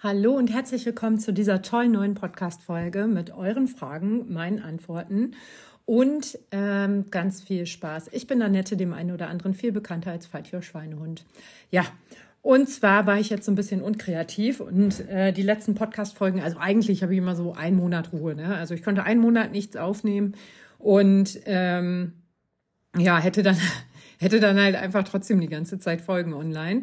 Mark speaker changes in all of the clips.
Speaker 1: Hallo und herzlich willkommen zu dieser tollen neuen Podcast-Folge mit euren Fragen, meinen Antworten und ähm, ganz viel Spaß. Ich bin Annette, dem einen oder anderen viel bekannter als Fight Schweinehund. Ja, und zwar war ich jetzt so ein bisschen unkreativ und äh, die letzten Podcast-Folgen, also eigentlich habe ich immer so einen Monat Ruhe. Ne? Also ich konnte einen Monat nichts aufnehmen und ähm, ja, hätte dann, hätte dann halt einfach trotzdem die ganze Zeit Folgen online.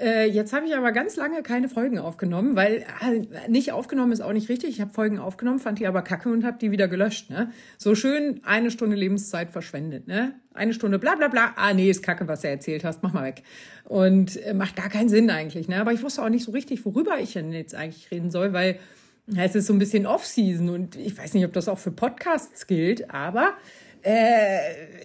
Speaker 1: Äh, jetzt habe ich aber ganz lange keine Folgen aufgenommen, weil äh, nicht aufgenommen ist auch nicht richtig. Ich habe Folgen aufgenommen, fand die aber kacke und habe die wieder gelöscht. Ne? So schön eine Stunde Lebenszeit verschwendet. Ne? Eine Stunde bla bla bla. Ah nee, ist kacke, was du erzählt hast. Mach mal weg. Und äh, macht gar keinen Sinn eigentlich. Ne? Aber ich wusste auch nicht so richtig, worüber ich denn jetzt eigentlich reden soll, weil es ist so ein bisschen Off-Season und ich weiß nicht, ob das auch für Podcasts gilt, aber äh,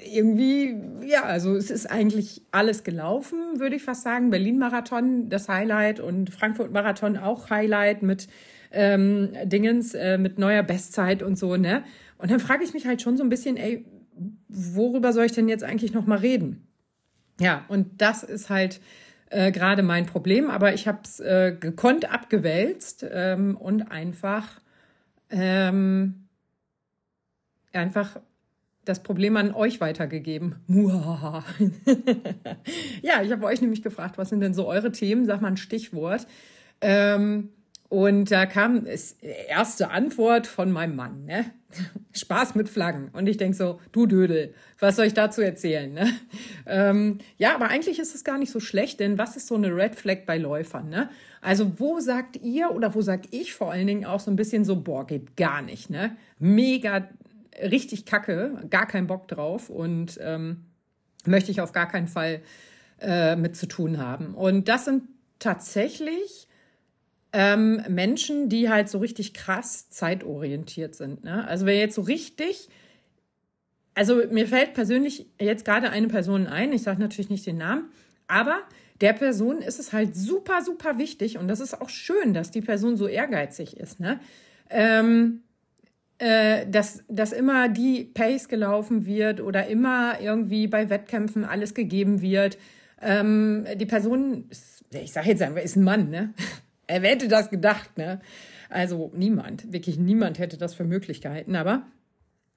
Speaker 1: irgendwie, ja, also es ist eigentlich alles gelaufen, würde ich fast sagen. Berlin-Marathon das Highlight und Frankfurt-Marathon auch Highlight mit ähm, Dingens, äh, mit neuer Bestzeit und so, ne? Und dann frage ich mich halt schon so ein bisschen, ey, worüber soll ich denn jetzt eigentlich noch mal reden? Ja, und das ist halt äh, gerade mein Problem, aber ich habe es äh, gekonnt abgewälzt ähm, und einfach ähm, einfach das Problem an euch weitergegeben. ja, ich habe euch nämlich gefragt, was sind denn so eure Themen? Sag mal ein Stichwort. Ähm, und da kam es erste Antwort von meinem Mann, ne? Spaß mit Flaggen. Und ich denke so, du Dödel, was soll ich dazu erzählen? Ne? Ähm, ja, aber eigentlich ist es gar nicht so schlecht, denn was ist so eine Red Flag bei Läufern? Ne? Also wo sagt ihr oder wo sag ich vor allen Dingen auch so ein bisschen so, boah, geht gar nicht, ne? Mega richtig kacke, gar keinen Bock drauf und ähm, möchte ich auf gar keinen Fall äh, mit zu tun haben. Und das sind tatsächlich ähm, Menschen, die halt so richtig krass zeitorientiert sind. Ne? Also wer jetzt so richtig, also mir fällt persönlich jetzt gerade eine Person ein, ich sage natürlich nicht den Namen, aber der Person ist es halt super, super wichtig und das ist auch schön, dass die Person so ehrgeizig ist. Ne? Ähm, äh, dass, dass immer die Pace gelaufen wird oder immer irgendwie bei Wettkämpfen alles gegeben wird. Ähm, die Person, ich sage jetzt einfach, ist ein Mann, ne? Wer hätte das gedacht, ne? Also niemand, wirklich niemand hätte das für möglich gehalten, aber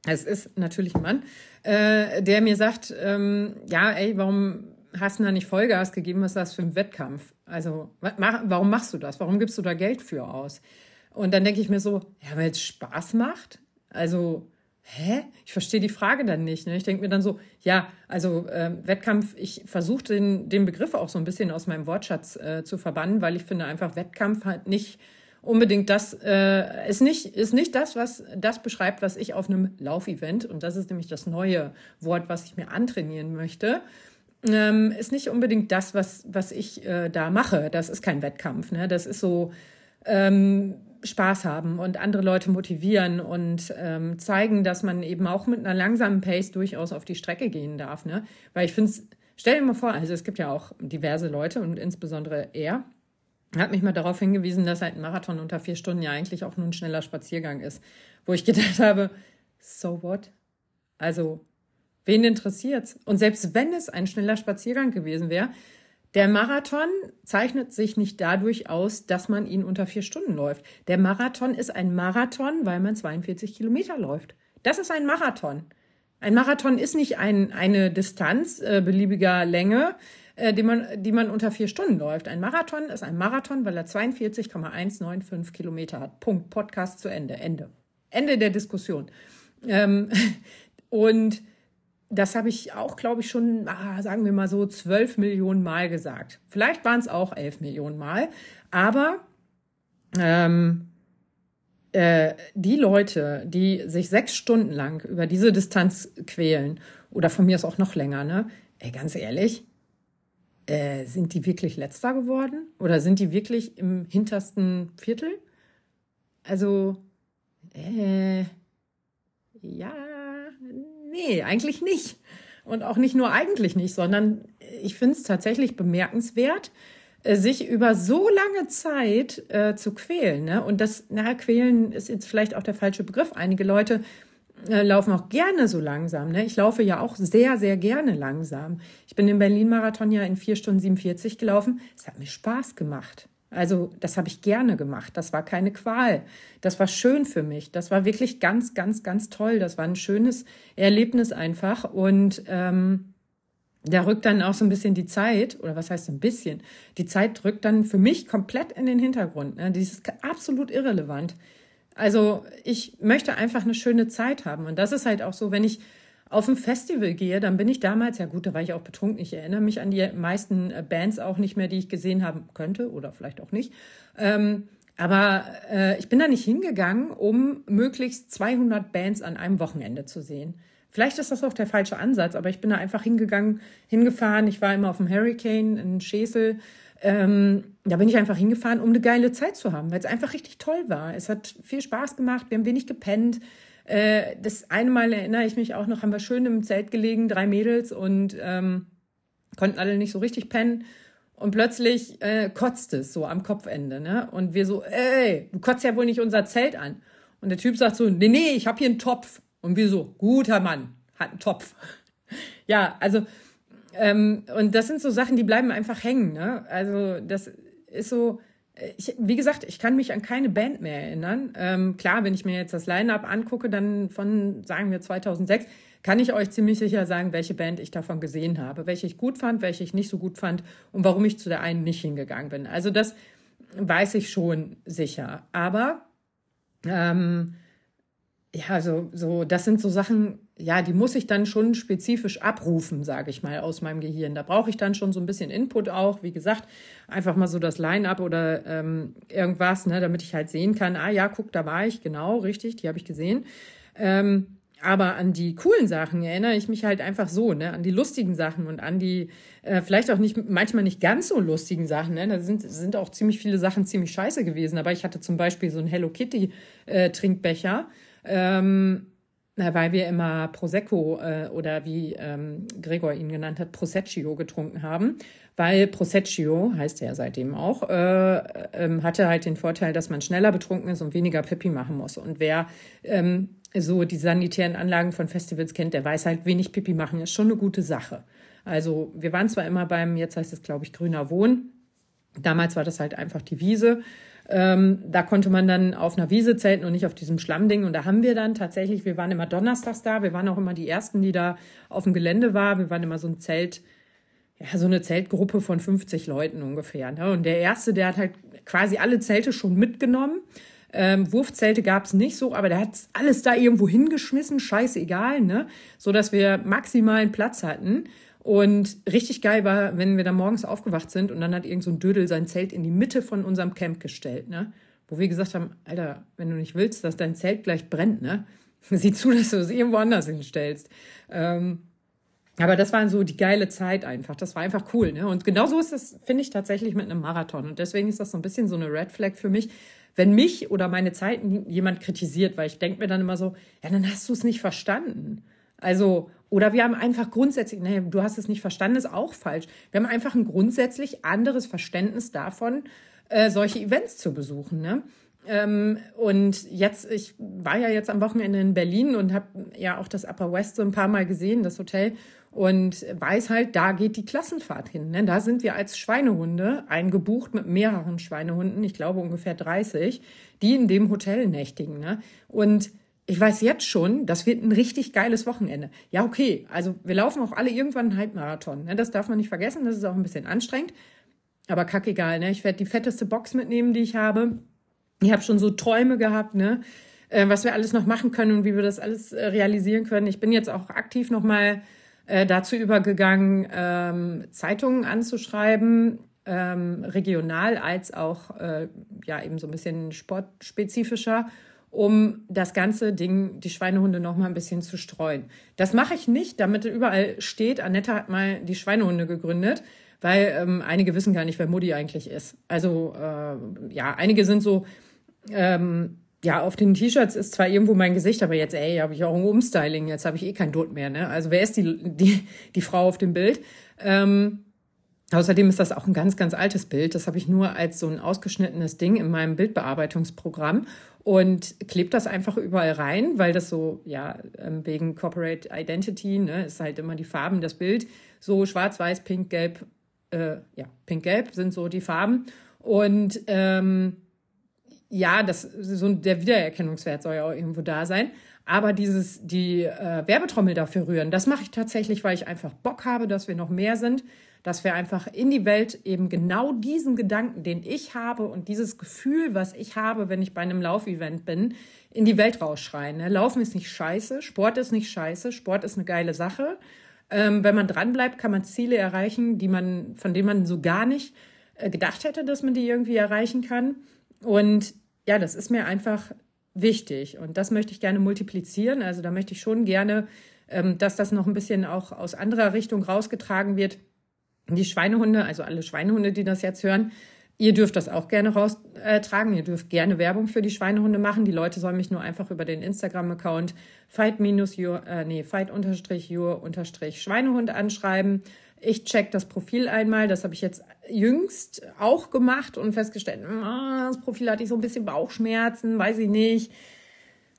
Speaker 1: es ist natürlich ein Mann, äh, der mir sagt, ähm, ja, ey, warum hast du da nicht Vollgas gegeben? Was ist das für ein Wettkampf? Also, warum machst du das? Warum gibst du da Geld für aus? Und dann denke ich mir so, ja, weil es Spaß macht. Also, hä? Ich verstehe die Frage dann nicht. Ne? Ich denke mir dann so, ja, also äh, Wettkampf, ich versuche den, den Begriff auch so ein bisschen aus meinem Wortschatz äh, zu verbannen, weil ich finde einfach, Wettkampf halt nicht unbedingt das, äh, ist, nicht, ist nicht das, was das beschreibt, was ich auf einem Laufevent, und das ist nämlich das neue Wort, was ich mir antrainieren möchte, ähm, ist nicht unbedingt das, was, was ich äh, da mache. Das ist kein Wettkampf. Ne? Das ist so, ähm, Spaß haben und andere Leute motivieren und ähm, zeigen, dass man eben auch mit einer langsamen Pace durchaus auf die Strecke gehen darf. Ne? Weil ich finde es, stell dir mal vor, also es gibt ja auch diverse Leute und insbesondere er, hat mich mal darauf hingewiesen, dass halt ein Marathon unter vier Stunden ja eigentlich auch nur ein schneller Spaziergang ist. Wo ich gedacht habe, so what? Also, wen interessiert's? Und selbst wenn es ein schneller Spaziergang gewesen wäre, der Marathon zeichnet sich nicht dadurch aus, dass man ihn unter vier Stunden läuft. Der Marathon ist ein Marathon, weil man 42 Kilometer läuft. Das ist ein Marathon. Ein Marathon ist nicht ein, eine Distanz äh, beliebiger Länge, äh, die, man, die man unter vier Stunden läuft. Ein Marathon ist ein Marathon, weil er 42,195 Kilometer hat. Punkt. Podcast zu Ende. Ende. Ende der Diskussion. Ähm, und das habe ich auch, glaube ich, schon, ah, sagen wir mal so, zwölf Millionen Mal gesagt. Vielleicht waren es auch elf Millionen Mal. Aber ähm, äh, die Leute, die sich sechs Stunden lang über diese Distanz quälen, oder von mir ist auch noch länger, ne? Ey, ganz ehrlich, äh, sind die wirklich letzter geworden? Oder sind die wirklich im hintersten Viertel? Also, äh, ja, nee, eigentlich nicht. Und auch nicht nur eigentlich nicht, sondern ich finde es tatsächlich bemerkenswert, äh, sich über so lange Zeit äh, zu quälen. Ne? Und das, na, quälen ist jetzt vielleicht auch der falsche Begriff. Einige Leute äh, laufen auch gerne so langsam. Ne? Ich laufe ja auch sehr, sehr gerne langsam. Ich bin den Berlin-Marathon ja in 4 Stunden 47 gelaufen. Es hat mir Spaß gemacht. Also das habe ich gerne gemacht. Das war keine Qual. Das war schön für mich. Das war wirklich ganz, ganz, ganz toll. Das war ein schönes Erlebnis einfach. Und ähm, da rückt dann auch so ein bisschen die Zeit, oder was heißt ein bisschen? Die Zeit rückt dann für mich komplett in den Hintergrund. Ne? Die ist absolut irrelevant. Also ich möchte einfach eine schöne Zeit haben. Und das ist halt auch so, wenn ich auf ein Festival gehe, dann bin ich damals, ja gut, da war ich auch betrunken, ich erinnere mich an die meisten äh, Bands auch nicht mehr, die ich gesehen haben könnte oder vielleicht auch nicht. Ähm, aber äh, ich bin da nicht hingegangen, um möglichst 200 Bands an einem Wochenende zu sehen. Vielleicht ist das auch der falsche Ansatz, aber ich bin da einfach hingegangen, hingefahren. Ich war immer auf dem Hurricane in Schesel. Ähm, da bin ich einfach hingefahren, um eine geile Zeit zu haben, weil es einfach richtig toll war. Es hat viel Spaß gemacht, wir haben wenig gepennt. Äh, das eine Mal erinnere ich mich auch noch, haben wir schön im Zelt gelegen, drei Mädels und ähm, konnten alle nicht so richtig pennen. Und plötzlich äh, kotzt es so am Kopfende, ne? Und wir so, ey, du kotzt ja wohl nicht unser Zelt an. Und der Typ sagt so, nee, nee, ich habe hier einen Topf. Und wir so, guter Mann, hat einen Topf. ja, also, ähm, und das sind so Sachen, die bleiben einfach hängen, ne? Also, das ist so, ich, wie gesagt, ich kann mich an keine Band mehr erinnern. Ähm, klar, wenn ich mir jetzt das Line-Up angucke, dann von, sagen wir, 2006, kann ich euch ziemlich sicher sagen, welche Band ich davon gesehen habe, welche ich gut fand, welche ich nicht so gut fand und warum ich zu der einen nicht hingegangen bin. Also das weiß ich schon sicher. Aber ähm, ja, so, so, das sind so Sachen, ja, die muss ich dann schon spezifisch abrufen, sage ich mal, aus meinem Gehirn. Da brauche ich dann schon so ein bisschen Input auch, wie gesagt, einfach mal so das Line-up oder ähm, irgendwas, ne, damit ich halt sehen kann, ah ja, guck, da war ich, genau, richtig, die habe ich gesehen. Ähm, aber an die coolen Sachen erinnere ich mich halt einfach so, ne, an die lustigen Sachen und an die äh, vielleicht auch nicht, manchmal nicht ganz so lustigen Sachen, ne. Da sind, sind auch ziemlich viele Sachen ziemlich scheiße gewesen. Aber ich hatte zum Beispiel so einen Hello Kitty äh, Trinkbecher. Ähm, weil wir immer Prosecco äh, oder wie ähm, Gregor ihn genannt hat, Proseccio getrunken haben. Weil Proseccio, heißt er ja seitdem auch, äh, äh, hatte halt den Vorteil, dass man schneller betrunken ist und weniger Pipi machen muss. Und wer ähm, so die sanitären Anlagen von Festivals kennt, der weiß halt, wenig Pipi machen ist schon eine gute Sache. Also wir waren zwar immer beim, jetzt heißt es glaube ich, Grüner Wohn. Damals war das halt einfach die Wiese. Ähm, da konnte man dann auf einer Wiese zelten und nicht auf diesem Schlammding. Und da haben wir dann tatsächlich, wir waren immer donnerstags da, wir waren auch immer die Ersten, die da auf dem Gelände waren. Wir waren immer so ein Zelt, ja, so eine Zeltgruppe von 50 Leuten ungefähr. Ne? Und der Erste, der hat halt quasi alle Zelte schon mitgenommen. Ähm, Wurfzelte gab es nicht so, aber der hat alles da irgendwo hingeschmissen, scheißegal, ne? So dass wir maximalen Platz hatten. Und richtig geil war, wenn wir da morgens aufgewacht sind und dann hat irgend so ein Dödel sein Zelt in die Mitte von unserem Camp gestellt, ne? Wo wir gesagt haben, Alter, wenn du nicht willst, dass dein Zelt gleich brennt, ne? Sieh zu, dass du es irgendwo anders hinstellst. Ähm, aber das war so die geile Zeit einfach. Das war einfach cool. Ne? Und genauso ist das, finde ich, tatsächlich mit einem Marathon. Und deswegen ist das so ein bisschen so eine Red Flag für mich. Wenn mich oder meine Zeiten jemand kritisiert, weil ich denke mir dann immer so, ja, dann hast du es nicht verstanden. Also, oder wir haben einfach grundsätzlich, nee, du hast es nicht verstanden, ist auch falsch. Wir haben einfach ein grundsätzlich anderes Verständnis davon, äh, solche Events zu besuchen. Ne? Ähm, und jetzt, ich war ja jetzt am Wochenende in Berlin und habe ja auch das Upper West so ein paar Mal gesehen, das Hotel, und weiß halt, da geht die Klassenfahrt hin. Ne? Da sind wir als Schweinehunde eingebucht mit mehreren Schweinehunden, ich glaube ungefähr 30, die in dem Hotel nächtigen. Ne? Und ich weiß jetzt schon, das wird ein richtig geiles Wochenende. Ja, okay, also wir laufen auch alle irgendwann einen Halbmarathon. Ne? Das darf man nicht vergessen, das ist auch ein bisschen anstrengend. Aber kackegal, ne? Ich werde die fetteste Box mitnehmen, die ich habe. Ich habe schon so Träume gehabt, ne? Äh, was wir alles noch machen können und wie wir das alles äh, realisieren können. Ich bin jetzt auch aktiv nochmal äh, dazu übergegangen, ähm, Zeitungen anzuschreiben, ähm, regional als auch ja eben so ein bisschen sportspezifischer um das ganze Ding, die Schweinehunde noch mal ein bisschen zu streuen. Das mache ich nicht, damit überall steht, Annette hat mal die Schweinehunde gegründet, weil ähm, einige wissen gar nicht, wer Mutti eigentlich ist. Also äh, ja, einige sind so, ähm, ja, auf den T-Shirts ist zwar irgendwo mein Gesicht, aber jetzt, ey, habe ich auch ein Umstyling, jetzt habe ich eh kein Dutt mehr, ne? Also wer ist die, die, die Frau auf dem Bild? Ähm, Außerdem ist das auch ein ganz, ganz altes Bild. Das habe ich nur als so ein ausgeschnittenes Ding in meinem Bildbearbeitungsprogramm und klebt das einfach überall rein, weil das so, ja, ähm, wegen Corporate Identity, ne, ist halt immer die Farben, das Bild, so schwarz, weiß, pink, gelb, äh, ja, pink, gelb sind so die Farben. Und ähm, ja, das so der Wiedererkennungswert soll ja auch irgendwo da sein. Aber dieses, die äh, Werbetrommel dafür rühren, das mache ich tatsächlich, weil ich einfach Bock habe, dass wir noch mehr sind, dass wir einfach in die Welt eben genau diesen Gedanken, den ich habe und dieses Gefühl, was ich habe, wenn ich bei einem Laufevent bin, in die Welt rausschreien. Ne? Laufen ist nicht scheiße, Sport ist nicht scheiße, Sport ist eine geile Sache. Ähm, wenn man dranbleibt, kann man Ziele erreichen, die man, von denen man so gar nicht äh, gedacht hätte, dass man die irgendwie erreichen kann. Und ja, das ist mir einfach wichtig. Und das möchte ich gerne multiplizieren. Also da möchte ich schon gerne, ähm, dass das noch ein bisschen auch aus anderer Richtung rausgetragen wird. Die Schweinehunde, also alle Schweinehunde, die das jetzt hören, ihr dürft das auch gerne raustragen. Ihr dürft gerne Werbung für die Schweinehunde machen. Die Leute sollen mich nur einfach über den Instagram-Account fight-your, äh, nee, fight-your-schweinehund anschreiben. Ich check das Profil einmal. Das habe ich jetzt jüngst auch gemacht und festgestellt, ah, das Profil hatte ich so ein bisschen Bauchschmerzen, weiß ich nicht.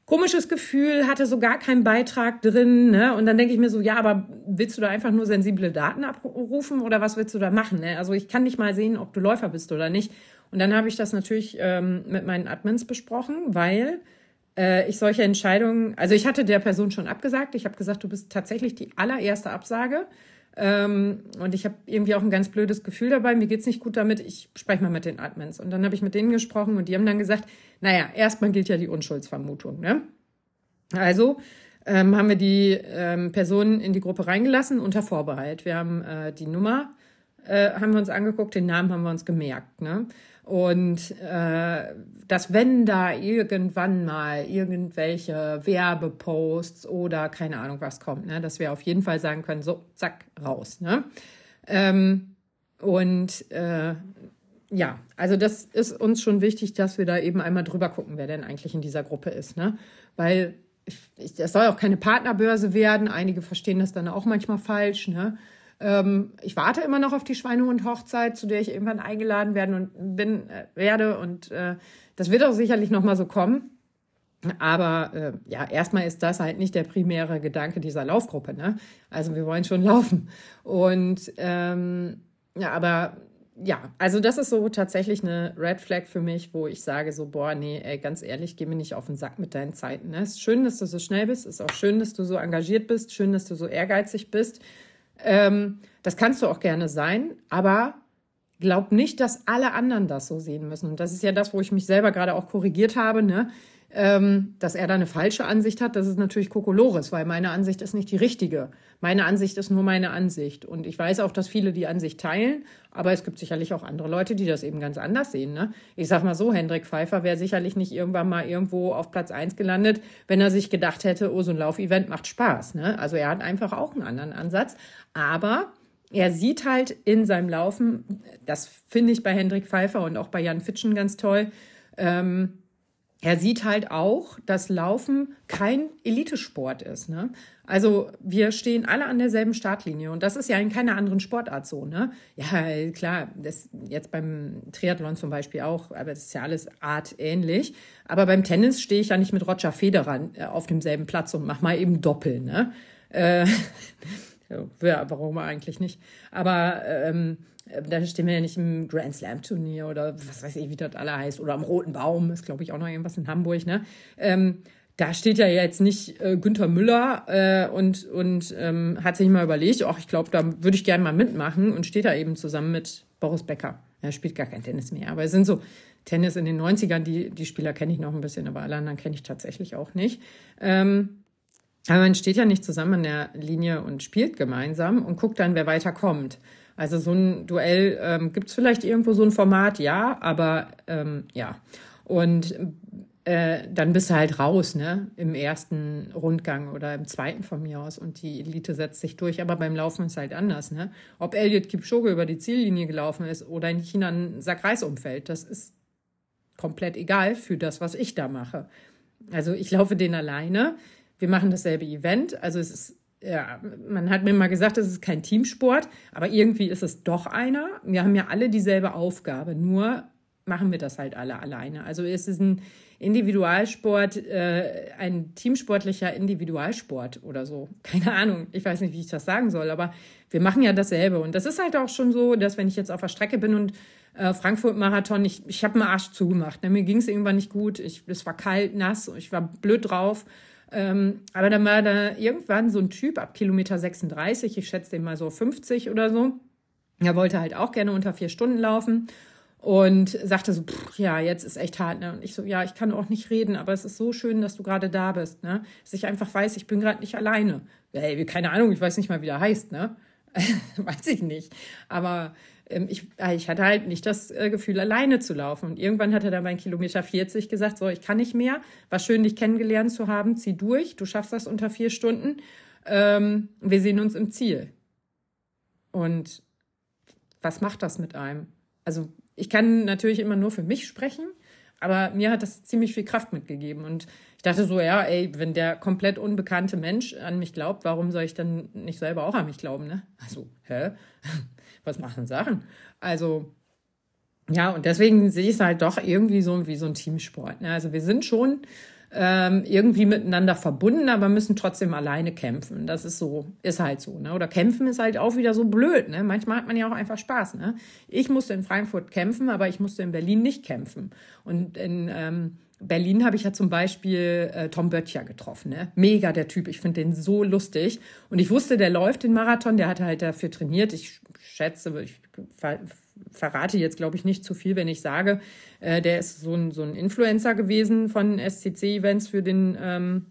Speaker 1: Komisches Gefühl, hatte so gar keinen Beitrag drin. Ne? Und dann denke ich mir so, ja, aber willst du da einfach nur sensible Daten abrufen oder was willst du da machen? Ne? Also ich kann nicht mal sehen, ob du Läufer bist oder nicht. Und dann habe ich das natürlich ähm, mit meinen Admins besprochen, weil äh, ich solche Entscheidungen, also ich hatte der Person schon abgesagt. Ich habe gesagt, du bist tatsächlich die allererste Absage. Ähm, und ich habe irgendwie auch ein ganz blödes Gefühl dabei. Mir geht's nicht gut damit. Ich spreche mal mit den Admins. Und dann habe ich mit denen gesprochen und die haben dann gesagt, naja, erstmal gilt ja die Unschuldsvermutung. Ne? Also ähm, haben wir die ähm, Personen in die Gruppe reingelassen unter Vorbehalt. Wir haben äh, die Nummer, äh, haben wir uns angeguckt, den Namen haben wir uns gemerkt. Ne? Und äh, dass wenn da irgendwann mal irgendwelche Werbeposts oder keine Ahnung was kommt, ne, dass wir auf jeden Fall sagen können, so, zack, raus. Ne? Ähm, und äh, ja, also das ist uns schon wichtig, dass wir da eben einmal drüber gucken, wer denn eigentlich in dieser Gruppe ist. Ne? Weil es soll auch keine Partnerbörse werden. Einige verstehen das dann auch manchmal falsch. Ne? Ähm, ich warte immer noch auf die Schweinehund-Hochzeit, zu der ich irgendwann eingeladen werden und bin, äh, werde. Und äh, das wird auch sicherlich nochmal so kommen. Aber äh, ja, erstmal ist das halt nicht der primäre Gedanke dieser Laufgruppe. Ne? Also wir wollen schon laufen. Und ähm, ja, aber ja, also das ist so tatsächlich eine Red Flag für mich, wo ich sage so, boah, nee, ey, ganz ehrlich, geh mir nicht auf den Sack mit deinen Zeiten. Ne? Ist schön, dass du so schnell bist, es ist auch schön, dass du so engagiert bist, schön, dass du so ehrgeizig bist. Ähm, das kannst du auch gerne sein, aber glaub nicht, dass alle anderen das so sehen müssen. Und das ist ja das, wo ich mich selber gerade auch korrigiert habe, ne? Ähm, dass er da eine falsche Ansicht hat, das ist natürlich Kokolores, weil meine Ansicht ist nicht die richtige. Meine Ansicht ist nur meine Ansicht. Und ich weiß auch, dass viele die Ansicht teilen, aber es gibt sicherlich auch andere Leute, die das eben ganz anders sehen. Ne? Ich sag mal so, Hendrik Pfeiffer wäre sicherlich nicht irgendwann mal irgendwo auf Platz eins gelandet, wenn er sich gedacht hätte, oh, so ein Laufevent macht Spaß. Ne? Also er hat einfach auch einen anderen Ansatz. Aber er sieht halt in seinem Laufen, das finde ich bei Hendrik Pfeiffer und auch bei Jan Fitschen ganz toll, ähm, er sieht halt auch, dass Laufen kein Elitesport ist. Ne? Also wir stehen alle an derselben Startlinie und das ist ja in keiner anderen Sportart so. Ne? Ja, klar, das jetzt beim Triathlon zum Beispiel auch, aber das ist ja alles artähnlich. Aber beim Tennis stehe ich ja nicht mit Roger Federer äh, auf demselben Platz und mach mal eben Doppel. Ne? Äh, ja, warum eigentlich nicht? Aber ähm, da stehen wir ja nicht im Grand Slam Turnier oder was weiß ich, wie das alle heißt. Oder am Roten Baum, ist glaube ich auch noch irgendwas in Hamburg. Ne? Ähm, da steht ja jetzt nicht äh, Günther Müller äh, und, und ähm, hat sich mal überlegt, ach, ich glaube, da würde ich gerne mal mitmachen und steht da eben zusammen mit Boris Becker. Er spielt gar kein Tennis mehr, aber es sind so Tennis in den 90ern, die, die Spieler kenne ich noch ein bisschen, aber alle anderen kenne ich tatsächlich auch nicht. Ähm, aber man steht ja nicht zusammen an der Linie und spielt gemeinsam und guckt dann, wer weiterkommt. Also so ein Duell ähm, gibt es vielleicht irgendwo so ein Format, ja, aber ähm, ja. Und äh, dann bist du halt raus, ne? Im ersten Rundgang oder im zweiten von mir aus und die Elite setzt sich durch. Aber beim Laufen ist halt anders, ne? Ob Elliot Kipchoge über die Ziellinie gelaufen ist oder in China ein Sack Reis umfällt, das ist komplett egal für das, was ich da mache. Also ich laufe den alleine wir machen dasselbe Event. Also es ist, ja, man hat mir mal gesagt, es ist kein Teamsport, aber irgendwie ist es doch einer. Wir haben ja alle dieselbe Aufgabe, nur machen wir das halt alle alleine. Also es ist ein Individualsport, äh, ein teamsportlicher Individualsport oder so. Keine Ahnung, ich weiß nicht, wie ich das sagen soll, aber wir machen ja dasselbe. Und das ist halt auch schon so, dass wenn ich jetzt auf der Strecke bin und Äh, Frankfurt-Marathon, ich, ich habe einen Arsch zugemacht. Ne? Mir ging es irgendwann nicht gut. Ich, es war kalt, nass, ich war blöd drauf. Ähm, aber dann war da irgendwann so ein Typ ab Kilometer 36, ich schätze den mal so 50 oder so. Er wollte halt auch gerne unter vier Stunden laufen und sagte so, pff, ja, jetzt ist echt hart. Ne? Und ich so, ja, ich kann auch nicht reden, aber es ist so schön, dass du gerade da bist. Ne? Dass ich einfach weiß, ich bin gerade nicht alleine. Ey, keine Ahnung, ich weiß nicht mal, wie der heißt. Ne? weiß ich nicht. Aber ich, äh, ich hatte halt nicht das äh, Gefühl, alleine zu laufen. Und irgendwann hat er dann bei Kilometer 40 gesagt, so, ich kann nicht mehr. War schön, dich kennengelernt zu haben. Zieh durch. Du schaffst das unter vier Stunden. Ähm, wir sehen uns im Ziel. Und was macht das mit einem? Also ich kann natürlich immer nur für mich sprechen, aber mir hat das ziemlich viel Kraft mitgegeben. Und ich dachte so, ja, ey, wenn der komplett unbekannte Mensch an mich glaubt, warum soll ich dann nicht selber auch an mich glauben, ne? Also, hä? Was machen Sachen? Also, ja, und deswegen sehe ich es halt doch irgendwie so wie so ein Teamsport. Ne? Also wir sind schon ähm, irgendwie miteinander verbunden, aber müssen trotzdem alleine kämpfen. Das ist so, ist halt so. Ne? Oder kämpfen ist halt auch wieder so blöd. Ne? Manchmal hat man ja auch einfach Spaß. Ne? Ich musste in Frankfurt kämpfen, aber ich musste in Berlin nicht kämpfen. Und in ähm, Berlin habe ich ja zum Beispiel äh, Tom Böttcher getroffen. Ne? Mega der Typ. Ich finde den so lustig. Und ich wusste, der läuft den Marathon. Der hat halt dafür trainiert. Ich schätze, ich verrate jetzt, glaube ich, nicht zu viel, wenn ich sage, äh, der ist so ein, so ein Influencer gewesen von SCC-Events für den ähm,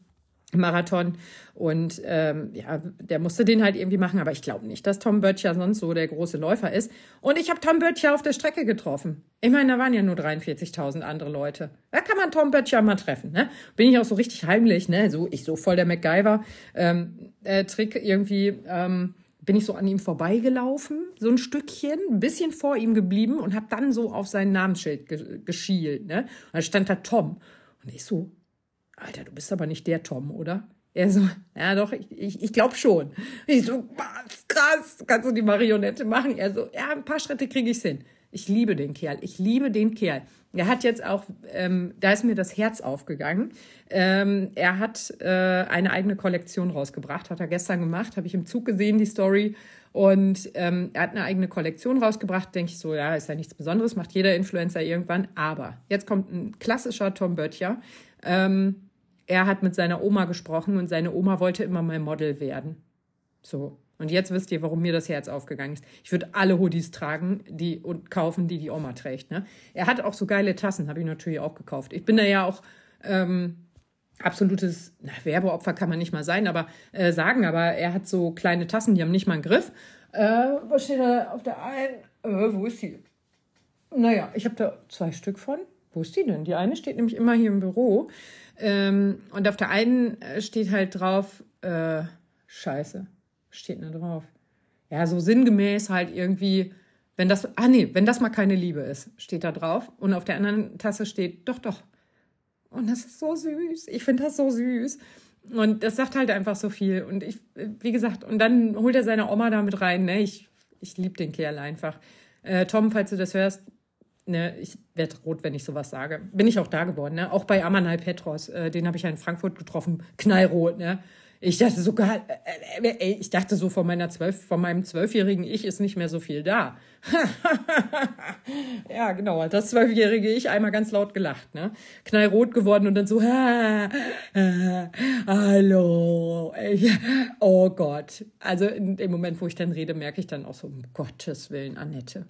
Speaker 1: Marathon. Und ähm, ja, der musste den halt irgendwie machen, aber ich glaube nicht, dass Tom Böttcher sonst so der große Läufer ist. Und ich habe Tom Böttcher auf der Strecke getroffen. Ich meine, da waren ja nur 43.000 andere Leute. Da kann man Tom Böttcher mal treffen. Ne? Bin ich auch so richtig heimlich, ne? So, ich so voll der MacGyver-Trick ähm, äh, irgendwie. Ähm, bin ich so an ihm vorbeigelaufen, so ein Stückchen, ein bisschen vor ihm geblieben und habe dann so auf sein Namensschild ge geschielt. Ne? Und da stand da Tom. Und ich so, Alter, du bist aber nicht der Tom, oder? Er so, ja doch, ich, ich, ich glaube schon. Ich so, was, krass, kannst du die Marionette machen? Er so, ja, ein paar Schritte kriege ich's hin. Ich liebe den Kerl, ich liebe den Kerl. Er hat jetzt auch, ähm, da ist mir das Herz aufgegangen. Ähm, er hat äh, eine eigene Kollektion rausgebracht, hat er gestern gemacht, habe ich im Zug gesehen, die Story. Und ähm, er hat eine eigene Kollektion rausgebracht. Denke ich so, ja, ist ja nichts Besonderes, macht jeder Influencer irgendwann. Aber jetzt kommt ein klassischer Tom Böttcher. Ähm, er hat mit seiner Oma gesprochen und seine Oma wollte immer mal Model werden. So, und jetzt wisst ihr, warum mir das Herz aufgegangen ist. Ich würde alle Hoodies tragen die, und kaufen, die die Oma trägt. Ne? Er hat auch so geile Tassen, habe ich natürlich auch gekauft. Ich bin da ja auch ähm, absolutes na, Werbeopfer, kann man nicht mal sein, aber äh, sagen. Aber er hat so kleine Tassen, die haben nicht mal einen Griff. Äh, was steht da auf der einen? Äh, wo ist die? Naja, ich habe da zwei Stück von. Wo ist die denn? Die eine steht nämlich immer hier im Büro. Ähm, und auf der einen äh, steht halt drauf, äh, Scheiße steht da drauf? Ja, so sinngemäß halt irgendwie, wenn das, ah nee, wenn das mal keine Liebe ist, steht da drauf. Und auf der anderen Tasse steht, doch, doch. Und das ist so süß. Ich finde das so süß. Und das sagt halt einfach so viel. Und ich, wie gesagt, und dann holt er seine Oma da mit rein. Ne? Ich, ich liebe den Kerl einfach. Äh, Tom, falls du das hörst, ne, ich werde rot, wenn ich sowas sage. Bin ich auch da geworden, ne? Auch bei Amanal Petros, äh, den habe ich ja in Frankfurt getroffen, knallrot, ne? Ich dachte sogar, äh, äh, ey, ich dachte so von meiner zwölf, von meinem zwölfjährigen Ich ist nicht mehr so viel da. ja, genau, das zwölfjährige Ich einmal ganz laut gelacht, ne? Knallrot geworden und dann so, ha, ha, hallo, ey, oh Gott. Also in dem Moment, wo ich dann rede, merke ich dann auch so, um Gottes Willen, Annette,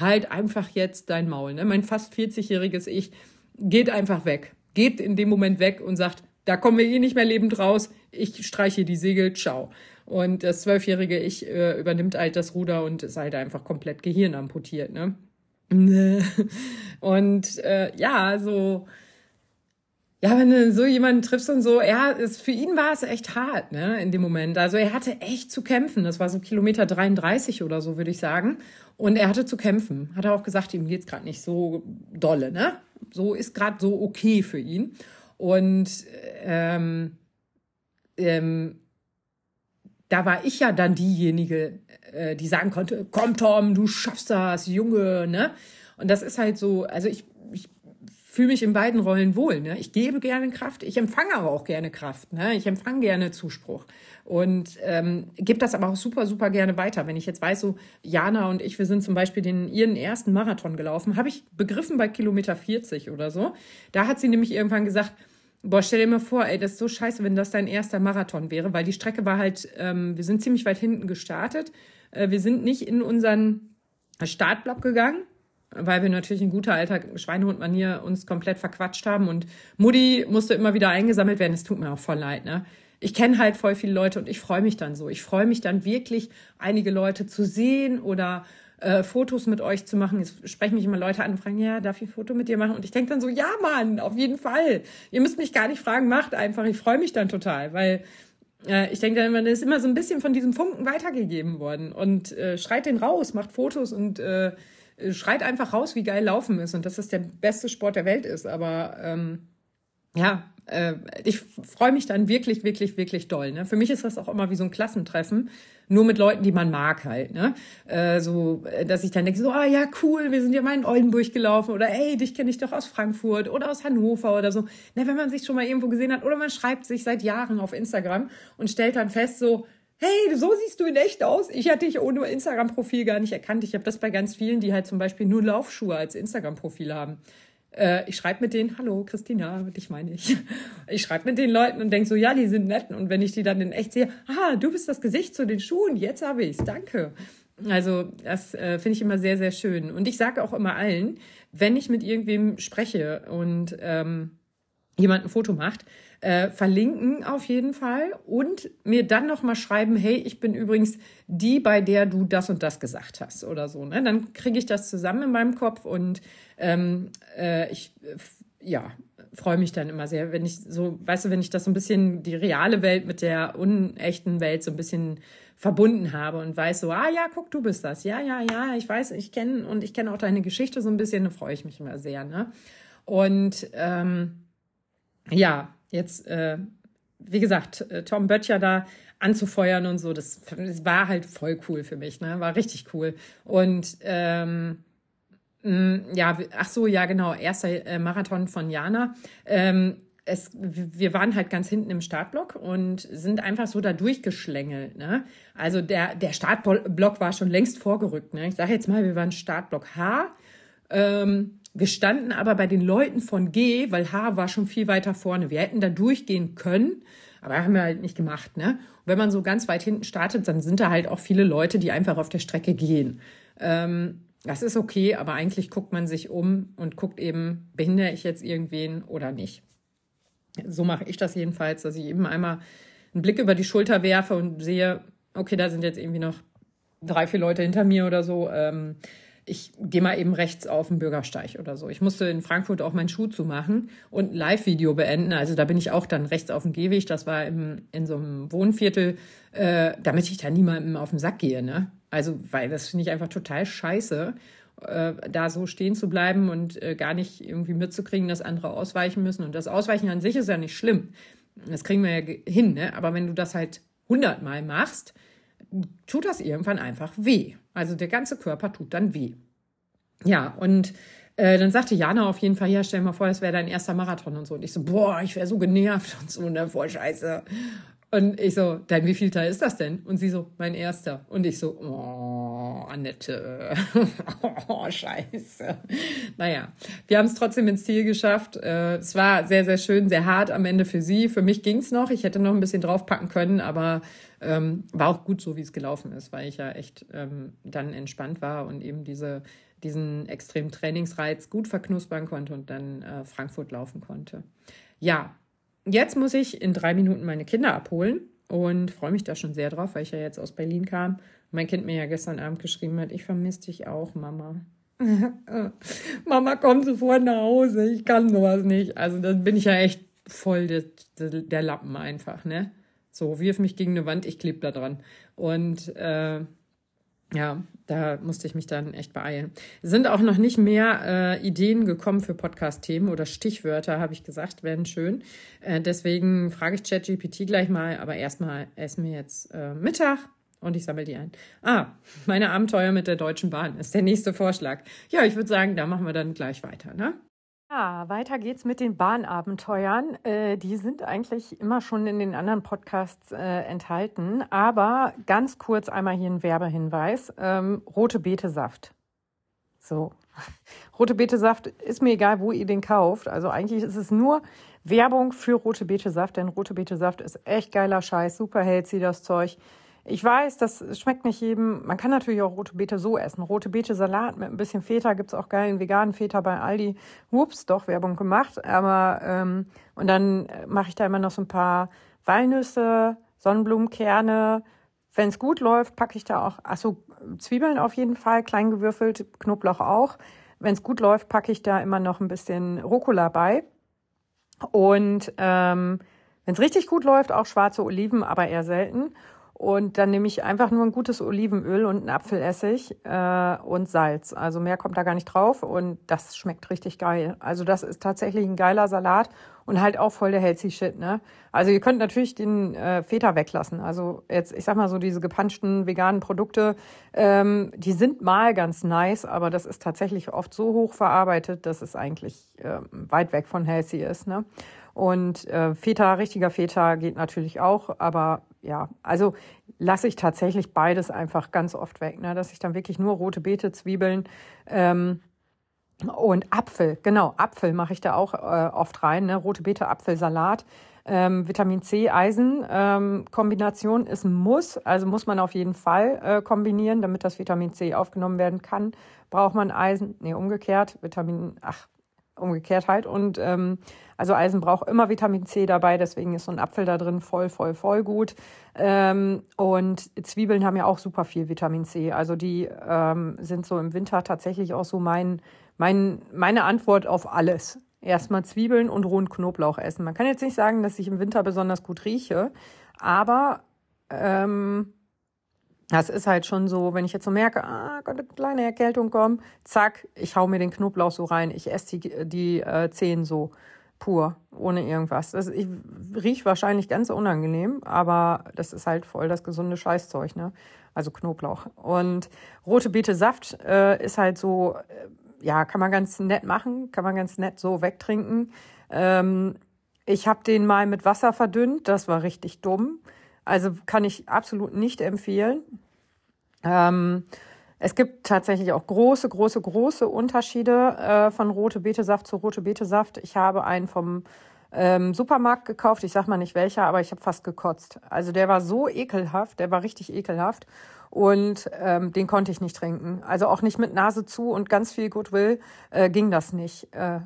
Speaker 1: halt einfach jetzt dein Maul, ne? Mein fast 40-jähriges Ich geht einfach weg, geht in dem Moment weg und sagt, da kommen wir eh nicht mehr lebend raus. Ich streiche die Segel, ciao. Und das zwölfjährige Ich äh, übernimmt halt das Ruder und ist halt einfach komplett Gehirn amputiert, ne? Und äh, ja, so, ja, wenn du so jemanden triffst und so, er ist, für ihn war es echt hart, ne, in dem Moment. Also er hatte echt zu kämpfen. Das war so Kilometer 33 oder so, würde ich sagen. Und er hatte zu kämpfen. Hat er auch gesagt, ihm geht's gerade nicht so dolle, ne? So ist gerade so okay für ihn. Und ähm, ähm, da war ich ja dann diejenige, äh, die sagen konnte, komm Tom, du schaffst das, Junge, ne? Und das ist halt so, also ich fühle mich in beiden Rollen wohl. Ne? Ich gebe gerne Kraft, ich empfange aber auch gerne Kraft. Ne? Ich empfange gerne Zuspruch und ähm, gebe das aber auch super, super gerne weiter. Wenn ich jetzt weiß, so Jana und ich, wir sind zum Beispiel den ihren ersten Marathon gelaufen, habe ich begriffen bei Kilometer 40 oder so. Da hat sie nämlich irgendwann gesagt, Boah, stell dir mal vor, ey, das ist so scheiße, wenn das dein erster Marathon wäre, weil die Strecke war halt, ähm, wir sind ziemlich weit hinten gestartet. Äh, wir sind nicht in unseren Startblock gegangen, weil wir natürlich in guter alter Schweinehund-Manier uns komplett verquatscht haben und Mutti musste immer wieder eingesammelt werden. Es tut mir auch voll leid, ne? Ich kenne halt voll viele Leute und ich freue mich dann so. Ich freue mich dann wirklich, einige Leute zu sehen oder äh, Fotos mit euch zu machen. Es sprechen mich immer Leute an und fragen, ja, darf ich ein Foto mit dir machen? Und ich denke dann so, ja, Mann, auf jeden Fall. Ihr müsst mich gar nicht fragen, macht einfach. Ich freue mich dann total, weil äh, ich denke dann immer, ist immer so ein bisschen von diesem Funken weitergegeben worden. Und äh, schreit den raus, macht Fotos und äh, schreit einfach raus, wie geil Laufen ist und dass das der beste Sport der Welt ist. Aber ähm, ja, äh, ich freue mich dann wirklich, wirklich, wirklich doll. Ne? Für mich ist das auch immer wie so ein Klassentreffen, nur mit Leuten, die man mag halt. Ne? Äh, so, dass ich dann denke, so, ah ja, cool, wir sind ja mal in Oldenburg gelaufen oder ey, dich kenne ich doch aus Frankfurt oder aus Hannover oder so. Ne, wenn man sich schon mal irgendwo gesehen hat oder man schreibt sich seit Jahren auf Instagram und stellt dann fest, so, hey, so siehst du in echt aus. Ich hatte dich ohne Instagram-Profil gar nicht erkannt. Ich habe das bei ganz vielen, die halt zum Beispiel nur Laufschuhe als Instagram-Profil haben. Äh, ich schreibe mit denen, hallo Christina, dich meine ich. Ich schreibe mit den Leuten und denke so, ja, die sind nett. Und wenn ich die dann in echt sehe, ah, du bist das Gesicht zu den Schuhen, jetzt habe ich's, danke. Also das äh, finde ich immer sehr, sehr schön. Und ich sage auch immer allen, wenn ich mit irgendwem spreche und ähm, jemand ein Foto macht, äh, verlinken auf jeden Fall und mir dann noch mal schreiben, hey, ich bin übrigens die, bei der du das und das gesagt hast oder so. Ne? Dann kriege ich das zusammen in meinem Kopf und ähm, äh, ich ja freue mich dann immer sehr, wenn ich so, weißt du, wenn ich das so ein bisschen die reale Welt mit der unechten Welt so ein bisschen verbunden habe und weiß so, ah ja, guck, du bist das, ja, ja, ja, ich weiß, ich kenne und ich kenne auch deine Geschichte so ein bisschen, da freue ich mich immer sehr, ne? Und ähm, ja, jetzt, äh, wie gesagt, äh, Tom Böttcher da anzufeuern und so, das, das, war halt voll cool für mich, ne? War richtig cool. Und ähm, ja, ach so, ja, genau, erster äh, Marathon von Jana. Ähm, es, wir waren halt ganz hinten im Startblock und sind einfach so da durchgeschlängelt. Ne? Also der, der Startblock war schon längst vorgerückt. Ne? Ich sage jetzt mal, wir waren Startblock H. Ähm, wir standen aber bei den Leuten von G, weil H war schon viel weiter vorne. Wir hätten da durchgehen können, aber haben wir halt nicht gemacht. Ne? Und wenn man so ganz weit hinten startet, dann sind da halt auch viele Leute, die einfach auf der Strecke gehen. Ähm, das ist okay, aber eigentlich guckt man sich um und guckt eben, behindere ich jetzt irgendwen oder nicht. So mache ich das jedenfalls, dass ich eben einmal einen Blick über die Schulter werfe und sehe, okay, da sind jetzt irgendwie noch drei, vier Leute hinter mir oder so. Ähm, ich gehe mal eben rechts auf den Bürgersteig oder so. Ich musste in Frankfurt auch meinen Schuh zumachen und ein Live-Video beenden. Also da bin ich auch dann rechts auf dem Gehweg. Das war im, in so einem Wohnviertel, äh, damit ich da niemandem auf den Sack gehe. Ne? Also, weil das finde ich einfach total scheiße, äh, da so stehen zu bleiben und äh, gar nicht irgendwie mitzukriegen, dass andere ausweichen müssen. Und das Ausweichen an sich ist ja nicht schlimm. Das kriegen wir ja hin. Ne? Aber wenn du das halt hundertmal machst, tut das irgendwann einfach weh. Also der ganze Körper tut dann weh. Ja, und äh, dann sagte Jana auf jeden Fall, ja, stell mal vor, das wäre dein erster Marathon und so. Und ich so, boah, ich wäre so genervt und so, ne, voll scheiße. Und ich so, dein wievielter ist das denn? Und sie so, mein erster. Und ich so, oh, Annette, oh, scheiße. Naja, wir haben es trotzdem ins Ziel geschafft. Äh, es war sehr, sehr schön, sehr hart am Ende für sie. Für mich ging es noch. Ich hätte noch ein bisschen draufpacken können, aber ähm, war auch gut so, wie es gelaufen ist, weil ich ja echt ähm, dann entspannt war und eben diese, diesen extremen Trainingsreiz gut verknuspern konnte und dann äh, Frankfurt laufen konnte. Ja, jetzt muss ich in drei Minuten meine Kinder abholen und freue mich da schon sehr drauf, weil ich ja jetzt aus Berlin kam. Mein Kind mir ja gestern Abend geschrieben hat, ich vermisse dich auch, Mama. Mama, komm sofort nach Hause, ich kann sowas nicht. Also dann bin ich ja echt voll der, der Lappen einfach, ne? So, wirf mich gegen eine Wand, ich klebe da dran. Und äh, ja, da musste ich mich dann echt beeilen. Sind auch noch nicht mehr äh, Ideen gekommen für Podcast-Themen oder Stichwörter, habe ich gesagt, werden schön. Äh, deswegen frage ich ChatGPT gleich mal, aber erstmal essen wir jetzt äh, Mittag und ich sammle die ein. Ah, meine Abenteuer mit der Deutschen Bahn ist der nächste Vorschlag. Ja, ich würde sagen, da machen wir dann gleich weiter. Ne? Ja, weiter geht's mit den Bahnabenteuern. Äh, die sind eigentlich immer schon in den anderen Podcasts äh, enthalten. Aber ganz kurz einmal hier ein Werbehinweis. Ähm, rote Betesaft. So. Rote Betesaft ist mir egal, wo ihr den kauft. Also eigentlich ist es nur Werbung für rote Betesaft, denn rote Betesaft ist echt geiler Scheiß, super healthy das Zeug. Ich weiß, das schmeckt nicht jedem. Man kann natürlich auch rote Beete so essen. Rote Beete Salat mit ein bisschen Feta gibt's auch geilen veganen Feta bei Aldi. Hups, doch Werbung gemacht. Aber ähm, und dann mache ich da immer noch so ein paar Walnüsse, Sonnenblumenkerne. Wenn es gut läuft, packe ich da auch, achso, Zwiebeln auf jeden Fall, klein gewürfelt, Knoblauch auch. Wenn es gut läuft, packe ich da immer noch ein bisschen Rucola bei. Und ähm, wenn es richtig gut läuft, auch schwarze Oliven, aber eher selten. Und dann nehme ich einfach nur ein gutes Olivenöl und einen Apfelessig äh, und Salz. Also mehr kommt da gar nicht drauf und das schmeckt richtig geil. Also das ist tatsächlich ein geiler Salat und halt auch voll der healthy Shit, ne? Also ihr könnt natürlich den äh, Feta weglassen. Also jetzt, ich sag mal so, diese gepanschten veganen Produkte, ähm, die sind mal ganz nice, aber das ist tatsächlich oft so hoch verarbeitet, dass es eigentlich äh, weit weg von healthy ist, ne? Und äh, Feta, richtiger Feta geht natürlich auch, aber ja, also lasse ich tatsächlich beides einfach ganz oft weg, ne? dass ich dann wirklich nur rote Beete, Zwiebeln ähm, und Apfel, genau, Apfel mache ich da auch äh, oft rein, ne? rote Beete, Apfelsalat. Ähm, Vitamin C, Eisen ähm, Kombination ist ein Muss, also muss man auf jeden Fall äh, kombinieren, damit das Vitamin C aufgenommen werden kann. Braucht man Eisen, nee, umgekehrt, Vitamin, ach, umgekehrt halt. Und ähm, also Eisen braucht immer Vitamin C dabei, deswegen ist so ein Apfel da drin voll, voll, voll gut. Ähm, und Zwiebeln haben ja auch super viel Vitamin C. Also die ähm, sind so im Winter tatsächlich auch so mein, mein, meine Antwort auf alles. Erstmal Zwiebeln und rohen Knoblauch essen. Man kann jetzt nicht sagen, dass ich im Winter besonders gut rieche, aber ähm, das ist halt schon so, wenn ich jetzt so merke, ah, eine kleine Erkältung kommt, zack, ich hau mir den Knoblauch so rein, ich esse die, die äh, Zehen so pur, ohne irgendwas. Das, ich riech wahrscheinlich ganz unangenehm, aber das ist halt voll das gesunde Scheißzeug, ne? Also Knoblauch. Und rote Beete Saft äh, ist halt so, äh, ja, kann man ganz nett machen, kann man ganz nett so wegtrinken. Ähm, ich habe den mal mit Wasser verdünnt, das war richtig dumm. Also kann ich absolut nicht empfehlen. Ähm, es gibt tatsächlich auch große, große, große Unterschiede äh, von rote Betesaft zu rote Betesaft. Ich habe einen vom ähm, Supermarkt gekauft. Ich sag mal nicht welcher, aber ich habe fast gekotzt. Also der war so ekelhaft, der war richtig ekelhaft. Und ähm, den konnte ich nicht trinken. Also auch nicht mit Nase zu und ganz viel Goodwill äh, ging das nicht. Äh,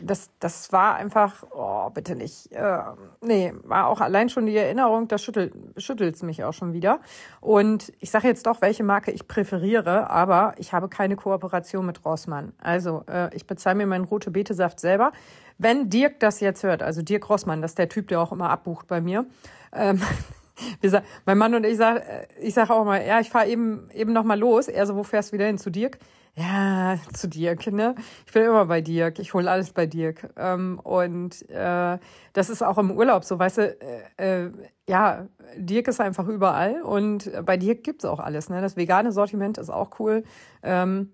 Speaker 1: das, das war einfach, oh, bitte nicht. Äh, nee, war auch allein schon die Erinnerung, da schüttelt es mich auch schon wieder. Und ich sage jetzt doch, welche Marke ich präferiere, aber ich habe keine Kooperation mit Rossmann. Also äh, ich bezahle mir meinen rote Betesaft selber. Wenn Dirk das jetzt hört, also Dirk Rossmann, das ist der Typ, der auch immer abbucht bei mir. Ähm, wir mein Mann und ich sag, äh, ich sag auch mal, ja, ich fahre eben eben noch mal los. Er so, wo fährst du wieder hin zu Dirk? Ja, zu Dirk, ne? Ich bin immer bei Dirk, ich hole alles bei Dirk. Ähm, und äh, das ist auch im Urlaub so, weißt du, äh, äh, ja, Dirk ist einfach überall und bei Dirk gibt's auch alles, ne? Das vegane Sortiment ist auch cool. Ähm,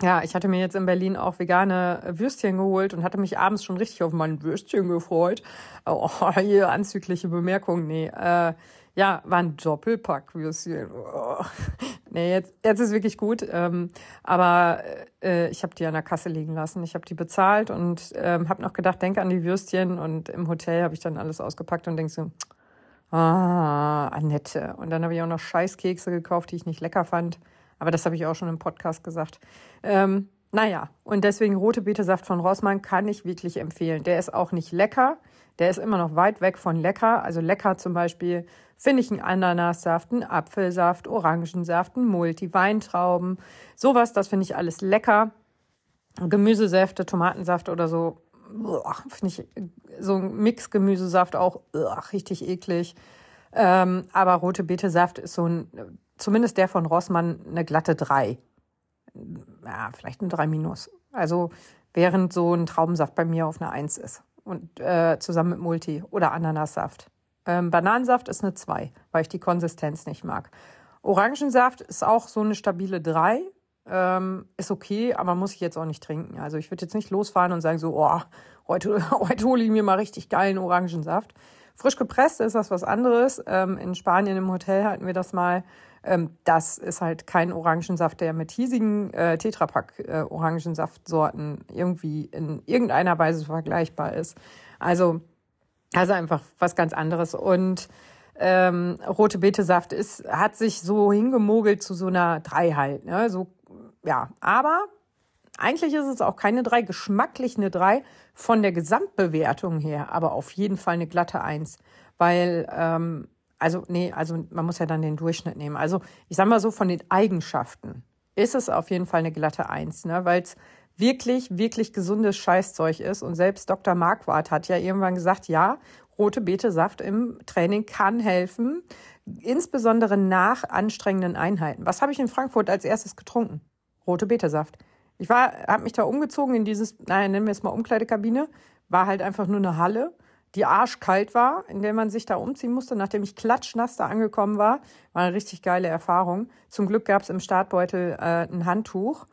Speaker 1: ja, ich hatte mir jetzt in Berlin auch vegane Würstchen geholt und hatte mich abends schon richtig auf mein Würstchen gefreut. Oh, hier anzügliche Bemerkung, nee. Äh, ja, war ein Doppelpackwürstchen. Oh. Nee, jetzt, jetzt ist wirklich gut. Ähm, aber äh, ich habe die an der Kasse liegen lassen. Ich habe die bezahlt und ähm, habe noch gedacht, denke an die Würstchen. Und im Hotel habe ich dann alles ausgepackt und denk so, ah, Annette. Und dann habe ich auch noch Scheißkekse gekauft, die ich nicht lecker fand. Aber das habe ich auch schon im Podcast gesagt. Ähm, naja, und deswegen rote Betesaft von Rossmann kann ich wirklich empfehlen. Der ist auch nicht lecker. Der ist immer noch weit weg von lecker. Also lecker zum Beispiel finde ich einen Ananassaft, einen Apfelsaft, Orangensaft, einen Multi, Weintrauben. Sowas, das finde ich alles lecker. Gemüsesäfte, Tomatensaft oder so, finde ich so ein Mix-Gemüsesaft auch uah, richtig eklig. Ähm, aber rote Betesaft ist so ein, zumindest der von Rossmann, eine glatte 3. Ja, vielleicht eine 3 minus. Also während so ein Traubensaft bei mir auf einer 1 ist und äh, zusammen mit Multi oder Ananassaft. Ähm, Bananensaft ist eine 2, weil ich die Konsistenz nicht mag. Orangensaft ist auch so eine stabile 3. ähm, ist okay, aber muss ich jetzt auch nicht trinken. Also ich würde jetzt nicht losfahren und sagen so, oh, heute, heute hole ich mir mal richtig geilen Orangensaft. Frisch gepresst ist das was anderes. Ähm, in Spanien im Hotel hatten wir das mal. Ähm, das ist halt kein Orangensaft, der mit hiesigen äh, Tetrapack-Orangensaftsorten äh, irgendwie in irgendeiner Weise vergleichbar ist. Also, also einfach was ganz anderes. Und ähm, rote Betesaft ist, hat sich so hingemogelt zu so einer drei halt. Ne? So, ja, aber eigentlich ist es auch keine drei, geschmacklich eine drei von der Gesamtbewertung her, aber auf jeden Fall eine glatte Eins, weil ähm, also nee, also man muss ja dann den Durchschnitt nehmen. Also ich sag mal so von den Eigenschaften ist es auf jeden Fall eine glatte Eins, ne, weil es wirklich, wirklich gesundes Scheißzeug ist. Und selbst Dr. Marquardt hat ja irgendwann gesagt, ja, rote Betesaft im Training kann helfen, insbesondere nach anstrengenden Einheiten. Was habe ich in Frankfurt als erstes getrunken? Rote Betesaft. Ich war, habe mich da umgezogen in dieses, naja, nennen wir es mal Umkleidekabine, war halt einfach nur eine Halle, die arschkalt war, in der man sich da umziehen musste, nachdem ich klatschnass da angekommen war. War eine richtig geile Erfahrung. Zum Glück gab es im Startbeutel äh, ein Handtuch,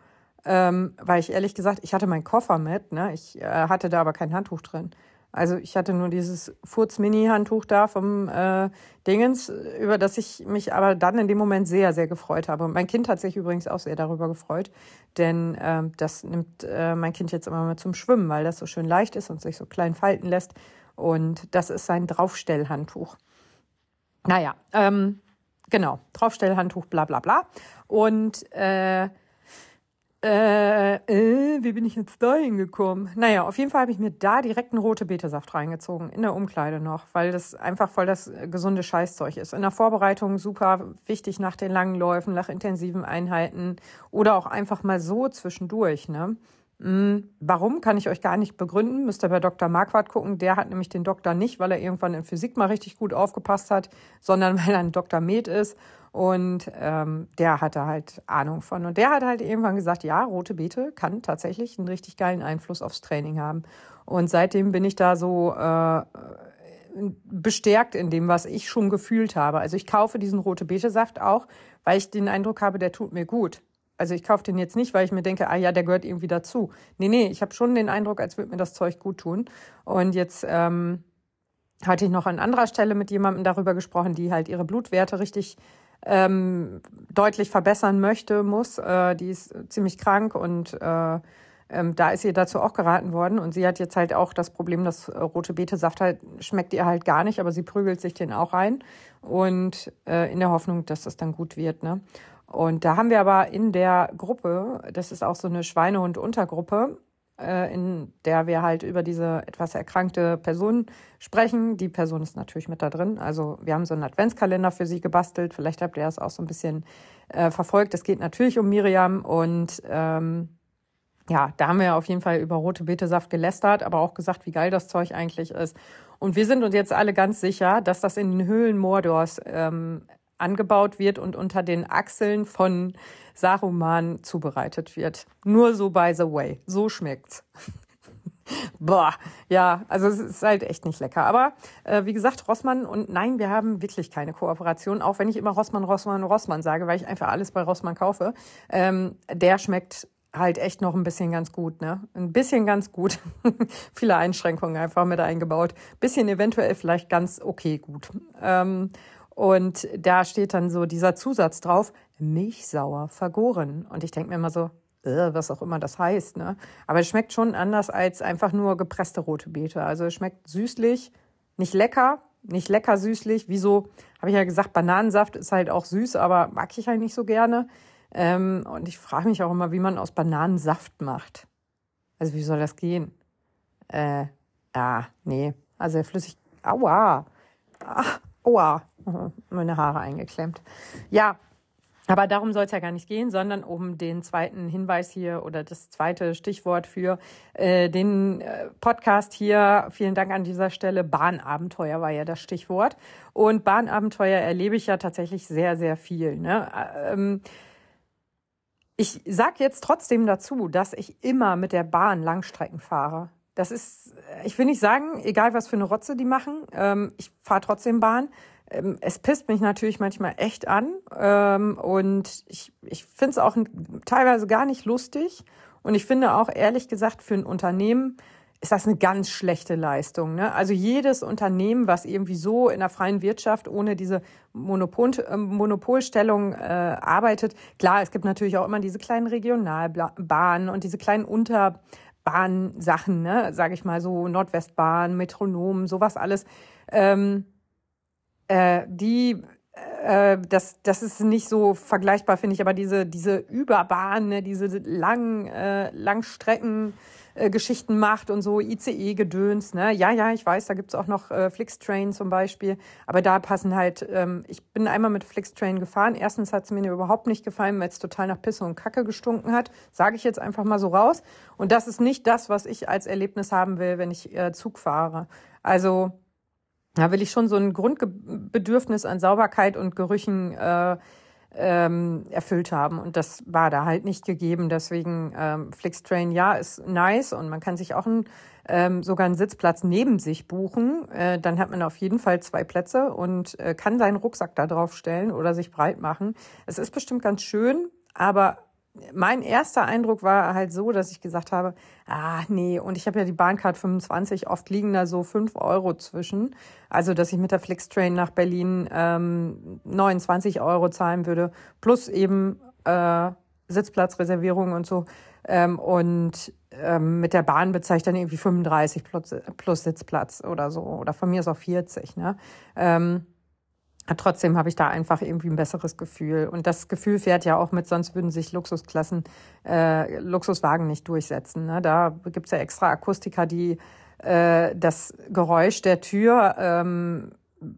Speaker 1: ähm, weil ich ehrlich gesagt, ich hatte meinen Koffer mit, ne? ich äh, hatte da aber kein Handtuch drin. Also ich hatte nur dieses Furz-Mini-Handtuch da vom äh, Dingens, über das ich mich aber dann in dem Moment sehr, sehr gefreut habe. Und mein Kind hat sich übrigens auch sehr darüber gefreut, denn äh, das nimmt äh, mein Kind jetzt immer mal zum Schwimmen, weil das so schön leicht ist und sich so klein falten lässt. Und das ist sein Draufstellhandtuch. Naja, ähm, genau, Draufstellhandtuch, bla bla bla. Und äh, äh, äh, wie bin ich jetzt da hingekommen? Naja, auf jeden Fall habe ich mir da direkt einen rote Betesaft reingezogen, in der Umkleide noch, weil das einfach voll das gesunde Scheißzeug ist. In der Vorbereitung super wichtig nach den langen Läufen, nach intensiven Einheiten oder auch einfach mal so zwischendurch, ne? Hm, warum, kann ich euch gar nicht begründen. Müsst ihr bei Dr. Marquardt gucken. Der hat nämlich den Doktor nicht, weil er irgendwann in Physik mal richtig gut aufgepasst hat, sondern weil er ein Dr. Med ist. Und ähm, der hatte halt Ahnung von. Und der hat halt irgendwann gesagt, ja, rote Beete kann tatsächlich einen richtig geilen Einfluss aufs Training haben. Und seitdem bin ich da so äh, bestärkt in dem, was ich schon gefühlt habe. Also ich kaufe diesen rote Beete Saft auch, weil ich den Eindruck habe, der tut mir gut. Also ich kaufe den jetzt nicht, weil ich mir denke, ah ja, der gehört irgendwie dazu. Nee, nee, ich habe schon den Eindruck, als würde mir das Zeug gut tun. Und jetzt ähm, hatte ich noch an anderer Stelle mit jemandem darüber gesprochen, die halt ihre Blutwerte richtig ähm, deutlich verbessern möchte, muss. Äh, die ist ziemlich krank und äh, ähm, da ist ihr dazu auch geraten worden. Und sie hat jetzt halt auch das Problem, dass äh, rote Beete-Saft halt schmeckt ihr halt gar nicht, aber sie prügelt sich den auch rein. Und äh, in der Hoffnung, dass das dann gut wird. Ne? Und da haben wir aber in der Gruppe, das ist auch so eine Schweinehund-Untergruppe, äh, in der wir halt über diese etwas erkrankte Person sprechen. Die Person ist natürlich mit da drin. Also wir haben so einen Adventskalender für sie gebastelt. Vielleicht habt ihr das auch so ein bisschen äh, verfolgt. Es geht natürlich um Miriam und ähm, ja, da haben wir auf jeden Fall über rote Betesaft gelästert, aber auch gesagt, wie geil das Zeug eigentlich ist. Und wir sind uns jetzt alle ganz sicher, dass das in den Höhlen Mordors ähm, angebaut wird und unter den Achseln von Saruman zubereitet wird. Nur so by the way. So schmeckt's. Boah, ja, also es ist halt echt nicht lecker. Aber äh, wie gesagt, Rossmann und nein, wir haben wirklich keine Kooperation, auch wenn ich immer Rossmann, Rossmann, Rossmann sage, weil ich einfach alles bei Rossmann kaufe. Ähm, der schmeckt halt echt noch ein bisschen ganz gut, ne? Ein bisschen ganz gut. Viele Einschränkungen einfach mit eingebaut. Bisschen eventuell vielleicht ganz okay gut. Ähm, und da steht dann so dieser Zusatz drauf, milchsauer vergoren. Und ich denke mir immer so, äh, was auch immer das heißt, ne? Aber es schmeckt schon anders als einfach nur gepresste rote Beete. Also es schmeckt süßlich, nicht lecker, nicht lecker süßlich. Wieso, habe ich ja gesagt, Bananensaft ist halt auch süß, aber mag ich halt nicht so gerne. Ähm, und ich frage mich auch immer, wie man aus Bananensaft macht. Also wie soll das gehen? Äh, ah, nee. Also flüssig, aua. Ah, aua. meine Haare eingeklemmt. Ja, aber darum soll es ja gar nicht gehen, sondern um den zweiten Hinweis hier oder das zweite Stichwort für äh, den äh, Podcast hier. Vielen Dank an dieser Stelle. Bahnabenteuer war ja das Stichwort. Und Bahnabenteuer erlebe ich ja tatsächlich sehr, sehr viel. Ne? Ähm, ich sage jetzt trotzdem dazu, dass ich immer mit der Bahn Langstrecken fahre. Das ist, ich will nicht sagen, egal was für eine Rotze die machen, ähm, ich fahre trotzdem Bahn es pisst mich natürlich manchmal echt an ähm, und ich, ich finde es auch teilweise gar nicht lustig. Und ich finde auch ehrlich gesagt für ein Unternehmen ist das eine ganz schlechte Leistung. Ne? Also jedes Unternehmen, was irgendwie so in der freien Wirtschaft ohne diese Monopol, äh, Monopolstellung äh, arbeitet, klar, es gibt natürlich auch immer diese kleinen Regionalbahnen und diese kleinen Unterbahnsachen, ne? sage ich mal so, Nordwestbahn, Metronom, sowas alles. Ähm, äh, die äh, das, das ist nicht so vergleichbar, finde ich, aber diese, diese Überbahn, ne, diese langen äh, Langstrecken, äh, Geschichten macht und so ICE-Gedöns. Ne? Ja, ja, ich weiß, da gibt's auch noch äh, Flixtrain zum Beispiel. Aber da passen halt, ähm, ich bin einmal mit Flixtrain gefahren. Erstens hat's mir überhaupt nicht gefallen, weil es total nach Pisse und Kacke gestunken hat. Sage ich jetzt einfach mal so raus. Und das ist nicht das, was ich als Erlebnis haben will, wenn ich äh, Zug fahre. Also da will ich schon so ein Grundbedürfnis an Sauberkeit und Gerüchen äh, ähm, erfüllt haben. Und das war da halt nicht gegeben. Deswegen ähm, Flixtrain, ja, ist nice und man kann sich auch ein, ähm, sogar einen Sitzplatz neben sich buchen. Äh, dann hat man auf jeden Fall zwei Plätze und äh, kann seinen Rucksack da drauf stellen oder sich breit machen. Es ist bestimmt ganz schön, aber mein erster Eindruck war halt so, dass ich gesagt habe, ah nee, und ich habe ja die Bahncard 25, oft liegen da so fünf Euro zwischen. Also, dass ich mit der Flixtrain nach Berlin ähm, 29 Euro zahlen würde, plus eben äh, Sitzplatzreservierung und so. Ähm, und ähm, mit der Bahn bezahle ich dann irgendwie 35 plus, plus Sitzplatz oder so. Oder von mir ist auch 40. Ne? Ähm, Trotzdem habe ich da einfach irgendwie ein besseres Gefühl. Und das Gefühl fährt ja auch mit, sonst würden sich Luxusklassen, äh, Luxuswagen nicht durchsetzen. Ne? Da gibt's ja extra Akustiker, die äh, das Geräusch der Tür ähm,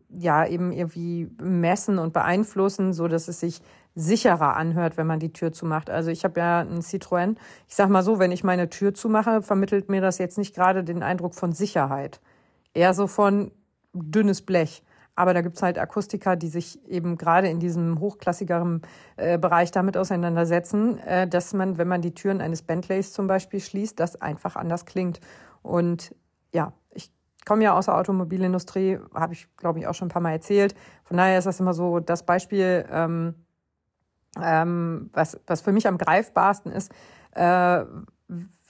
Speaker 1: ja eben irgendwie messen und beeinflussen, so dass es sich sicherer anhört, wenn man die Tür zumacht. Also ich habe ja einen Citroën. Ich sag mal so, wenn ich meine Tür zumache, vermittelt mir das jetzt nicht gerade den Eindruck von Sicherheit. Eher so von dünnes Blech. Aber da gibt's halt Akustiker, die sich eben gerade in diesem hochklassigeren äh, Bereich damit auseinandersetzen, äh, dass man, wenn man die Türen eines Bentleys zum Beispiel schließt, das einfach anders klingt. Und ja, ich komme ja aus der Automobilindustrie, habe ich, glaube ich, auch schon ein paar Mal erzählt. Von daher ist das immer so das Beispiel, ähm, ähm, was, was für mich am greifbarsten ist. Äh,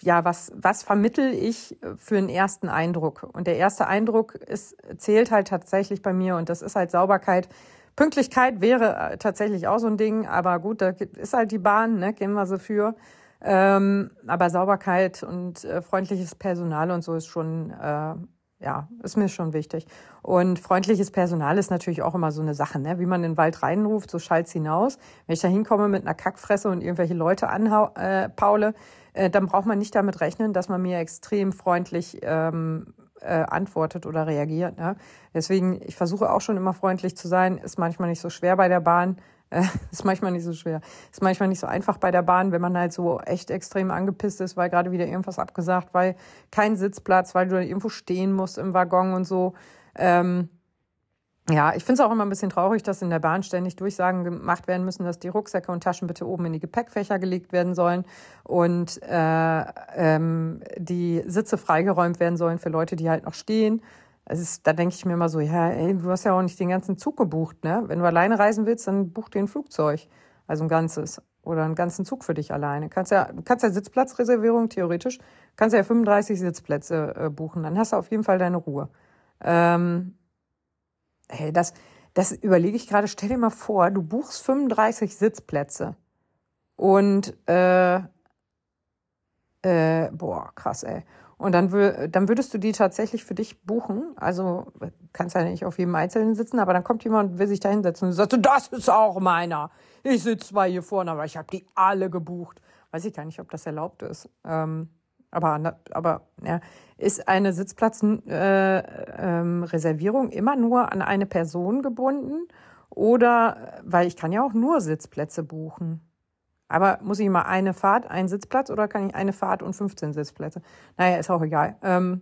Speaker 1: ja, was, was vermittel ich für einen ersten Eindruck? Und der erste Eindruck ist, zählt halt tatsächlich bei mir und das ist halt Sauberkeit. Pünktlichkeit wäre äh, tatsächlich auch so ein Ding, aber gut, da ist halt die Bahn, ne, kennen wir sie für. Ähm, aber Sauberkeit und äh, freundliches Personal und so ist schon, äh, ja, ist mir schon wichtig. Und freundliches Personal ist natürlich auch immer so eine Sache, ne? Wie man in den Wald reinruft, so schallt's hinaus. Wenn ich da hinkomme mit einer Kackfresse und irgendwelche Leute anpaule, äh, äh, dann braucht man nicht damit rechnen, dass man mir extrem freundlich ähm, äh, antwortet oder reagiert. Ne? Deswegen, ich versuche auch schon immer freundlich zu sein. Ist manchmal nicht so schwer bei der Bahn. Äh, ist manchmal nicht so schwer. Ist manchmal nicht so einfach bei der Bahn, wenn man halt so echt extrem angepisst ist, weil gerade wieder irgendwas abgesagt, weil kein Sitzplatz, weil du irgendwo stehen musst im Waggon und so. Ähm, ja, ich finde es auch immer ein bisschen traurig, dass in der Bahn ständig Durchsagen gemacht werden müssen, dass die Rucksäcke und Taschen bitte oben in die Gepäckfächer gelegt werden sollen und äh, ähm, die Sitze freigeräumt werden sollen für Leute, die halt noch stehen. Es ist, da denke ich mir immer so, ja, ey, du hast ja auch nicht den ganzen Zug gebucht, ne? Wenn du alleine reisen willst, dann buch dir ein Flugzeug, also ein ganzes oder einen ganzen Zug für dich alleine. Kannst ja, kannst ja Sitzplatzreservierung theoretisch, kannst ja 35 Sitzplätze äh, buchen, dann hast du auf jeden Fall deine Ruhe. Ähm, Hey, das, das überlege ich gerade. Stell dir mal vor, du buchst 35 Sitzplätze und äh, äh, boah, krass, ey. Und dann, dann würdest du die tatsächlich für dich buchen. Also kannst ja nicht auf jedem Einzelnen sitzen, aber dann kommt jemand und will sich da hinsetzen und sagt, das ist auch meiner. Ich sitze zwar hier vorne, aber ich habe die alle gebucht. Weiß ich gar nicht, ob das erlaubt ist. Ähm, aber, aber ja, ist eine Sitzplatzreservierung äh, ähm, immer nur an eine Person gebunden? Oder, weil ich kann ja auch nur Sitzplätze buchen. Aber muss ich mal eine Fahrt, einen Sitzplatz oder kann ich eine Fahrt und 15 Sitzplätze? Naja, ist auch egal. Ähm,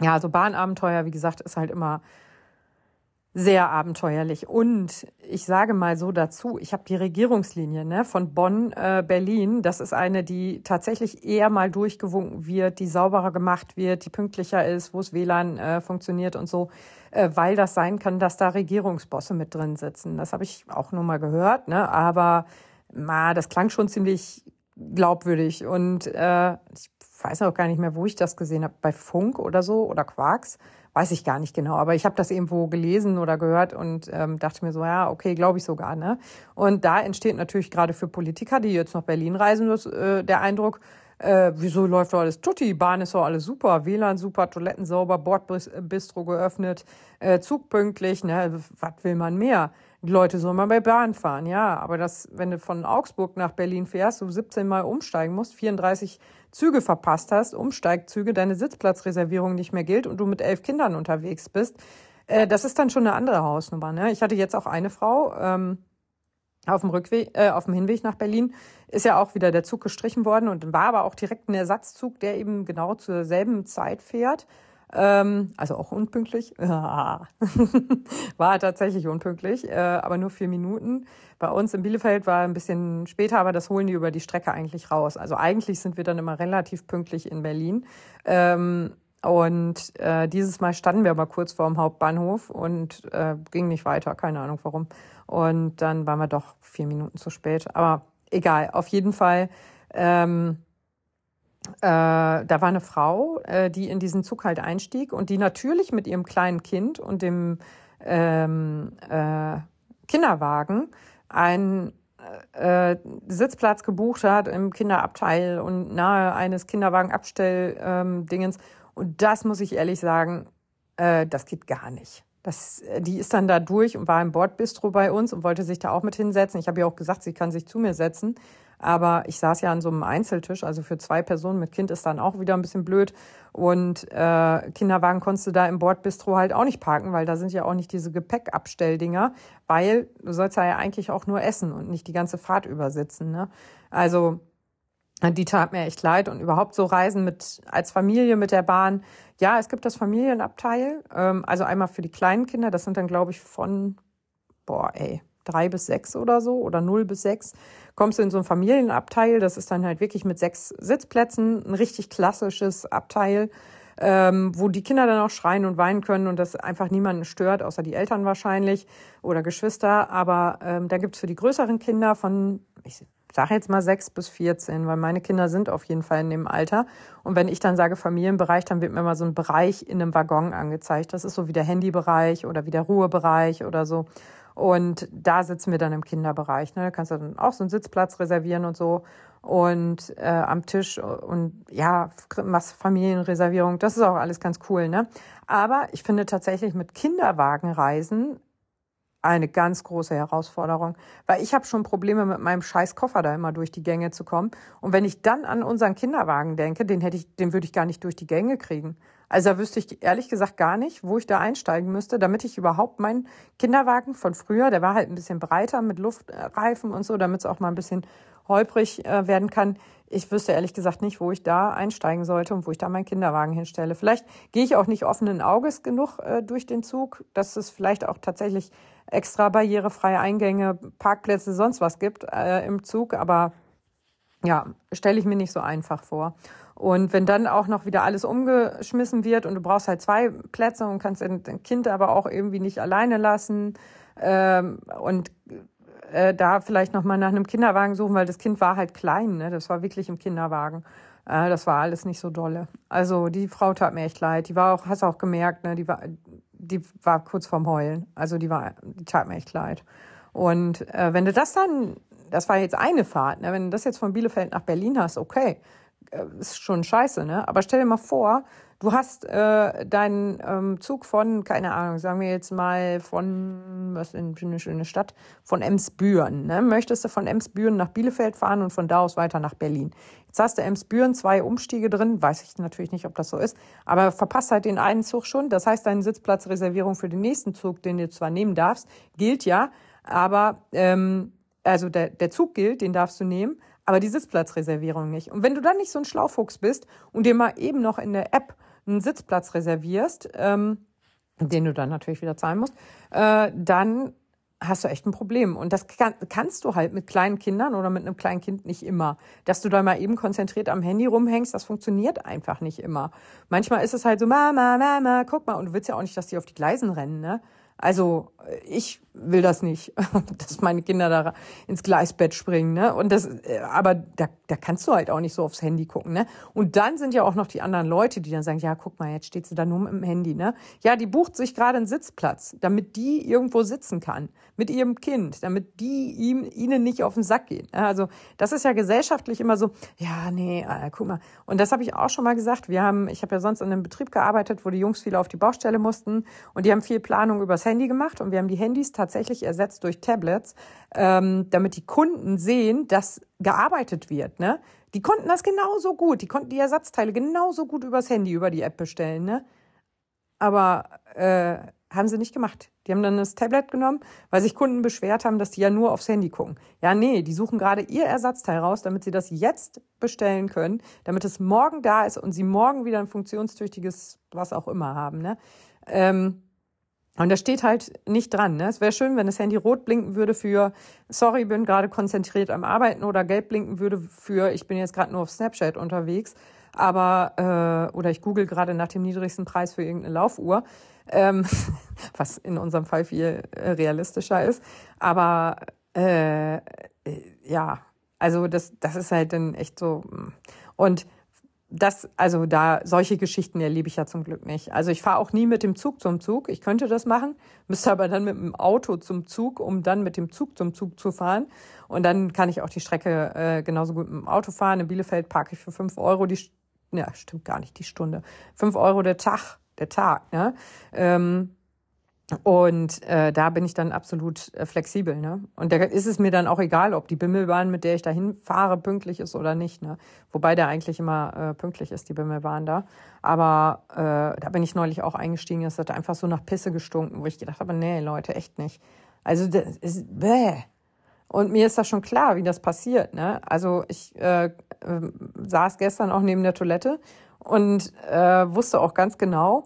Speaker 1: ja, also Bahnabenteuer, wie gesagt, ist halt immer sehr abenteuerlich. Und ich sage mal so dazu, ich habe die Regierungslinie ne, von Bonn, äh, Berlin. Das ist eine, die tatsächlich eher mal durchgewunken wird, die sauberer gemacht wird, die pünktlicher ist, wo es WLAN äh, funktioniert und so, äh, weil das sein kann, dass da Regierungsbosse mit drin sitzen. Das habe ich auch nur mal gehört, ne? aber ma, das klang schon ziemlich glaubwürdig. Und äh, ich weiß auch gar nicht mehr, wo ich das gesehen habe, bei Funk oder so oder Quarks weiß ich gar nicht genau, aber ich habe das irgendwo gelesen oder gehört und ähm, dachte mir so, ja, okay, glaube ich sogar. Ne? Und da entsteht natürlich gerade für Politiker, die jetzt nach Berlin reisen, das, äh, der Eindruck, äh, wieso läuft doch alles tutti, Bahn ist doch alles super, WLAN super, Toiletten sauber, Bordbistro geöffnet, äh, Zug pünktlich, ne, was will man mehr? Die Leute sollen mal bei Bahn fahren, ja, aber das, wenn du von Augsburg nach Berlin fährst, du 17 Mal umsteigen musst, 34 Züge verpasst hast, Umsteigzüge, deine Sitzplatzreservierung nicht mehr gilt und du mit elf Kindern unterwegs bist, äh, das ist dann schon eine andere Hausnummer. Ne? Ich hatte jetzt auch eine Frau ähm, auf dem Rückweg, äh, auf dem Hinweg nach Berlin, ist ja auch wieder der Zug gestrichen worden und war aber auch direkt ein Ersatzzug, der eben genau zur selben Zeit fährt. Ähm, also auch unpünktlich. War tatsächlich unpünktlich, äh, aber nur vier Minuten. Bei uns in Bielefeld war ein bisschen später, aber das holen die über die Strecke eigentlich raus. Also eigentlich sind wir dann immer relativ pünktlich in Berlin. Ähm, und äh, dieses Mal standen wir aber kurz vor dem Hauptbahnhof und äh, ging nicht weiter, keine Ahnung warum. Und dann waren wir doch vier Minuten zu spät. Aber egal, auf jeden Fall. Ähm, äh, da war eine Frau, äh, die in diesen Zug halt einstieg und die natürlich mit ihrem kleinen Kind und dem ähm, äh, Kinderwagen einen äh, Sitzplatz gebucht hat im Kinderabteil und nahe eines Kinderwagenabstelldingens. Ähm, und das muss ich ehrlich sagen, äh, das geht gar nicht. Das, äh, die ist dann da durch und war im Bordbistro bei uns und wollte sich da auch mit hinsetzen. Ich habe ihr auch gesagt, sie kann sich zu mir setzen. Aber ich saß ja an so einem Einzeltisch, also für zwei Personen mit Kind ist dann auch wieder ein bisschen blöd. Und äh, Kinderwagen konntest du da im Bordbistro halt auch nicht parken, weil da sind ja auch nicht diese Gepäckabstelldinger, weil du sollst ja eigentlich auch nur essen und nicht die ganze Fahrt übersitzen. Ne? Also die tat mir echt leid und überhaupt so Reisen mit als Familie mit der Bahn. Ja, es gibt das Familienabteil, ähm, also einmal für die kleinen Kinder, das sind dann glaube ich von boah, ey, drei bis sechs oder so oder null bis sechs, kommst du in so ein Familienabteil. Das ist dann halt wirklich mit sechs Sitzplätzen, ein richtig klassisches Abteil, ähm, wo die Kinder dann auch schreien und weinen können und das einfach niemanden stört, außer die Eltern wahrscheinlich oder Geschwister. Aber ähm, da gibt's für die größeren Kinder von, ich sage jetzt mal sechs bis vierzehn, weil meine Kinder sind auf jeden Fall in dem Alter. Und wenn ich dann sage Familienbereich, dann wird mir mal so ein Bereich in einem Waggon angezeigt. Das ist so wie der Handybereich oder wie der Ruhebereich oder so. Und da sitzen wir dann im Kinderbereich. Ne? Da kannst du dann auch so einen Sitzplatz reservieren und so. Und äh, am Tisch und ja, was Familienreservierung, das ist auch alles ganz cool, ne? Aber ich finde tatsächlich mit Kinderwagenreisen eine ganz große Herausforderung, weil ich habe schon Probleme mit meinem scheiß Koffer da immer durch die Gänge zu kommen. Und wenn ich dann an unseren Kinderwagen denke, den hätte ich, den würde ich gar nicht durch die Gänge kriegen. Also da wüsste ich ehrlich gesagt gar nicht, wo ich da einsteigen müsste, damit ich überhaupt meinen Kinderwagen von früher, der war halt ein bisschen breiter mit Luftreifen und so, damit es auch mal ein bisschen holprig äh, werden kann. Ich wüsste ehrlich gesagt nicht, wo ich da einsteigen sollte und wo ich da meinen Kinderwagen hinstelle. Vielleicht gehe ich auch nicht offenen Auges genug äh, durch den Zug, dass es vielleicht auch tatsächlich extra barrierefreie Eingänge, Parkplätze, sonst was gibt äh, im Zug. Aber ja, stelle ich mir nicht so einfach vor. Und wenn dann auch noch wieder alles umgeschmissen wird und du brauchst halt zwei Plätze und kannst dein Kind aber auch irgendwie nicht alleine lassen ähm, und äh, da vielleicht noch mal nach einem Kinderwagen suchen, weil das Kind war halt klein, ne? Das war wirklich im Kinderwagen. Äh, das war alles nicht so dolle. Also die Frau tat mir echt leid. Die war auch, hast auch gemerkt, ne? Die war, die war kurz vorm Heulen. Also die war, die tat mir echt leid. Und äh, wenn du das dann, das war jetzt eine Fahrt, ne? wenn du das jetzt von Bielefeld nach Berlin hast, okay, äh, ist schon scheiße, ne? Aber stell dir mal vor, du hast äh, deinen ähm, Zug von, keine Ahnung, sagen wir jetzt mal von, was ist eine schöne Stadt, von Emsbüren, ne? Möchtest du von Emsbüren nach Bielefeld fahren und von da aus weiter nach Berlin. Jetzt hast du Emsbüren zwei Umstiege drin, weiß ich natürlich nicht, ob das so ist, aber verpasst halt den einen Zug schon. Das heißt, deine Sitzplatzreservierung für den nächsten Zug, den du zwar nehmen darfst, gilt ja, aber ähm, also der, der Zug gilt, den darfst du nehmen, aber die Sitzplatzreservierung nicht. Und wenn du dann nicht so ein Schlaufuchs bist und dir mal eben noch in der App einen Sitzplatz reservierst, ähm, den du dann natürlich wieder zahlen musst, äh, dann hast du echt ein Problem. Und das kann, kannst du halt mit kleinen Kindern oder mit einem kleinen Kind nicht immer. Dass du da mal eben konzentriert am Handy rumhängst, das funktioniert einfach nicht immer. Manchmal ist es halt so, Mama, Mama, guck mal. Und du willst ja auch nicht, dass die auf die Gleisen rennen, ne? Also ich will das nicht, dass meine Kinder da ins Gleisbett springen, ne? Und das, äh, aber da, da kannst du halt auch nicht so aufs Handy gucken, ne? Und dann sind ja auch noch die anderen Leute, die dann sagen, ja, guck mal, jetzt steht sie da nur mit dem Handy, ne? Ja, die bucht sich gerade einen Sitzplatz, damit die irgendwo sitzen kann mit ihrem Kind, damit die ihm ihnen nicht auf den Sack gehen. Also das ist ja gesellschaftlich immer so, ja, nee, äh, guck mal. Und das habe ich auch schon mal gesagt. Wir haben, ich habe ja sonst in einem Betrieb gearbeitet, wo die Jungs viele auf die Baustelle mussten und die haben viel Planung übers Handy gemacht und wir haben die Handys tatsächlich ersetzt durch Tablets, ähm, damit die Kunden sehen, dass gearbeitet wird. Ne? Die konnten das genauso gut. Die konnten die Ersatzteile genauso gut übers Handy, über die App bestellen. Ne? Aber äh, haben sie nicht gemacht. Die haben dann das Tablet genommen, weil sich Kunden beschwert haben, dass die ja nur aufs Handy gucken. Ja, nee, die suchen gerade ihr Ersatzteil raus, damit sie das jetzt bestellen können, damit es morgen da ist und sie morgen wieder ein funktionstüchtiges was auch immer haben. Ne? Ähm, und das steht halt nicht dran. Ne? Es wäre schön, wenn das Handy rot blinken würde für, sorry, bin gerade konzentriert am Arbeiten oder gelb blinken würde für, ich bin jetzt gerade nur auf Snapchat unterwegs. Aber, äh, oder ich google gerade nach dem niedrigsten Preis für irgendeine Laufuhr, ähm, was in unserem Fall viel äh, realistischer ist. Aber äh, äh, ja, also das, das ist halt dann echt so. Mm. Und das, also da, solche Geschichten erlebe ich ja zum Glück nicht. Also ich fahre auch nie mit dem Zug zum Zug. Ich könnte das machen, müsste aber dann mit dem Auto zum Zug, um dann mit dem Zug zum Zug zu fahren. Und dann kann ich auch die Strecke äh, genauso gut mit dem Auto fahren. In Bielefeld parke ich für fünf Euro die, ja, stimmt gar nicht die Stunde. Fünf Euro der Tag, der Tag, ne? Ähm, und äh, da bin ich dann absolut äh, flexibel. Ne? Und da ist es mir dann auch egal, ob die Bimmelbahn, mit der ich dahin fahre, pünktlich ist oder nicht. Ne? Wobei der eigentlich immer äh, pünktlich ist, die Bimmelbahn da. Aber äh, da bin ich neulich auch eingestiegen. Es hat einfach so nach Pisse gestunken, wo ich gedacht habe, nee, Leute, echt nicht. Also das ist bäh. Und mir ist das schon klar, wie das passiert. Ne? Also ich äh, äh, saß gestern auch neben der Toilette und äh, wusste auch ganz genau,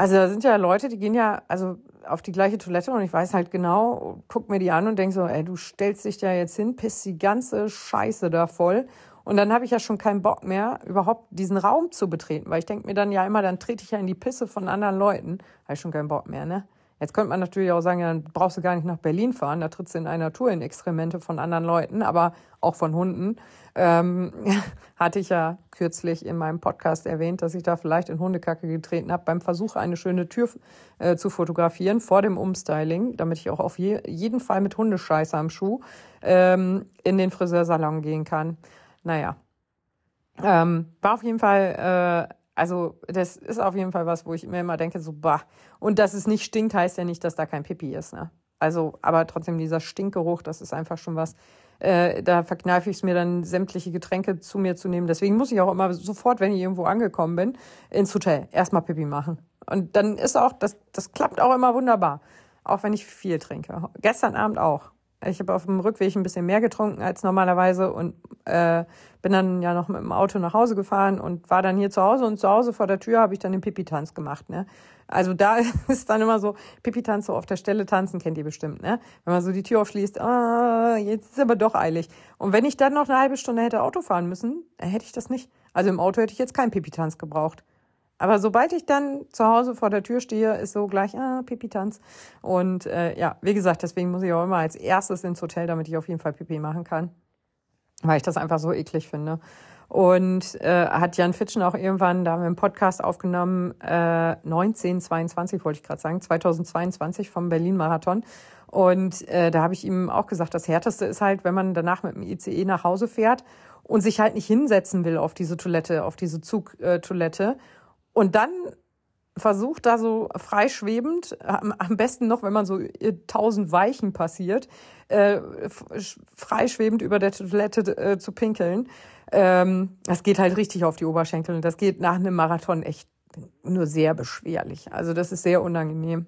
Speaker 1: also da sind ja Leute, die gehen ja also auf die gleiche Toilette und ich weiß halt genau, guck mir die an und denk so, ey, du stellst dich da jetzt hin, pisst die ganze Scheiße da voll. Und dann habe ich ja schon keinen Bock mehr, überhaupt diesen Raum zu betreten, weil ich denk mir dann ja immer, dann trete ich ja in die Pisse von anderen Leuten. Habe ich schon keinen Bock mehr, ne? Jetzt könnte man natürlich auch sagen, ja, dann brauchst du gar nicht nach Berlin fahren, da trittst du in einer Tour in Exkremente von anderen Leuten, aber auch von Hunden. Ähm, hatte ich ja kürzlich in meinem Podcast erwähnt, dass ich da vielleicht in Hundekacke getreten habe beim Versuch, eine schöne Tür äh, zu fotografieren vor dem Umstyling, damit ich auch auf je, jeden Fall mit Hundescheiße am Schuh ähm, in den Friseursalon gehen kann. Naja, ähm, war auf jeden Fall äh, also das ist auf jeden Fall was, wo ich mir immer denke, so, bah. Und dass es nicht stinkt, heißt ja nicht, dass da kein Pipi ist. Ne? Also, aber trotzdem dieser Stinkgeruch, das ist einfach schon was. Äh, da verkneife ich es mir dann, sämtliche Getränke zu mir zu nehmen. Deswegen muss ich auch immer sofort, wenn ich irgendwo angekommen bin, ins Hotel erstmal Pipi machen. Und dann ist auch, das, das klappt auch immer wunderbar. Auch wenn ich viel trinke. Gestern Abend auch. Ich habe auf dem Rückweg ein bisschen mehr getrunken als normalerweise und äh, bin dann ja noch mit dem Auto nach Hause gefahren und war dann hier zu Hause und zu Hause vor der Tür habe ich dann den Pipi-Tanz gemacht. Ne? Also da ist dann immer so, Pipi-Tanz so auf der Stelle tanzen, kennt ihr bestimmt, ne? Wenn man so die Tür aufschließt, ah, jetzt ist aber doch eilig. Und wenn ich dann noch eine halbe Stunde hätte Auto fahren müssen, dann hätte ich das nicht. Also im Auto hätte ich jetzt keinen Pipi-Tanz gebraucht. Aber sobald ich dann zu Hause vor der Tür stehe, ist so gleich, ah, Pipi-Tanz. Und äh, ja, wie gesagt, deswegen muss ich auch immer als erstes ins Hotel, damit ich auf jeden Fall Pipi machen kann. Weil ich das einfach so eklig finde. Und äh, hat Jan Fitschen auch irgendwann, da haben wir einen Podcast aufgenommen, äh, 1922 wollte ich gerade sagen, 2022 vom Berlin-Marathon. Und äh, da habe ich ihm auch gesagt, das Härteste ist halt, wenn man danach mit dem ICE nach Hause fährt und sich halt nicht hinsetzen will auf diese Toilette, auf diese Zugtoilette. Und dann versucht da so freischwebend, am besten noch, wenn man so tausend Weichen passiert, äh, freischwebend über der Toilette äh, zu pinkeln. Ähm, das geht halt richtig auf die Oberschenkel und das geht nach einem Marathon echt nur sehr beschwerlich. Also das ist sehr unangenehm.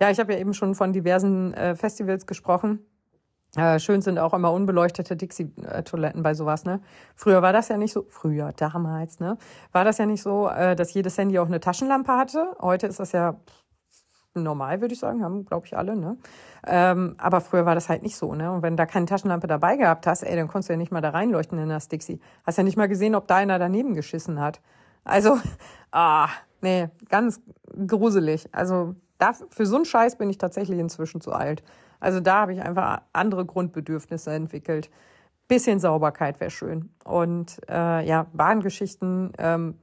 Speaker 1: Ja, ich habe ja eben schon von diversen äh, Festivals gesprochen. Äh, schön sind auch immer unbeleuchtete Dixie-Toiletten bei sowas, ne? Früher war das ja nicht so, früher, damals, ne? War das ja nicht so, äh, dass jedes Handy auch eine Taschenlampe hatte. Heute ist das ja normal, würde ich sagen, haben, glaube ich, alle, ne? Ähm, aber früher war das halt nicht so, ne? Und wenn da keine Taschenlampe dabei gehabt hast, ey, dann konntest du ja nicht mal da reinleuchten in das Dixie. Hast ja nicht mal gesehen, ob da einer daneben geschissen hat. Also, ah, nee, ganz gruselig. Also, da, für so einen Scheiß bin ich tatsächlich inzwischen zu alt. Also da habe ich einfach andere Grundbedürfnisse entwickelt. Bisschen Sauberkeit wäre schön. Und äh, ja, Bahngeschichten, ähm,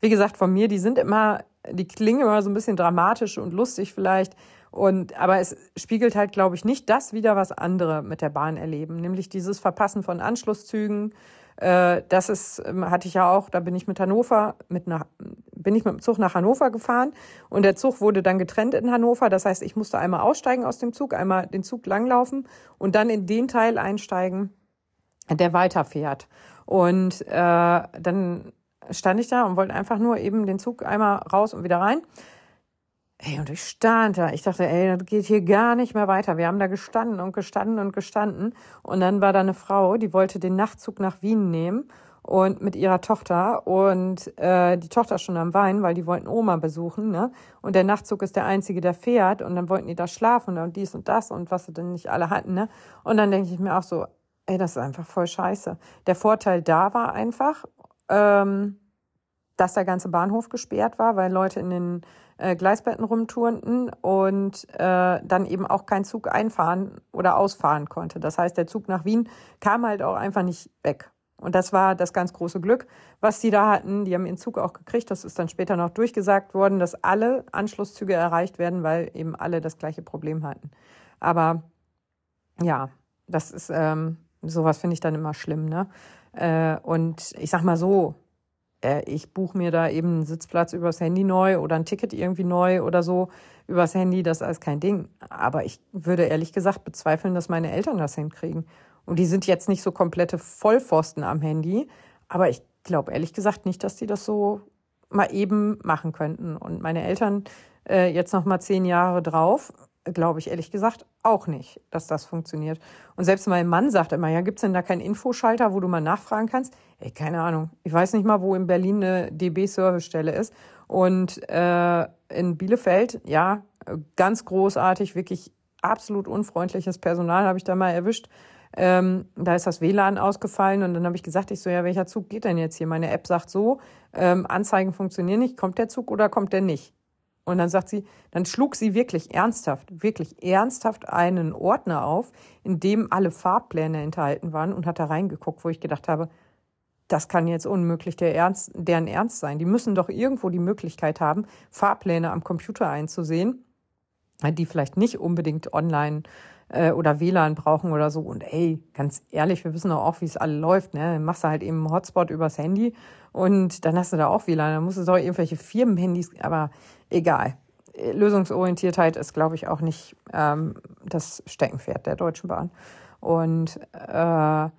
Speaker 1: wie gesagt, von mir, die sind immer, die klingen immer so ein bisschen dramatisch und lustig vielleicht. Und, aber es spiegelt halt, glaube ich, nicht das wieder, was andere mit der Bahn erleben, nämlich dieses Verpassen von Anschlusszügen, das ist, ähm, hatte ich ja auch, da bin ich mit Hannover, mit nach, bin ich mit dem Zug nach Hannover gefahren und der Zug wurde dann getrennt in Hannover. Das heißt, ich musste einmal aussteigen aus dem Zug, einmal den Zug langlaufen und dann in den Teil einsteigen, der weiterfährt. Und äh, dann stand ich da und wollte einfach nur eben den Zug einmal raus und wieder rein. Ey, und ich stand da. Ich dachte, ey, das geht hier gar nicht mehr weiter. Wir haben da gestanden und gestanden und gestanden. Und dann war da eine Frau, die wollte den Nachtzug nach Wien nehmen und mit ihrer Tochter. Und äh, die Tochter schon am Weinen, weil die wollten Oma besuchen. Ne? Und der Nachtzug ist der einzige, der fährt. Und dann wollten die da schlafen und dies und das und was sie denn nicht alle hatten. Ne? Und dann denke ich mir auch so, ey, das ist einfach voll scheiße. Der Vorteil da war einfach, ähm, dass der ganze Bahnhof gesperrt war, weil Leute in den äh, Gleisbetten rumturnten und äh, dann eben auch kein Zug einfahren oder ausfahren konnte. Das heißt, der Zug nach Wien kam halt auch einfach nicht weg. Und das war das ganz große Glück, was die da hatten. Die haben ihren Zug auch gekriegt. Das ist dann später noch durchgesagt worden, dass alle Anschlusszüge erreicht werden, weil eben alle das gleiche Problem hatten. Aber ja, das ist ähm, sowas finde ich dann immer schlimm, ne? Äh, und ich sag mal so, ich buche mir da eben einen Sitzplatz übers Handy neu oder ein Ticket irgendwie neu oder so übers Handy, das ist alles kein Ding. Aber ich würde ehrlich gesagt bezweifeln, dass meine Eltern das hinkriegen. Und die sind jetzt nicht so komplette Vollpfosten am Handy, aber ich glaube ehrlich gesagt nicht, dass die das so mal eben machen könnten. Und meine Eltern äh, jetzt noch mal zehn Jahre drauf glaube ich ehrlich gesagt auch nicht, dass das funktioniert. Und selbst mein Mann sagt immer, ja, gibt's denn da keinen Infoschalter, wo du mal nachfragen kannst? Ey, keine Ahnung. Ich weiß nicht mal, wo in Berlin eine DB-Servicestelle ist. Und äh, in Bielefeld, ja, ganz großartig, wirklich absolut unfreundliches Personal habe ich da mal erwischt. Ähm, da ist das WLAN ausgefallen und dann habe ich gesagt, ich so, ja, welcher Zug geht denn jetzt hier? Meine App sagt so, ähm, Anzeigen funktionieren nicht, kommt der Zug oder kommt der nicht? Und dann sagt sie, dann schlug sie wirklich ernsthaft, wirklich ernsthaft einen Ordner auf, in dem alle Fahrpläne enthalten waren und hat da reingeguckt, wo ich gedacht habe, das kann jetzt unmöglich der Ernst, deren Ernst sein. Die müssen doch irgendwo die Möglichkeit haben, Fahrpläne am Computer einzusehen, die vielleicht nicht unbedingt online äh, oder WLAN brauchen oder so. Und ey, ganz ehrlich, wir wissen doch auch, wie es alle läuft. Ne? Machst du halt eben einen Hotspot übers Handy und dann hast du da auch WLAN. Dann musst du doch irgendwelche Firmenhandys, aber egal. Lösungsorientiertheit ist, glaube ich, auch nicht ähm, das Steckenpferd der Deutschen Bahn. Und äh, ja,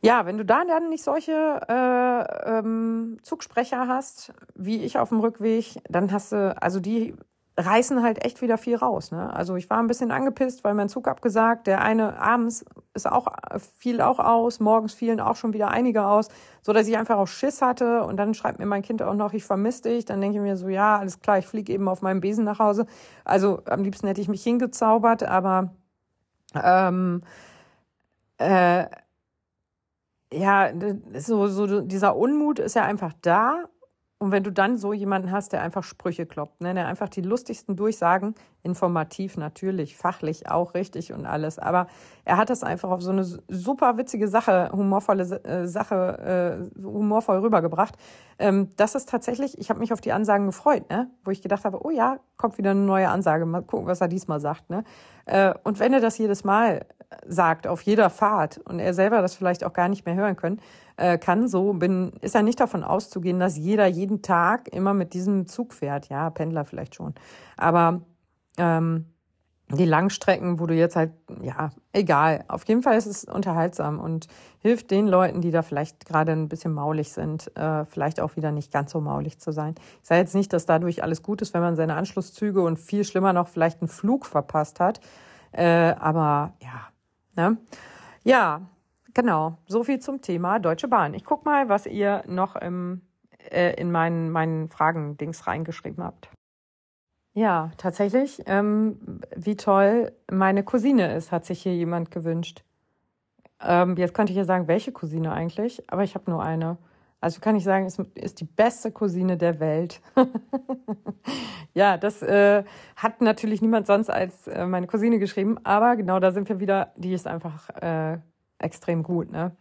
Speaker 1: wenn du da dann nicht solche äh, ähm, Zugsprecher hast, wie ich auf dem Rückweg, dann hast du, also die reißen halt echt wieder viel raus. Ne? Also ich war ein bisschen angepisst, weil mein Zug abgesagt. Der eine abends ist auch fiel auch aus, morgens fielen auch schon wieder einige aus, so dass ich einfach auch Schiss hatte. Und dann schreibt mir mein Kind auch noch, ich vermisse dich. Dann denke ich mir so, ja, alles klar, ich fliege eben auf meinem Besen nach Hause. Also am liebsten hätte ich mich hingezaubert, aber ähm, äh, ja, so, so dieser Unmut ist ja einfach da und wenn du dann so jemanden hast, der einfach Sprüche kloppt, ne, der einfach die lustigsten Durchsagen, informativ natürlich, fachlich auch richtig und alles, aber er hat das einfach auf so eine super witzige Sache, humorvolle äh, Sache, äh, humorvoll rübergebracht. Ähm, das ist tatsächlich, ich habe mich auf die Ansagen gefreut, ne, wo ich gedacht habe, oh ja, kommt wieder eine neue Ansage, mal gucken, was er diesmal sagt. Ne. Äh, und wenn er das jedes Mal sagt, auf jeder Fahrt und er selber das vielleicht auch gar nicht mehr hören können, äh, kann. So bin, ist ja nicht davon auszugehen, dass jeder jeden Tag immer mit diesem Zug fährt. Ja, Pendler vielleicht schon. Aber ähm, die Langstrecken, wo du jetzt halt, ja, egal. Auf jeden Fall ist es unterhaltsam und hilft den Leuten, die da vielleicht gerade ein bisschen maulig sind, äh, vielleicht auch wieder nicht ganz so maulig zu sein. Ich sage jetzt nicht, dass dadurch alles gut ist, wenn man seine Anschlusszüge und viel schlimmer noch vielleicht einen Flug verpasst hat. Äh, aber ja, Ne? Ja, genau. So viel zum Thema Deutsche Bahn. Ich guck mal, was ihr noch im, äh, in meinen, meinen Fragen-Dings reingeschrieben habt. Ja, tatsächlich, ähm, wie toll meine Cousine ist, hat sich hier jemand gewünscht. Ähm, jetzt könnte ich ja sagen, welche Cousine eigentlich, aber ich habe nur eine. Also kann ich sagen, es ist die beste Cousine der Welt. ja, das äh, hat natürlich niemand sonst als äh, meine Cousine geschrieben, aber genau da sind wir wieder, die ist einfach äh, extrem gut. Ne?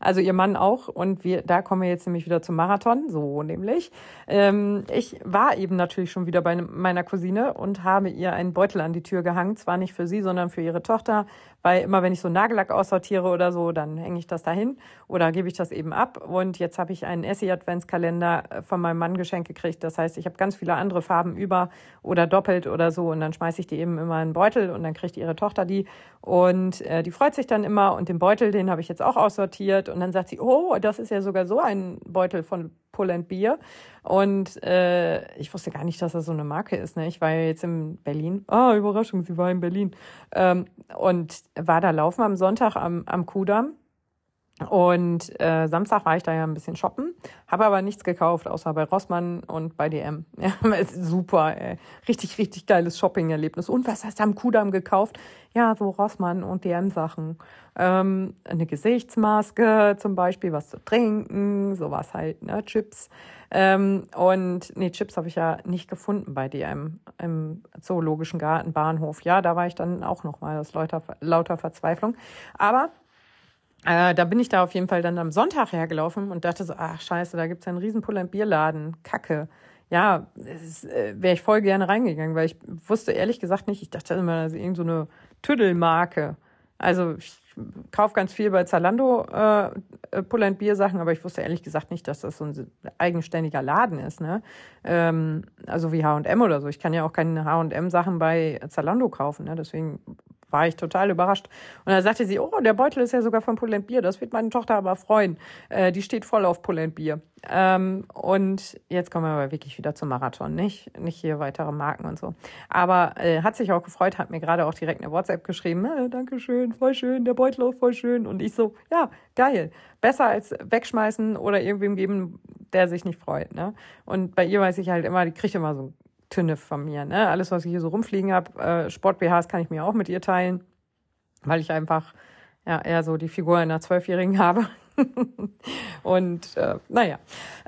Speaker 1: Also ihr Mann auch. Und wir, da kommen wir jetzt nämlich wieder zum Marathon, so nämlich. Ähm, ich war eben natürlich schon wieder bei meiner Cousine und habe ihr einen Beutel an die Tür gehangen. Zwar nicht für sie, sondern für ihre Tochter, weil immer wenn ich so Nagellack aussortiere oder so, dann hänge ich das dahin oder gebe ich das eben ab. Und jetzt habe ich einen Essie-Adventskalender äh, von meinem Mann geschenkt gekriegt. Das heißt, ich habe ganz viele andere Farben über oder doppelt oder so und dann schmeiße ich die eben immer in einen Beutel und dann kriegt ihre Tochter die und äh, die freut sich dann immer und den Beutel, den habe ich jetzt auch aussortiert und dann sagt sie, oh, das ist ja sogar so ein Beutel von Pull and Beer. Und äh, ich wusste gar nicht, dass das so eine Marke ist. Ne? Ich war ja jetzt in Berlin. Ah, Überraschung, sie war in Berlin. Ähm, und war da laufen am Sonntag am, am Kudamm. Und äh, Samstag war ich da ja ein bisschen shoppen, habe aber nichts gekauft, außer bei Rossmann und bei DM. Ja, super, ey. richtig, richtig geiles Shopping-Erlebnis. Und was hast du am Kudamm gekauft? Ja, so Rossmann und DM-Sachen. Ähm, eine Gesichtsmaske zum Beispiel, was zu trinken, sowas halt, ne, Chips. Ähm, und nee, Chips habe ich ja nicht gefunden bei DM im Zoologischen Garten Bahnhof. Ja, da war ich dann auch nochmal aus lauter, lauter Verzweiflung. Aber äh, da bin ich da auf jeden Fall dann am Sonntag hergelaufen und dachte so, ach scheiße, da gibt's ja einen riesen Pull- and Bierladen. Kacke. Ja, äh, wäre ich voll gerne reingegangen, weil ich wusste ehrlich gesagt nicht, ich dachte immer, das ist irgend so eine Tüddelmarke. Also ich kaufe ganz viel bei Zalando äh, äh Pull and Bier Sachen, aber ich wusste ehrlich gesagt nicht, dass das so ein eigenständiger Laden ist, ne? Ähm, also wie H&M oder so. Ich kann ja auch keine H&M Sachen bei Zalando kaufen, ne? Deswegen war ich total überrascht. Und dann sagte sie, oh, der Beutel ist ja sogar von Pull Bier. Das wird meine Tochter aber freuen. Äh, die steht voll auf Pull Bier. Ähm, und jetzt kommen wir aber wirklich wieder zum Marathon, nicht? Nicht hier weitere Marken und so. Aber äh, hat sich auch gefreut, hat mir gerade auch direkt eine WhatsApp geschrieben. Äh, Dankeschön, voll schön, der Beutel ist voll schön. Und ich so, ja, geil. Besser als wegschmeißen oder irgendwem geben, der sich nicht freut. Ne? Und bei ihr weiß ich halt immer, die kriegt immer so Tünne von mir. Ne? Alles, was ich hier so rumfliegen habe, äh, Sport-BHs kann ich mir auch mit ihr teilen, weil ich einfach ja, eher so die Figur einer Zwölfjährigen habe. und äh, naja.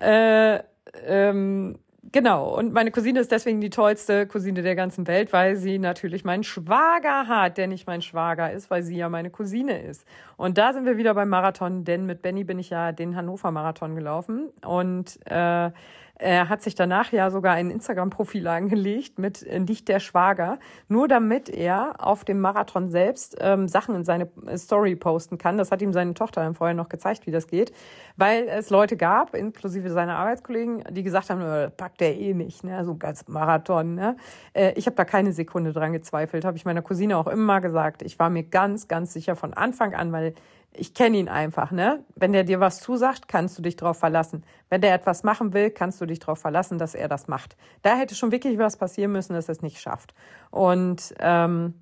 Speaker 1: Äh, ähm, genau, und meine Cousine ist deswegen die tollste Cousine der ganzen Welt, weil sie natürlich meinen Schwager hat, der nicht mein Schwager ist, weil sie ja meine Cousine ist. Und da sind wir wieder beim Marathon, denn mit Benny bin ich ja den Hannover-Marathon gelaufen. Und äh, er hat sich danach ja sogar ein Instagram-Profil angelegt mit äh, Nicht der Schwager, nur damit er auf dem Marathon selbst ähm, Sachen in seine äh, Story posten kann. Das hat ihm seine Tochter dann vorher noch gezeigt, wie das geht, weil es Leute gab, inklusive seiner Arbeitskollegen, die gesagt haben, äh, packt der eh nicht, ne? so ein ganz Marathon. Ne? Äh, ich habe da keine Sekunde dran gezweifelt, habe ich meiner Cousine auch immer gesagt. Ich war mir ganz, ganz sicher von Anfang an, weil ich kenne ihn einfach, ne? Wenn der dir was zusagt, kannst du dich darauf verlassen. Wenn der etwas machen will, kannst du dich darauf verlassen, dass er das macht. Da hätte schon wirklich was passieren müssen, dass er es nicht schafft. Und ähm,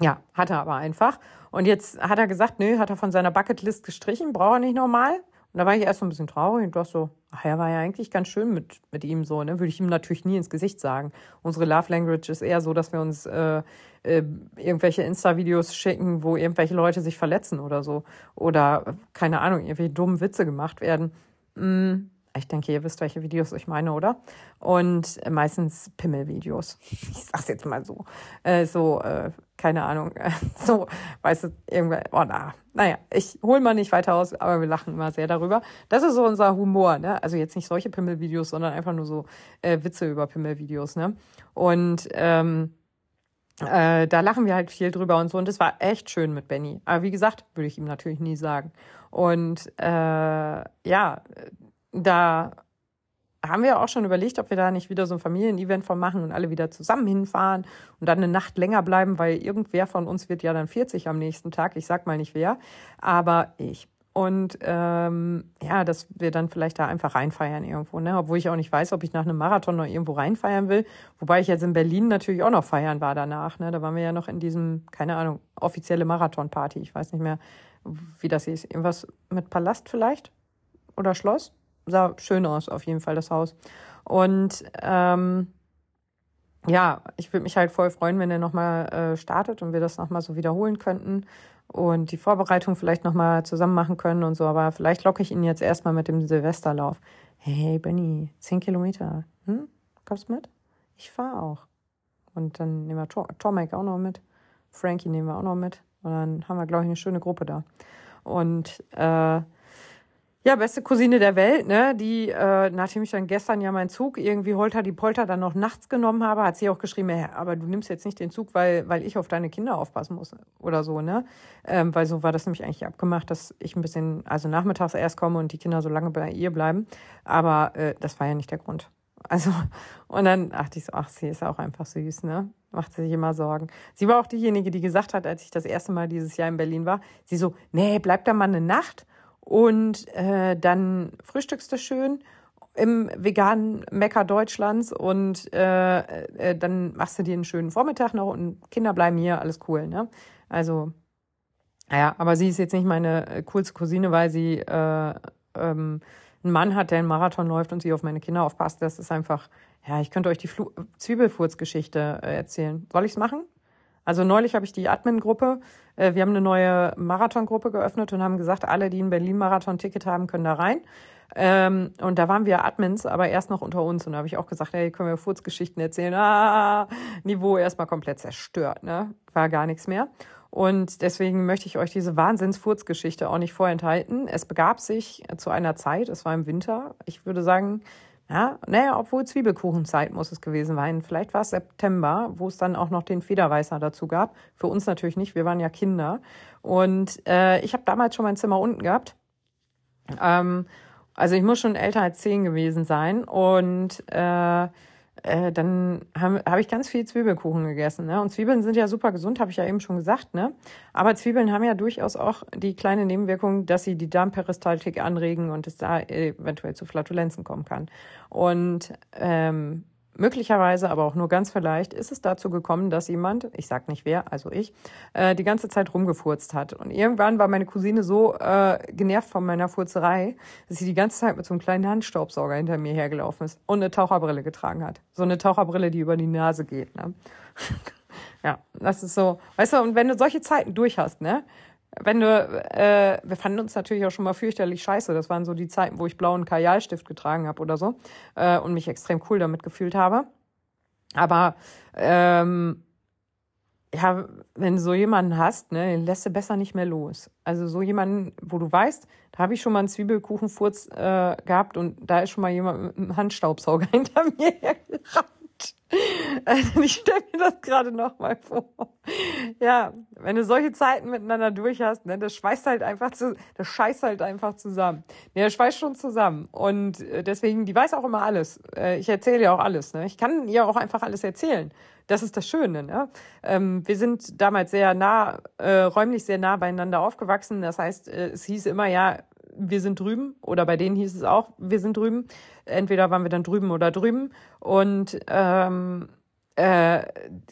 Speaker 1: ja, hat er aber einfach. Und jetzt hat er gesagt, nö, hat er von seiner Bucketlist gestrichen, braucht er nicht nochmal. Und da war ich erst so ein bisschen traurig und dachte so, ach ja, war ja eigentlich ganz schön mit, mit ihm so, ne? Würde ich ihm natürlich nie ins Gesicht sagen. Unsere Love Language ist eher so, dass wir uns äh, äh, irgendwelche Insta-Videos schicken, wo irgendwelche Leute sich verletzen oder so. Oder, keine Ahnung, irgendwelche dummen Witze gemacht werden. Mm, ich denke, ihr wisst, welche Videos ich meine, oder? Und meistens Pimmelvideos. Ich sag's jetzt mal so. Äh, so, äh, keine Ahnung. so, weißt du, irgendwer, oh na. Naja, ich hol mal nicht weiter aus, aber wir lachen immer sehr darüber. Das ist so unser Humor, ne? Also jetzt nicht solche Pimmelvideos, sondern einfach nur so äh, Witze über Pimmelvideos, ne? Und ähm, äh, da lachen wir halt viel drüber und so. Und das war echt schön mit Benny. Aber wie gesagt, würde ich ihm natürlich nie sagen. Und äh, ja, da haben wir auch schon überlegt, ob wir da nicht wieder so ein Familienevent von machen und alle wieder zusammen hinfahren und dann eine Nacht länger bleiben, weil irgendwer von uns wird ja dann 40 am nächsten Tag. Ich sag mal nicht wer, aber ich und ähm, ja, dass wir dann vielleicht da einfach reinfeiern irgendwo, ne? Obwohl ich auch nicht weiß, ob ich nach einem Marathon noch irgendwo reinfeiern will. Wobei ich jetzt in Berlin natürlich auch noch feiern war danach, ne? Da waren wir ja noch in diesem, keine Ahnung, offizielle Marathonparty. Ich weiß nicht mehr, wie das hieß. Irgendwas mit Palast vielleicht? Oder Schloss? Sah schön aus, auf jeden Fall, das Haus. Und ähm, ja, ich würde mich halt voll freuen, wenn er nochmal äh, startet und wir das nochmal so wiederholen könnten und die Vorbereitung vielleicht nochmal zusammen machen können und so. Aber vielleicht locke ich ihn jetzt erstmal mit dem Silvesterlauf. Hey, Benny, zehn Kilometer. Hm? Kommst mit? Ich fahre auch. Und dann nehmen wir Tomek auch noch mit. Frankie nehmen wir auch noch mit. Und dann haben wir, glaube ich, eine schöne Gruppe da. Und äh, ja, beste Cousine der Welt, ne? Die, äh, nachdem ich dann gestern ja meinen Zug irgendwie holter die Polter dann noch nachts genommen habe, hat sie auch geschrieben, ja, aber du nimmst jetzt nicht den Zug, weil, weil ich auf deine Kinder aufpassen muss oder so, ne? Ähm, weil so war das nämlich eigentlich abgemacht, dass ich ein bisschen, also nachmittags erst komme und die Kinder so lange bei ihr bleiben. Aber äh, das war ja nicht der Grund. Also, und dann dachte ich so, ach, sie ist auch einfach süß, ne? Macht sie sich immer Sorgen. Sie war auch diejenige, die gesagt hat, als ich das erste Mal dieses Jahr in Berlin war, sie so, nee, bleib da mal eine Nacht und äh, dann frühstückst du schön im veganen Mecker Deutschlands und äh, äh, dann machst du dir einen schönen Vormittag noch und Kinder bleiben hier, alles cool, ne? Also, naja, aber sie ist jetzt nicht meine äh, coolste Cousine, weil sie äh, ähm, einen Mann hat, der einen Marathon läuft und sie auf meine Kinder aufpasst. Das ist einfach, ja, ich könnte euch die Flu Zwiebelfurzgeschichte äh, erzählen. Soll ich's machen? Also neulich habe ich die Admin-Gruppe, äh, wir haben eine neue Marathon-Gruppe geöffnet und haben gesagt, alle, die ein Berlin-Marathon-Ticket haben, können da rein. Ähm, und da waren wir Admins, aber erst noch unter uns. Und da habe ich auch gesagt, hey, können wir Furzgeschichten erzählen? Ah, Niveau erstmal komplett zerstört, ne? War gar nichts mehr. Und deswegen möchte ich euch diese Wahnsinns-Furzgeschichte auch nicht vorenthalten. Es begab sich zu einer Zeit, es war im Winter, ich würde sagen, ja, naja, obwohl Zwiebelkuchenzeit muss es gewesen sein. Vielleicht war es September, wo es dann auch noch den Federweißer dazu gab. Für uns natürlich nicht, wir waren ja Kinder. Und äh, ich habe damals schon mein Zimmer unten gehabt. Ähm, also ich muss schon älter als zehn gewesen sein. Und äh, äh, dann habe hab ich ganz viel Zwiebelkuchen gegessen. Ne? Und Zwiebeln sind ja super gesund, habe ich ja eben schon gesagt. Ne? Aber Zwiebeln haben ja durchaus auch die kleine Nebenwirkung, dass sie die Darmperistaltik anregen und es da eventuell zu Flatulenzen kommen kann. Und ähm, Möglicherweise, aber auch nur ganz vielleicht, ist es dazu gekommen, dass jemand, ich sag nicht wer, also ich, äh, die ganze Zeit rumgefurzt hat. Und irgendwann war meine Cousine so äh, genervt von meiner Furzerei, dass sie die ganze Zeit mit so einem kleinen Handstaubsauger hinter mir hergelaufen ist und eine Taucherbrille getragen hat. So eine Taucherbrille, die über die Nase geht. Ne? ja, das ist so. Weißt du, und wenn du solche Zeiten durch hast, ne, wenn du, äh, wir fanden uns natürlich auch schon mal fürchterlich scheiße. Das waren so die Zeiten, wo ich blauen Kajalstift getragen habe oder so äh, und mich extrem cool damit gefühlt habe. Aber ähm, ja, wenn du so jemanden hast, ne, den lässt du besser nicht mehr los. Also so jemanden, wo du weißt, da habe ich schon mal einen Zwiebelkuchenfurz äh, gehabt und da ist schon mal jemand mit einem Handstaubsauger hinter mir hergerannt. Also ich stelle mir das gerade nochmal vor. Ja, wenn du solche Zeiten miteinander durch hast, ne, das schweißt halt einfach zu, das scheißt halt einfach zusammen. Ne, das schweißt schon zusammen. Und äh, deswegen, die weiß auch immer alles. Äh, ich erzähle ihr auch alles. Ne? Ich kann ihr auch einfach alles erzählen. Das ist das Schöne. Ne? Ähm, wir sind damals sehr nah, äh, räumlich sehr nah beieinander aufgewachsen. Das heißt, äh, es hieß immer, ja, wir sind drüben oder bei denen hieß es auch, wir sind drüben. Entweder waren wir dann drüben oder drüben und ähm, äh,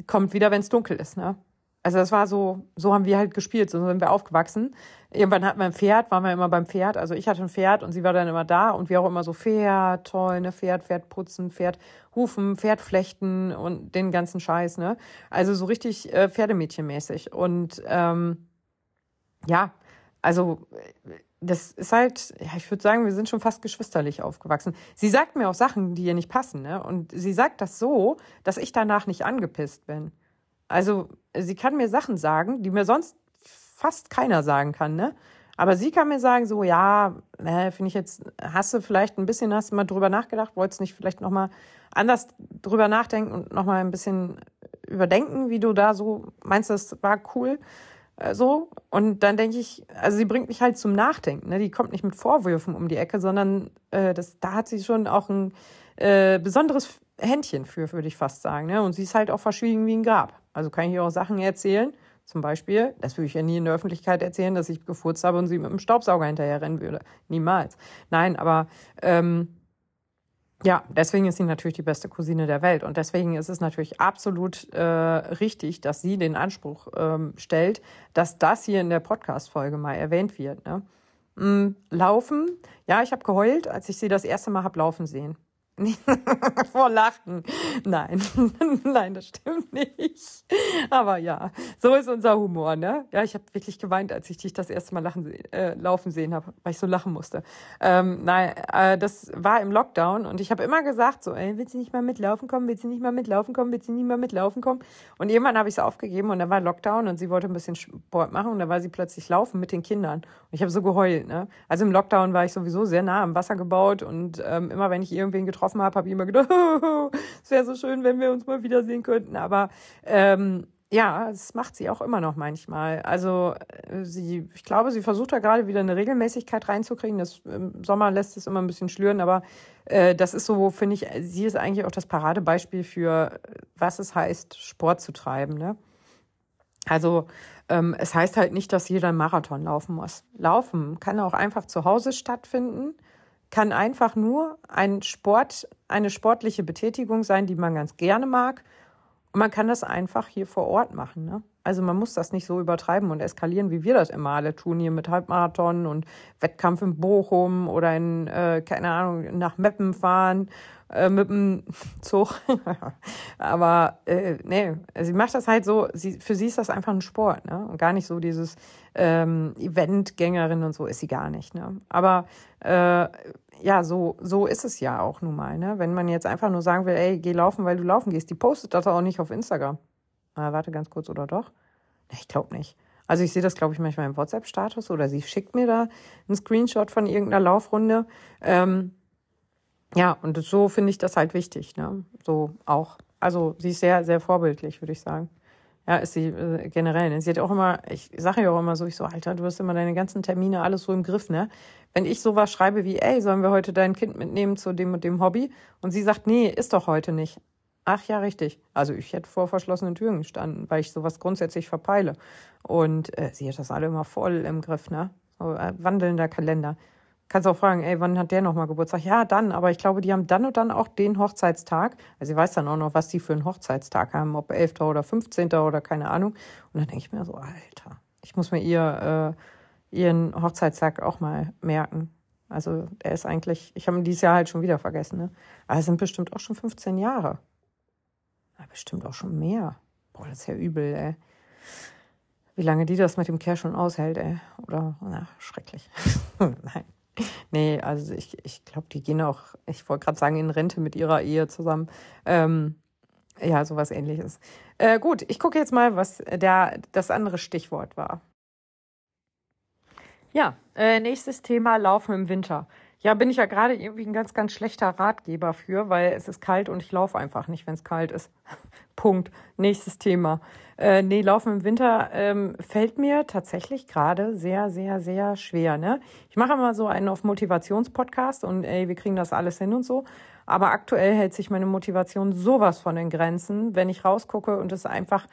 Speaker 1: kommt wieder, wenn es dunkel ist. Ne? Also das war so, so haben wir halt gespielt, so sind wir aufgewachsen. Irgendwann hatten wir ein Pferd, waren wir immer beim Pferd. Also ich hatte ein Pferd und sie war dann immer da und wir auch immer so Pferd, toll, ne, Pferd, Pferd putzen, Pferd hufen, Pferd flechten und den ganzen Scheiß, ne? Also so richtig äh, Pferdemädchenmäßig. Und ähm, ja, also das ist halt, ja, ich würde sagen, wir sind schon fast geschwisterlich aufgewachsen. Sie sagt mir auch Sachen, die ihr nicht passen, ne? Und sie sagt das so, dass ich danach nicht angepisst bin. Also, sie kann mir Sachen sagen, die mir sonst fast keiner sagen kann, ne? Aber sie kann mir sagen, so, ja, äh, finde ich jetzt, hast du vielleicht ein bisschen, hast du mal drüber nachgedacht, wolltest nicht vielleicht nochmal anders drüber nachdenken und nochmal ein bisschen überdenken, wie du da so meinst, das war cool so. Und dann denke ich, also sie bringt mich halt zum Nachdenken. Ne? Die kommt nicht mit Vorwürfen um die Ecke, sondern äh, das, da hat sie schon auch ein äh, besonderes Händchen für, würde ich fast sagen. Ne? Und sie ist halt auch verschwiegen wie ein Grab. Also kann ich ihr auch Sachen erzählen. Zum Beispiel, das würde ich ja nie in der Öffentlichkeit erzählen, dass ich gefurzt habe und sie mit dem Staubsauger hinterher rennen würde. Niemals. Nein, aber ähm, ja, deswegen ist sie natürlich die beste Cousine der Welt. Und deswegen ist es natürlich absolut äh, richtig, dass sie den Anspruch ähm, stellt, dass das hier in der Podcast-Folge mal erwähnt wird. Ne? Mm, laufen, ja, ich habe geheult, als ich sie das erste Mal hab laufen sehen. Vor Lachen. Nein, nein, das stimmt nicht. Aber ja, so ist unser Humor, ne? Ja, ich habe wirklich geweint, als ich dich das erste Mal lachen, äh, laufen sehen habe, weil ich so lachen musste. Ähm, nein, äh, das war im Lockdown und ich habe immer gesagt, so, ey, willst du nicht mal mitlaufen kommen? Willst du nicht mal mitlaufen kommen? Willst du nicht mal mitlaufen kommen? Und irgendwann habe ich es aufgegeben und dann war Lockdown und sie wollte ein bisschen Sport machen und da war sie plötzlich laufen mit den Kindern. Und ich habe so geheult, ne? Also im Lockdown war ich sowieso sehr nah am Wasser gebaut und ähm, immer wenn ich irgendwen getroffen getroffen habe, habe ich immer gedacht, es wäre so schön, wenn wir uns mal wiedersehen könnten. Aber ähm, ja, es macht sie auch immer noch manchmal. Also äh, sie, ich glaube, sie versucht da gerade wieder eine Regelmäßigkeit reinzukriegen. Das im Sommer lässt es immer ein bisschen schlüren, aber äh, das ist so, finde ich, sie ist eigentlich auch das Paradebeispiel für, was es heißt, Sport zu treiben. Ne? Also ähm, es heißt halt nicht, dass jeder einen Marathon laufen muss. Laufen kann auch einfach zu Hause stattfinden kann einfach nur ein Sport, eine sportliche Betätigung sein, die man ganz gerne mag. Und man kann das einfach hier vor Ort machen. Ne? Also man muss das nicht so übertreiben und eskalieren, wie wir das immer alle tun, hier mit Halbmarathon und Wettkampf in Bochum oder in, äh, keine Ahnung, nach Meppen fahren äh, mit dem Zug. Aber äh, nee, sie macht das halt so, sie, für sie ist das einfach ein Sport, ne? Und gar nicht so dieses ähm, Eventgängerin und so ist sie gar nicht. Ne? Aber äh, ja, so, so ist es ja auch nun mal. Ne? Wenn man jetzt einfach nur sagen will, ey, geh laufen, weil du laufen gehst, die postet das auch nicht auf Instagram. Ah, warte ganz kurz, oder doch? Ich glaube nicht. Also ich sehe das, glaube ich, manchmal im WhatsApp-Status oder sie schickt mir da einen Screenshot von irgendeiner Laufrunde. Ähm, ja, und so finde ich das halt wichtig, ne? So auch. Also sie ist sehr, sehr vorbildlich, würde ich sagen. Ja, ist sie äh, generell. Ne? Sie hat auch immer, ich sage ja auch immer so, ich so, Alter, du hast immer deine ganzen Termine alles so im Griff, ne? Wenn ich sowas schreibe wie, ey, sollen wir heute dein Kind mitnehmen zu dem und dem Hobby? Und sie sagt, nee, ist doch heute nicht. Ach ja, richtig. Also ich hätte vor verschlossenen Türen gestanden, weil ich sowas grundsätzlich verpeile. Und äh, sie hat das alle immer voll im Griff, ne? So, äh, wandelnder Kalender. Kannst auch fragen, ey, wann hat der nochmal Geburtstag? Ja, dann, aber ich glaube, die haben dann und dann auch den Hochzeitstag. Also sie weiß dann auch noch, was die für einen Hochzeitstag haben, ob 11. oder 15. oder keine Ahnung. Und dann denke ich mir so, Alter, ich muss mir ihr, äh, ihren Hochzeitstag auch mal merken. Also er ist eigentlich, ich habe ihn dieses Jahr halt schon wieder vergessen, ne? Aber es sind bestimmt auch schon 15 Jahre. Ja, bestimmt auch schon mehr. Boah, das ist ja übel, ey. Wie lange die das mit dem Kerl schon aushält, ey. Oder, na, schrecklich. Nein. Nee, also ich, ich glaube, die gehen auch, ich wollte gerade sagen, in Rente mit ihrer Ehe zusammen. Ähm, ja, sowas ähnliches. Äh, gut, ich gucke jetzt mal, was der, das andere Stichwort war. Ja, äh, nächstes Thema Laufen im Winter. Ja, bin ich ja gerade irgendwie ein ganz, ganz schlechter Ratgeber für, weil es ist kalt und ich laufe einfach nicht, wenn es kalt ist. Punkt. Nächstes Thema. Äh, nee, Laufen im Winter ähm, fällt mir tatsächlich gerade sehr, sehr, sehr schwer. Ne? Ich mache immer so einen auf Motivationspodcast und ey, wir kriegen das alles hin und so. Aber aktuell hält sich meine Motivation sowas von den Grenzen, wenn ich rausgucke und es einfach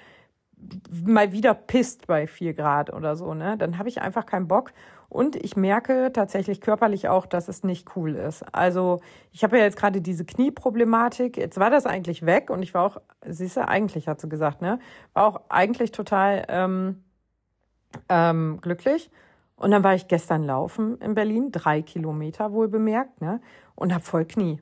Speaker 1: mal wieder pisst bei vier Grad oder so, ne? Dann habe ich einfach keinen Bock. Und ich merke tatsächlich körperlich auch, dass es nicht cool ist. Also ich habe ja jetzt gerade diese Knieproblematik. Jetzt war das eigentlich weg und ich war auch, siehst du, eigentlich hat sie gesagt, ne? War auch eigentlich total ähm, ähm, glücklich. Und dann war ich gestern laufen in Berlin, drei Kilometer wohl bemerkt, ne? Und habe voll Knie.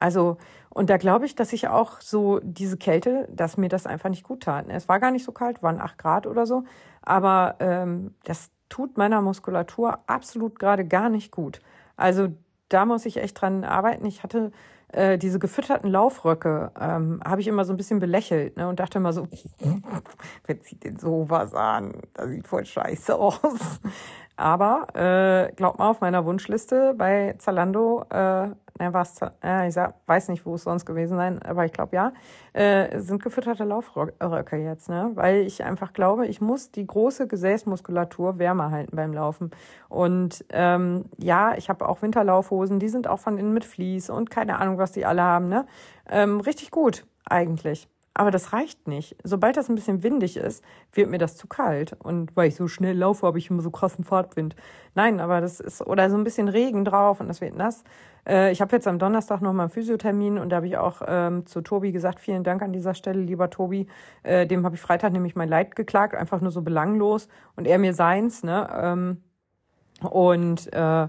Speaker 1: Also, und da glaube ich, dass ich auch so diese Kälte, dass mir das einfach nicht gut tat. Es war gar nicht so kalt, waren acht Grad oder so, aber ähm, das tut meiner Muskulatur absolut gerade gar nicht gut. Also da muss ich echt dran arbeiten. Ich hatte äh, diese gefütterten Laufröcke, ähm, habe ich immer so ein bisschen belächelt ne, und dachte immer so, wer zieht denn sowas an? Das sieht voll scheiße aus. Aber äh, glaubt mal, auf meiner Wunschliste bei Zalando äh, ja, war's, äh, ich sag, weiß nicht, wo es sonst gewesen sein, aber ich glaube ja, äh, sind gefütterte Laufröcke jetzt, ne? Weil ich einfach glaube, ich muss die große Gesäßmuskulatur wärmer halten beim Laufen. Und ähm, ja, ich habe auch Winterlaufhosen, die sind auch von innen mit Vlies und keine Ahnung, was die alle haben, ne? Ähm, richtig gut, eigentlich. Aber das reicht nicht. Sobald das ein bisschen windig ist, wird mir das zu kalt. Und weil ich so schnell laufe, habe ich immer so krassen Fahrtwind. Nein, aber das ist, oder so ein bisschen Regen drauf und das wird nass. Äh, ich habe jetzt am Donnerstag nochmal einen Physiothermin und da habe ich auch ähm, zu Tobi gesagt, vielen Dank an dieser Stelle, lieber Tobi. Äh, dem habe ich Freitag nämlich mein Leid geklagt, einfach nur so belanglos und er mir seins. Ne? Ähm, und äh,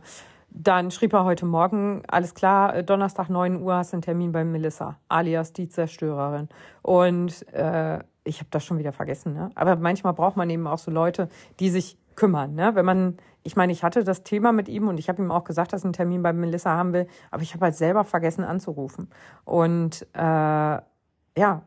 Speaker 1: dann schrieb er heute Morgen, alles klar, äh, Donnerstag 9 Uhr hast du einen Termin bei Melissa, alias die Zerstörerin. Und äh, ich habe das schon wieder vergessen. Ne? Aber manchmal braucht man eben auch so Leute, die sich kümmern. Ne? Wenn man, ich meine, ich hatte das Thema mit ihm und ich habe ihm auch gesagt, dass er einen Termin bei Melissa haben will, aber ich habe halt selber vergessen anzurufen. Und äh, ja,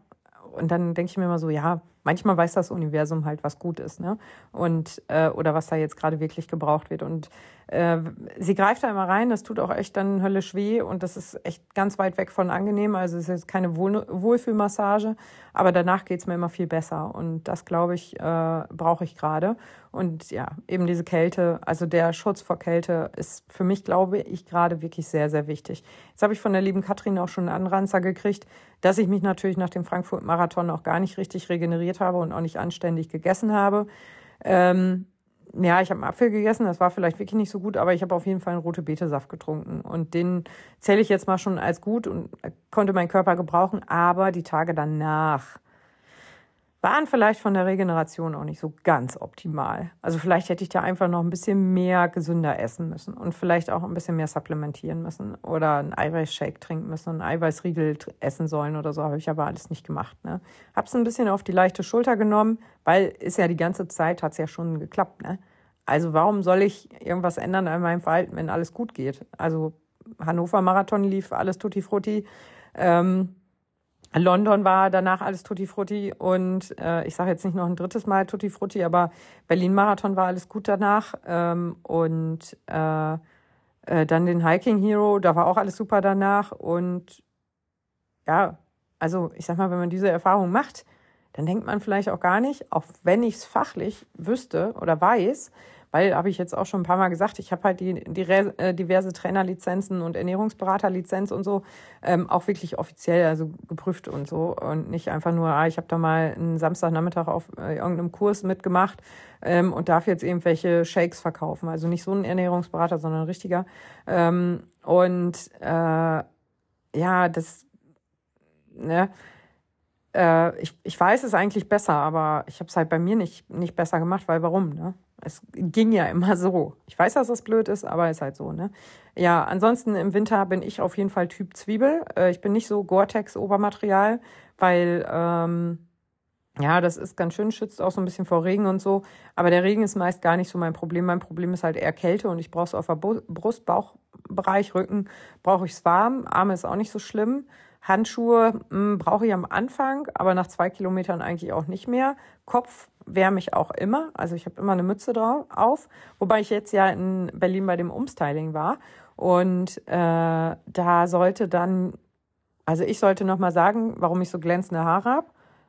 Speaker 1: und dann denke ich mir immer so, ja, manchmal weiß das Universum halt, was gut ist, ne? Und äh, oder was da jetzt gerade wirklich gebraucht wird. Und äh, sie greift da immer rein, das tut auch echt dann höllisch weh und das ist echt ganz weit weg von angenehm. Also es ist keine Wohl Wohlfühlmassage, aber danach geht's mir immer viel besser. Und das, glaube ich, äh, brauche ich gerade. Und ja, eben diese Kälte, also der Schutz vor Kälte ist für mich, glaube ich, gerade wirklich sehr, sehr wichtig. Jetzt habe ich von der lieben Katrin auch schon einen Anranzer gekriegt, dass ich mich natürlich nach dem Frankfurt-Marathon auch gar nicht richtig regeneriert habe und auch nicht anständig gegessen habe. Ähm, ja, ich habe einen Apfel gegessen, das war vielleicht wirklich nicht so gut, aber ich habe auf jeden Fall einen rote Betesaft getrunken. Und den zähle ich jetzt mal schon als gut und konnte meinen Körper gebrauchen. Aber die Tage danach, waren vielleicht von der Regeneration auch nicht so ganz optimal. Also vielleicht hätte ich da einfach noch ein bisschen mehr gesünder essen müssen und vielleicht auch ein bisschen mehr supplementieren müssen oder einen Eiweißshake trinken müssen und einen Eiweißriegel essen sollen oder so. Habe ich aber alles nicht gemacht. Ne? Habe es ein bisschen auf die leichte Schulter genommen, weil ist ja die ganze Zeit, hat es ja schon geklappt. Ne? Also warum soll ich irgendwas ändern an meinem Verhalten, wenn alles gut geht? Also Hannover Marathon lief alles tutti frutti. Ähm, London war danach alles Tutti Frutti und äh, ich sage jetzt nicht noch ein drittes Mal Tutti Frutti, aber Berlin Marathon war alles gut danach ähm, und äh, äh, dann den Hiking Hero, da war auch alles super danach und ja, also ich sag mal, wenn man diese Erfahrung macht, dann denkt man vielleicht auch gar nicht, auch wenn ich es fachlich wüsste oder weiß, weil, habe ich jetzt auch schon ein paar Mal gesagt, ich habe halt die, die äh, diverse Trainerlizenzen und Ernährungsberaterlizenz und so ähm, auch wirklich offiziell, also geprüft und so und nicht einfach nur, ah, ich habe da mal einen Samstagnachmittag auf äh, irgendeinem Kurs mitgemacht ähm, und darf jetzt irgendwelche Shakes verkaufen. Also nicht so ein Ernährungsberater, sondern ein richtiger. Ähm, und äh, ja, das, ne, äh, ich, ich weiß es eigentlich besser, aber ich habe es halt bei mir nicht, nicht besser gemacht, weil warum, ne? Es ging ja immer so. Ich weiß, dass das blöd ist, aber ist halt so, ne? Ja, ansonsten im Winter bin ich auf jeden Fall Typ Zwiebel. Äh, ich bin nicht so Gore-Tex-Obermaterial, weil, ähm, ja, das ist ganz schön, schützt auch so ein bisschen vor Regen und so. Aber der Regen ist meist gar nicht so mein Problem. Mein Problem ist halt eher Kälte und ich brauche es auf der Brust, Bauchbereich, Rücken brauche ich es warm. Arme ist auch nicht so schlimm. Handschuhe hm, brauche ich am Anfang, aber nach zwei Kilometern eigentlich auch nicht mehr. Kopf wärme ich auch immer. Also ich habe immer eine Mütze drauf auf, wobei ich jetzt ja in Berlin bei dem Umstyling war. Und äh, da sollte dann, also ich sollte nochmal sagen, warum ich so glänzende Haare habe.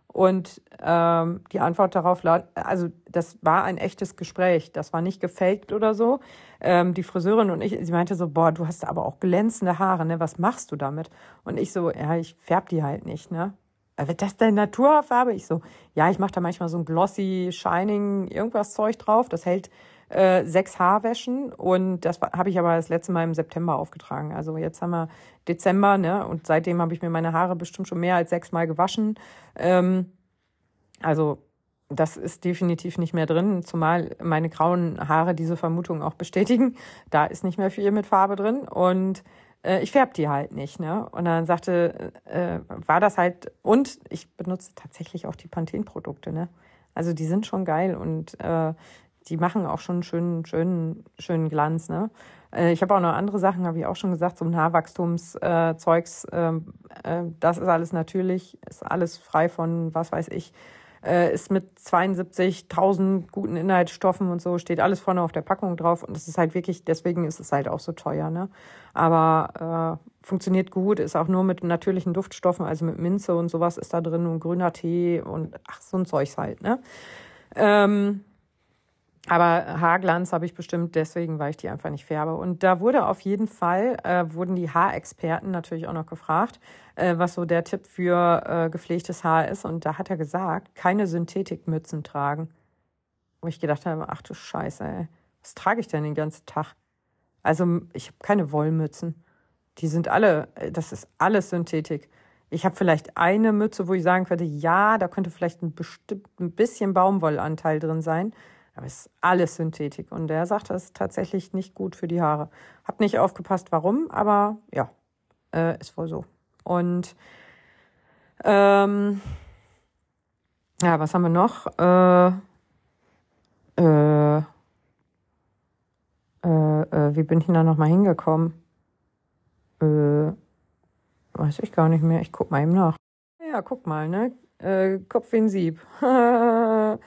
Speaker 1: Und ähm, die Antwort darauf, also das war ein echtes Gespräch, das war nicht gefaked oder so. Ähm, die Friseurin und ich, sie meinte so, boah, du hast aber auch glänzende Haare, ne? Was machst du damit? Und ich so, ja, ich färb die halt nicht, ne? Äh, wird das deine Naturfarbe? Ich so, ja, ich mache da manchmal so ein glossy, shining, irgendwas Zeug drauf. Das hält äh, sechs Haarwäschen und das habe ich aber das letzte Mal im September aufgetragen. Also jetzt haben wir Dezember, ne? Und seitdem habe ich mir meine Haare bestimmt schon mehr als sechs Mal gewaschen. Ähm, also das ist definitiv nicht mehr drin, zumal meine grauen Haare diese Vermutung auch bestätigen. Da ist nicht mehr viel mit Farbe drin und äh, ich färbe die halt nicht, ne? Und dann sagte, äh, war das halt, und ich benutze tatsächlich auch die Pantene-Produkte, ne? Also die sind schon geil und äh, die machen auch schon schönen, schönen, schönen Glanz, ne? Äh, ich habe auch noch andere Sachen, habe ich auch schon gesagt, so ein Haarwachstumszeugs, äh, äh, das ist alles natürlich, ist alles frei von, was weiß ich, äh, ist mit 72.000 guten Inhaltsstoffen und so, steht alles vorne auf der Packung drauf und es ist halt wirklich, deswegen ist es halt auch so teuer, ne? Aber äh, funktioniert gut, ist auch nur mit natürlichen Duftstoffen, also mit Minze und sowas ist da drin und grüner Tee und ach, so ein Zeugs halt, ne? Ähm, aber Haarglanz habe ich bestimmt deswegen, weil ich die einfach nicht färbe. Und da wurde auf jeden Fall, äh, wurden die Haarexperten natürlich auch noch gefragt, äh, was so der Tipp für äh, gepflegtes Haar ist. Und da hat er gesagt, keine Synthetikmützen tragen. Wo ich gedacht habe, ach du Scheiße, ey, was trage ich denn den ganzen Tag? Also ich habe keine Wollmützen. Die sind alle, äh, das ist alles Synthetik. Ich habe vielleicht eine Mütze, wo ich sagen könnte, ja, da könnte vielleicht ein, bestimmt, ein bisschen Baumwollanteil drin sein. Aber es ist alles Synthetik. Und der sagt, das ist tatsächlich nicht gut für die Haare. Hab nicht aufgepasst, warum, aber ja, äh, ist wohl so. Und ähm, ja, was haben wir noch? Äh, äh, äh, äh, wie bin ich denn da nochmal hingekommen? Äh, weiß ich gar nicht mehr. Ich guck mal eben nach. Ja, guck mal, ne? Äh, Kopf ein Sieb.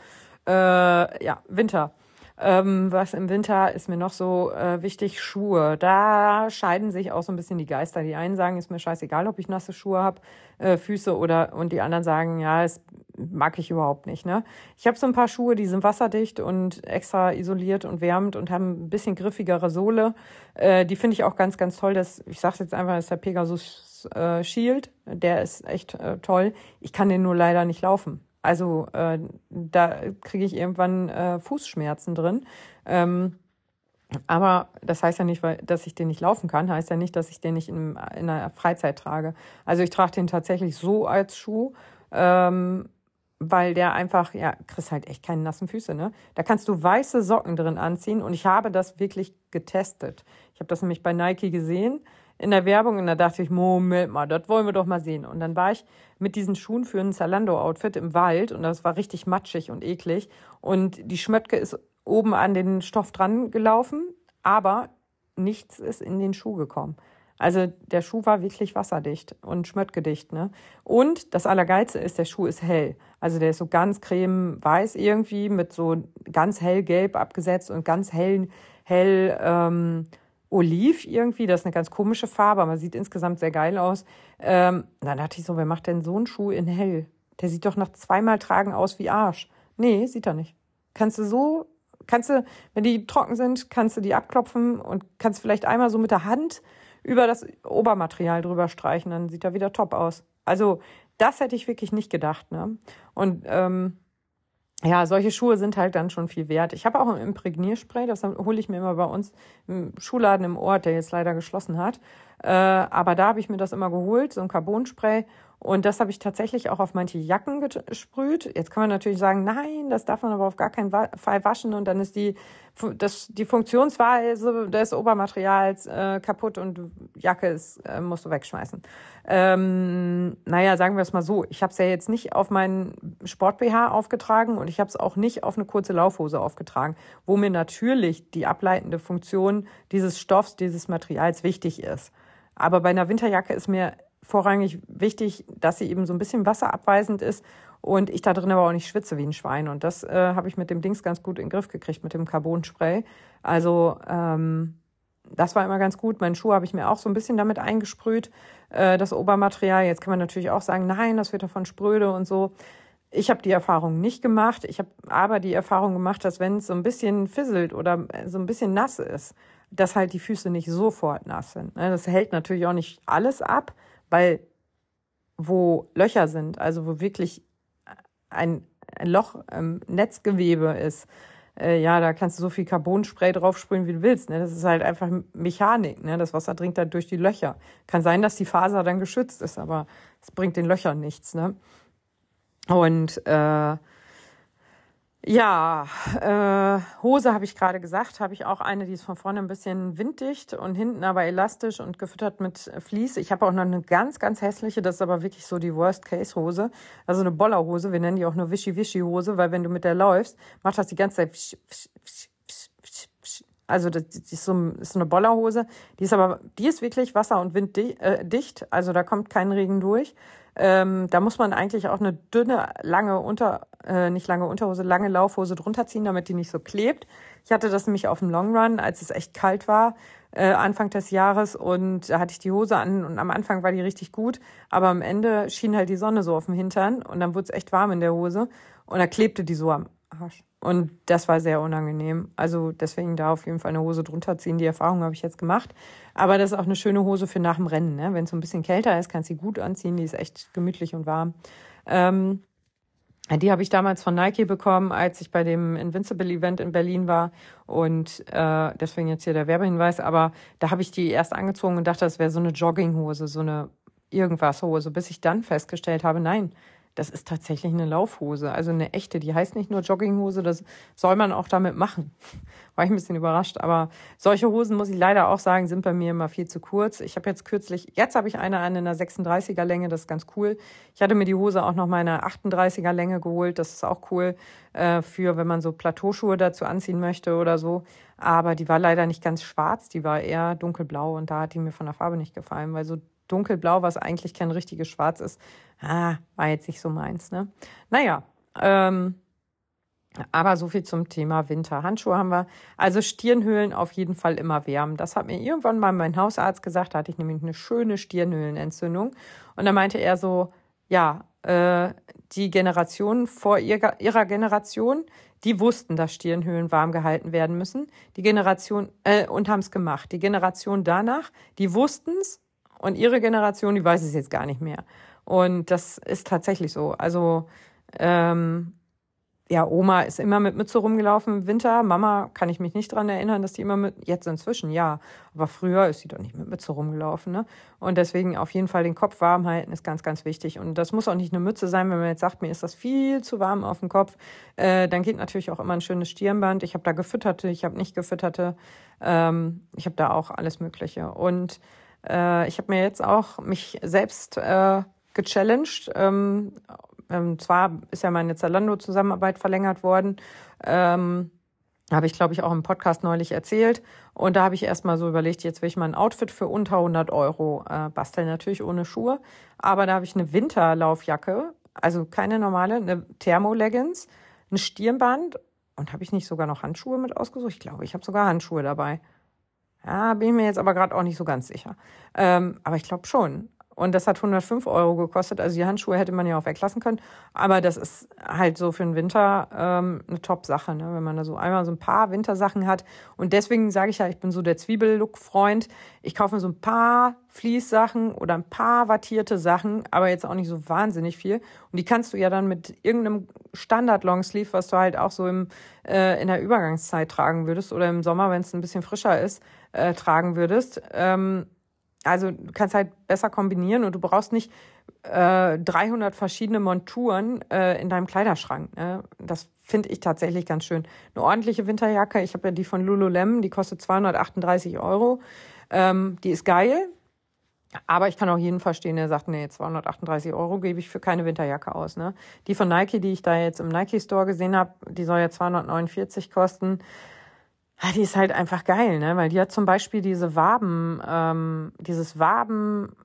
Speaker 1: Äh, ja, Winter. Ähm, was im Winter ist mir noch so äh, wichtig? Schuhe. Da scheiden sich auch so ein bisschen die Geister. Die einen sagen, ist mir scheißegal, ob ich nasse Schuhe habe, äh, Füße oder und die anderen sagen, ja, es mag ich überhaupt nicht. Ne? Ich habe so ein paar Schuhe, die sind wasserdicht und extra isoliert und wärmend und haben ein bisschen griffigere Sohle. Äh, die finde ich auch ganz, ganz toll. Das, ich sage jetzt einfach, das ist der Pegasus äh, Shield. Der ist echt äh, toll. Ich kann den nur leider nicht laufen. Also äh, da kriege ich irgendwann äh, Fußschmerzen drin. Ähm, aber das heißt ja nicht, weil, dass ich den nicht laufen kann, heißt ja nicht, dass ich den nicht in, in der Freizeit trage. Also ich trage den tatsächlich so als Schuh, ähm, weil der einfach, ja, kriegst halt echt keine nassen Füße, ne? Da kannst du weiße Socken drin anziehen und ich habe das wirklich getestet. Ich habe das nämlich bei Nike gesehen in der Werbung und da dachte ich, Moment mal, das wollen wir doch mal sehen. Und dann war ich mit diesen Schuhen für ein Zalando-Outfit im Wald und das war richtig matschig und eklig. Und die Schmöttke ist oben an den Stoff dran gelaufen, aber nichts ist in den Schuh gekommen. Also der Schuh war wirklich wasserdicht und schmöttgedicht. Ne? Und das Allergeilste ist, der Schuh ist hell. Also der ist so ganz cremeweiß irgendwie mit so ganz hellgelb abgesetzt und ganz hell, hell ähm, Oliv irgendwie. Das ist eine ganz komische Farbe, aber sieht insgesamt sehr geil aus. Ähm, dann dachte ich so, wer macht denn so einen Schuh in hell? Der sieht doch nach zweimal Tragen aus wie Arsch. Nee, sieht er nicht. Kannst du so, kannst du, wenn die trocken sind, kannst du die abklopfen und kannst vielleicht einmal so mit der Hand über das Obermaterial drüber streichen, dann sieht er wieder top aus. Also das hätte ich wirklich nicht gedacht. Ne? Und ähm, ja, solche Schuhe sind halt dann schon viel wert. Ich habe auch ein Imprägnierspray, das hole ich mir immer bei uns im Schuhladen im Ort, der jetzt leider geschlossen hat. Äh, aber da habe ich mir das immer geholt, so ein Carbonspray. Und das habe ich tatsächlich auch auf manche Jacken gesprüht. Jetzt kann man natürlich sagen, nein, das darf man aber auf gar keinen Fall waschen und dann ist die, das, die Funktionsweise des Obermaterials äh, kaputt und Jacke ist, äh, musst du wegschmeißen. Ähm, naja, sagen wir es mal so, ich habe es ja jetzt nicht auf meinen Sport-BH aufgetragen und ich habe es auch nicht auf eine kurze Laufhose aufgetragen, wo mir natürlich die ableitende Funktion dieses Stoffs, dieses Materials wichtig ist. Aber bei einer Winterjacke ist mir vorrangig wichtig, dass sie eben so ein bisschen wasserabweisend ist und ich da drin aber auch nicht schwitze wie ein Schwein. Und das äh, habe ich mit dem Dings ganz gut in den Griff gekriegt, mit dem Carbonspray. Also ähm, das war immer ganz gut. Meinen Schuh habe ich mir auch so ein bisschen damit eingesprüht, äh, das Obermaterial. Jetzt kann man natürlich auch sagen, nein, das wird davon spröde und so. Ich habe die Erfahrung nicht gemacht. Ich habe aber die Erfahrung gemacht, dass wenn es so ein bisschen fisselt oder so ein bisschen nass ist, dass halt die Füße nicht sofort nass sind. Ne? Das hält natürlich auch nicht alles ab, weil wo Löcher sind, also wo wirklich ein, ein Loch im Netzgewebe ist, äh, ja, da kannst du so viel Carbonspray draufsprühen, wie du willst. Ne? Das ist halt einfach Mechanik. Ne? Das Wasser dringt halt durch die Löcher. Kann sein, dass die Faser dann geschützt ist, aber es bringt den Löchern nichts. Ne? Und äh, ja, äh, Hose habe ich gerade gesagt, habe ich auch eine, die ist von vorne ein bisschen winddicht und hinten aber elastisch und gefüttert mit Vlies. Ich habe auch noch eine ganz, ganz hässliche, das ist aber wirklich so die Worst-Case-Hose, also eine Bollerhose. Wir nennen die auch nur Wischi-Wischi-Hose, weil wenn du mit der läufst, macht das die ganze Zeit. Also das, ist, so, ist so eine Bollerhose. Die ist aber, die ist wirklich wasser- und winddicht, also da kommt kein Regen durch. Ähm, da muss man eigentlich auch eine dünne, lange Unter, äh, nicht lange Unterhose, lange Laufhose drunter ziehen, damit die nicht so klebt. Ich hatte das nämlich auf dem Long Run, als es echt kalt war, äh, Anfang des Jahres und da hatte ich die Hose an und am Anfang war die richtig gut, aber am Ende schien halt die Sonne so auf dem Hintern und dann wurde es echt warm in der Hose und da klebte die so am Arsch. Und das war sehr unangenehm. Also deswegen da auf jeden Fall eine Hose drunter ziehen. Die Erfahrung habe ich jetzt gemacht. Aber das ist auch eine schöne Hose für nach dem Rennen. Ne? Wenn es ein bisschen kälter ist, kannst du sie gut anziehen. Die ist echt gemütlich und warm. Ähm, die habe ich damals von Nike bekommen, als ich bei dem Invincible Event in Berlin war. Und äh, deswegen jetzt hier der Werbehinweis. Aber da habe ich die erst angezogen und dachte, das wäre so eine Jogginghose, so eine irgendwas Hose, bis ich dann festgestellt habe, nein, das ist tatsächlich eine Laufhose, also eine echte. Die heißt nicht nur Jogginghose, das soll man auch damit machen. War ich ein bisschen überrascht, aber solche Hosen, muss ich leider auch sagen, sind bei mir immer viel zu kurz. Ich habe jetzt kürzlich, jetzt habe ich eine an in einer 36er Länge, das ist ganz cool. Ich hatte mir die Hose auch noch mal in einer 38er Länge geholt, das ist auch cool äh, für, wenn man so Plateauschuhe dazu anziehen möchte oder so. Aber die war leider nicht ganz schwarz, die war eher dunkelblau und da hat die mir von der Farbe nicht gefallen, weil so dunkelblau, was eigentlich kein richtiges Schwarz ist, ah, war jetzt nicht so meins. Ne? Naja, ähm, aber so viel zum Thema Winter. Handschuhe haben wir. Also Stirnhöhlen auf jeden Fall immer wärmen. Das hat mir irgendwann mal mein Hausarzt gesagt. Da hatte ich nämlich eine schöne Stirnhöhlenentzündung. Und da meinte er so, ja, äh, die Generation vor ihrer, ihrer Generation, die wussten, dass Stirnhöhlen warm gehalten werden müssen. Die Generation, äh, und haben es gemacht. Die Generation danach, die wussten es und ihre Generation, die weiß es jetzt gar nicht mehr. Und das ist tatsächlich so. Also, ähm, ja, Oma ist immer mit Mütze rumgelaufen im Winter. Mama kann ich mich nicht dran erinnern, dass die immer mit, jetzt inzwischen, ja. Aber früher ist sie doch nicht mit Mütze rumgelaufen, ne? Und deswegen auf jeden Fall den Kopf warm halten ist ganz, ganz wichtig. Und das muss auch nicht eine Mütze sein, wenn man jetzt sagt, mir ist das viel zu warm auf dem Kopf. Äh, dann geht natürlich auch immer ein schönes Stirnband. Ich habe da gefütterte, ich habe nicht gefütterte. Ähm, ich habe da auch alles Mögliche. Und äh, ich habe mir jetzt auch mich selbst äh, gechallenged. Ähm, ähm, zwar ist ja meine Zalando-Zusammenarbeit verlängert worden. Ähm, habe ich, glaube ich, auch im Podcast neulich erzählt. Und da habe ich erstmal so überlegt, jetzt will ich mal ein Outfit für unter 100 Euro äh, basteln, natürlich ohne Schuhe. Aber da habe ich eine Winterlaufjacke, also keine normale, eine Thermoleggings, ein Stirnband und habe ich nicht sogar noch Handschuhe mit ausgesucht? Ich glaube, ich habe sogar Handschuhe dabei. Ja, bin ich mir jetzt aber gerade auch nicht so ganz sicher. Ähm, aber ich glaube schon. Und das hat 105 Euro gekostet. Also die Handschuhe hätte man ja auch weglassen können. Aber das ist halt so für den Winter ähm, eine Top-Sache, ne? wenn man da so einmal so ein paar Wintersachen hat. Und deswegen sage ich ja, ich bin so der Zwiebellook-Freund. Ich kaufe mir so ein paar Fließsachen oder ein paar wattierte Sachen, aber jetzt auch nicht so wahnsinnig viel. Und die kannst du ja dann mit irgendeinem Standard-Longsleeve, was du halt auch so im, äh, in der Übergangszeit tragen würdest oder im Sommer, wenn es ein bisschen frischer ist, äh, tragen würdest. Ähm, also du kannst halt besser kombinieren und du brauchst nicht äh, 300 verschiedene Monturen äh, in deinem Kleiderschrank. Ne? Das finde ich tatsächlich ganz schön. Eine ordentliche Winterjacke, ich habe ja die von Lululemon, die kostet 238 Euro. Ähm, die ist geil, aber ich kann auch jeden verstehen, der sagt, nee, 238 Euro gebe ich für keine Winterjacke aus. Ne? Die von Nike, die ich da jetzt im Nike Store gesehen habe, die soll ja 249 kosten. Ja, die ist halt einfach geil, ne? Weil die hat zum Beispiel diese Waben, ähm, dieses Waben,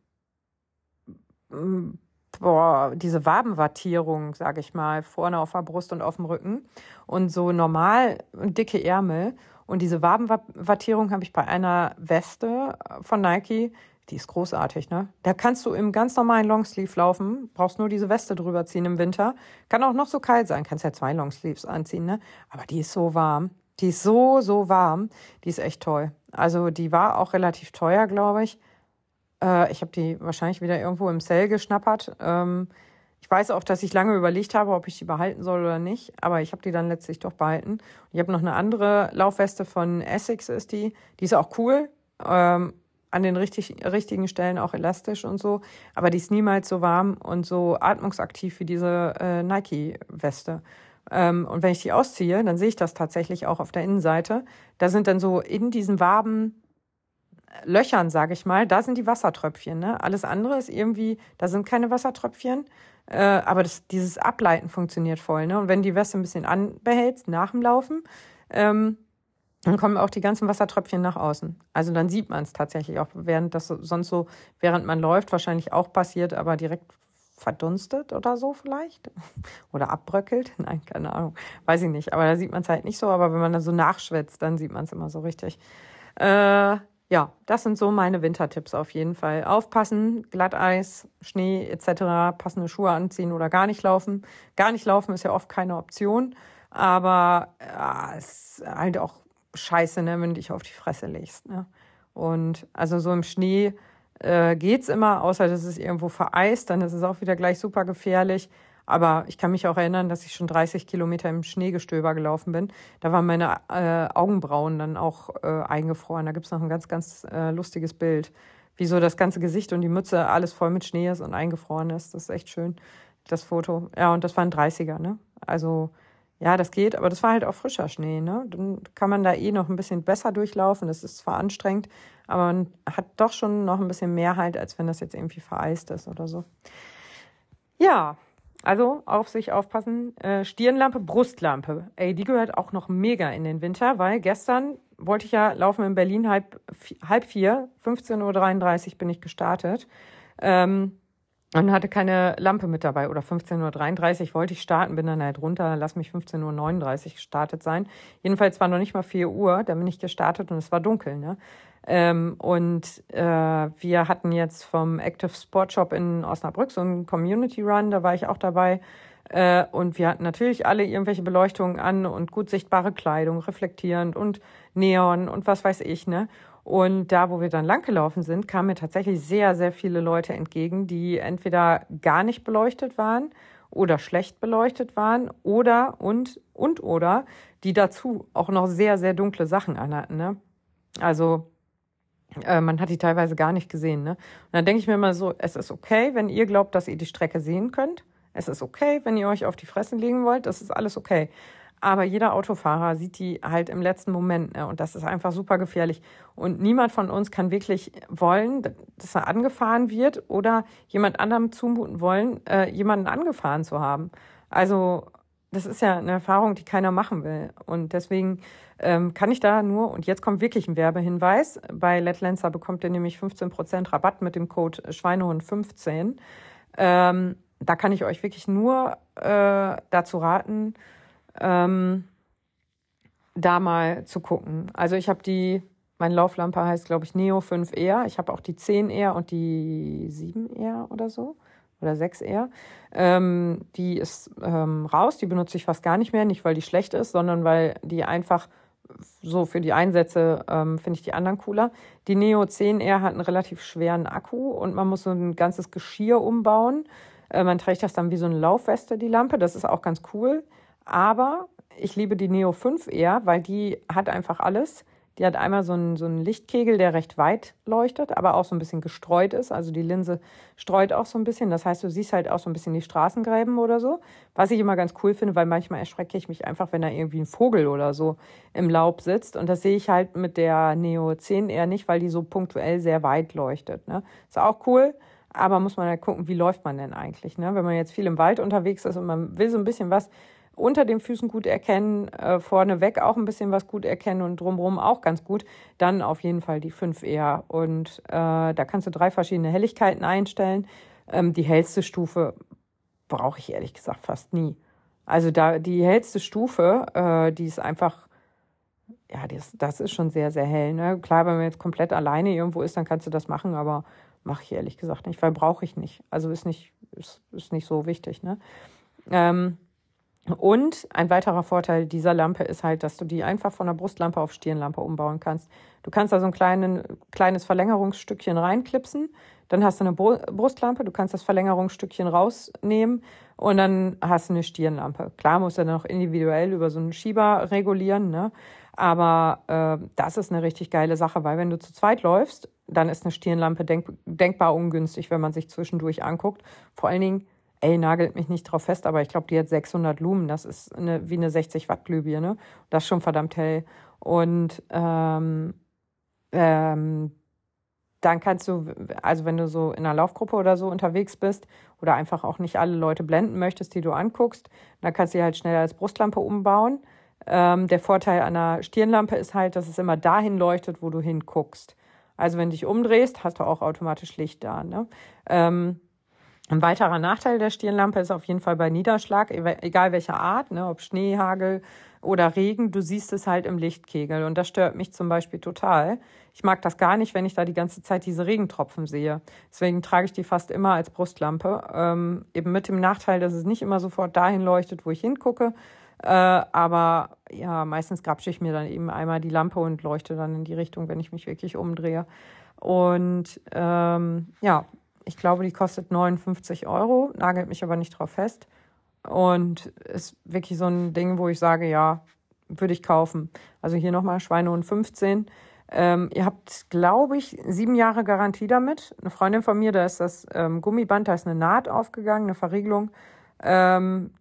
Speaker 1: mm, boah, diese Wabenwattierung, sag ich mal, vorne auf der Brust und auf dem Rücken und so normal dicke Ärmel. Und diese Wabenwattierung habe ich bei einer Weste von Nike, die ist großartig, ne? Da kannst du im ganz normalen Longsleeve laufen, brauchst nur diese Weste drüber ziehen im Winter. Kann auch noch so kalt sein, kannst ja zwei Longsleeves anziehen, ne? Aber die ist so warm. Die ist so, so warm. Die ist echt toll. Also die war auch relativ teuer, glaube ich. Äh, ich habe die wahrscheinlich wieder irgendwo im Sale geschnappert. Ähm, ich weiß auch, dass ich lange überlegt habe, ob ich die behalten soll oder nicht, aber ich habe die dann letztlich doch behalten. Ich habe noch eine andere Laufweste von Essex, ist die. Die ist auch cool. Ähm, an den richtig, richtigen Stellen auch elastisch und so, aber die ist niemals so warm und so atmungsaktiv wie diese äh, Nike-Weste. Ähm, und wenn ich die ausziehe, dann sehe ich das tatsächlich auch auf der Innenseite. Da sind dann so in diesen Waben äh, Löchern, sage ich mal, da sind die Wassertröpfchen. Ne? Alles andere ist irgendwie, da sind keine Wassertröpfchen, äh, aber das, dieses Ableiten funktioniert voll. Ne? Und wenn die Weste ein bisschen anbehältst nach dem Laufen, ähm, dann kommen auch die ganzen Wassertröpfchen nach außen. Also dann sieht man es tatsächlich auch, während das sonst so, während man läuft, wahrscheinlich auch passiert, aber direkt verdunstet oder so vielleicht. Oder abbröckelt. Nein, keine Ahnung. Weiß ich nicht. Aber da sieht man es halt nicht so. Aber wenn man da so nachschwitzt, dann sieht man es immer so richtig. Äh, ja, das sind so meine Wintertipps auf jeden Fall. Aufpassen, Glatteis, Schnee etc., passende Schuhe anziehen oder gar nicht laufen. Gar nicht laufen ist ja oft keine Option. Aber ja, es ist halt auch scheiße, ne, wenn du dich auf die Fresse legst. Ne? Und also so im Schnee äh, geht's immer, außer dass es irgendwo vereist, dann ist es auch wieder gleich super gefährlich. Aber ich kann mich auch erinnern, dass ich schon 30 Kilometer im Schneegestöber gelaufen bin. Da waren meine äh, Augenbrauen dann auch äh, eingefroren. Da gibt's noch ein ganz, ganz äh, lustiges Bild, wie so das ganze Gesicht und die Mütze alles voll mit Schnee ist und eingefroren ist. Das ist echt schön, das Foto. Ja, und das waren 30er, ne? Also ja, das geht, aber das war halt auch frischer Schnee, ne? Dann kann man da eh noch ein bisschen besser durchlaufen. Das ist zwar anstrengend, aber man hat doch schon noch ein bisschen mehr halt, als wenn das jetzt irgendwie vereist ist oder so. Ja, also auf sich aufpassen. Äh, Stirnlampe, Brustlampe. Ey, die gehört auch noch mega in den Winter, weil gestern wollte ich ja laufen in Berlin halb, halb vier, 15.33 Uhr bin ich gestartet. Ähm, und hatte keine Lampe mit dabei oder 15.33 Uhr wollte ich starten, bin dann halt runter, lass mich 15.39 Uhr gestartet sein. Jedenfalls war noch nicht mal 4 Uhr, da bin ich gestartet und es war dunkel. Ne? Ähm, und äh, wir hatten jetzt vom Active Sport Shop in Osnabrück so einen Community Run, da war ich auch dabei. Äh, und wir hatten natürlich alle irgendwelche Beleuchtungen an und gut sichtbare Kleidung, reflektierend und Neon und was weiß ich, ne? Und da, wo wir dann langgelaufen sind, kamen mir tatsächlich sehr, sehr viele Leute entgegen, die entweder gar nicht beleuchtet waren oder schlecht beleuchtet waren oder und und oder die dazu auch noch sehr, sehr dunkle Sachen anhatten. Ne? Also äh, man hat die teilweise gar nicht gesehen. Ne? Und dann denke ich mir immer so, es ist okay, wenn ihr glaubt, dass ihr die Strecke sehen könnt. Es ist okay, wenn ihr euch auf die Fressen legen wollt. Das ist alles okay. Aber jeder Autofahrer sieht die halt im letzten Moment. Ne? Und das ist einfach super gefährlich. Und niemand von uns kann wirklich wollen, dass er angefahren wird oder jemand anderem zumuten wollen, äh, jemanden angefahren zu haben. Also das ist ja eine Erfahrung, die keiner machen will. Und deswegen ähm, kann ich da nur, und jetzt kommt wirklich ein Werbehinweis, bei Letlenser bekommt ihr nämlich 15% Rabatt mit dem Code Schweinehund15. Ähm, da kann ich euch wirklich nur äh, dazu raten, ähm, da mal zu gucken. Also ich habe die, meine Lauflampe heißt, glaube ich, Neo 5R. Ich habe auch die 10R und die 7R oder so. Oder 6R. Ähm, die ist ähm, raus, die benutze ich fast gar nicht mehr. Nicht, weil die schlecht ist, sondern weil die einfach so für die Einsätze ähm, finde ich die anderen cooler. Die Neo 10R hat einen relativ schweren Akku und man muss so ein ganzes Geschirr umbauen. Äh, man trägt das dann wie so eine Laufweste, die Lampe. Das ist auch ganz cool. Aber ich liebe die Neo 5 eher, weil die hat einfach alles. Die hat einmal so einen, so einen Lichtkegel, der recht weit leuchtet, aber auch so ein bisschen gestreut ist. Also die Linse streut auch so ein bisschen. Das heißt, du siehst halt auch so ein bisschen die Straßengräben oder so. Was ich immer ganz cool finde, weil manchmal erschrecke ich mich einfach, wenn da irgendwie ein Vogel oder so im Laub sitzt. Und das sehe ich halt mit der Neo 10 eher nicht, weil die so punktuell sehr weit leuchtet. Ne? Ist auch cool. Aber muss man halt gucken, wie läuft man denn eigentlich? Ne? Wenn man jetzt viel im Wald unterwegs ist und man will so ein bisschen was unter den Füßen gut erkennen, äh, vorneweg auch ein bisschen was gut erkennen und drumherum auch ganz gut, dann auf jeden Fall die 5 eher. Und äh, da kannst du drei verschiedene Helligkeiten einstellen. Ähm, die hellste Stufe brauche ich ehrlich gesagt fast nie. Also da die hellste Stufe, äh, die ist einfach, ja, das, das ist schon sehr, sehr hell. Ne? Klar, wenn man jetzt komplett alleine irgendwo ist, dann kannst du das machen, aber mache ich ehrlich gesagt nicht, weil brauche ich nicht. Also ist nicht, ist, ist nicht so wichtig. Ne? Ähm, und ein weiterer Vorteil dieser Lampe ist halt, dass du die einfach von der Brustlampe auf Stirnlampe umbauen kannst. Du kannst da so ein kleinen, kleines Verlängerungsstückchen reinklipsen, dann hast du eine Brustlampe, du kannst das Verlängerungsstückchen rausnehmen und dann hast du eine Stirnlampe. Klar musst du dann noch individuell über so einen Schieber regulieren, ne? aber äh, das ist eine richtig geile Sache, weil wenn du zu zweit läufst, dann ist eine Stirnlampe denk denkbar ungünstig, wenn man sich zwischendurch anguckt. Vor allen Dingen ey, nagelt mich nicht drauf fest, aber ich glaube, die hat 600 Lumen. Das ist eine, wie eine 60 Watt Glühbirne. Das ist schon verdammt hell. Und ähm, ähm, dann kannst du, also wenn du so in einer Laufgruppe oder so unterwegs bist oder einfach auch nicht alle Leute blenden möchtest, die du anguckst, dann kannst du die halt schnell als Brustlampe umbauen. Ähm, der Vorteil einer Stirnlampe ist halt, dass es immer dahin leuchtet, wo du hinguckst. Also wenn du dich umdrehst, hast du auch automatisch Licht da. Ne? Ähm, ein weiterer Nachteil der Stirnlampe ist auf jeden Fall bei Niederschlag, egal welcher Art, ne, ob Schnee, Hagel oder Regen, du siehst es halt im Lichtkegel. Und das stört mich zum Beispiel total. Ich mag das gar nicht, wenn ich da die ganze Zeit diese Regentropfen sehe. Deswegen trage ich die fast immer als Brustlampe. Ähm, eben mit dem Nachteil, dass es nicht immer sofort dahin leuchtet, wo ich hingucke. Äh, aber ja, meistens grapsche ich mir dann eben einmal die Lampe und leuchte dann in die Richtung, wenn ich mich wirklich umdrehe. Und ähm, ja, ich glaube, die kostet 59 Euro, nagelt mich aber nicht drauf fest. Und ist wirklich so ein Ding, wo ich sage, ja, würde ich kaufen. Also hier nochmal Schweine und 15. Ähm, ihr habt, glaube ich, sieben Jahre Garantie damit. Eine Freundin von mir, da ist das ähm, Gummiband, da ist eine Naht aufgegangen, eine Verriegelung. Ähm,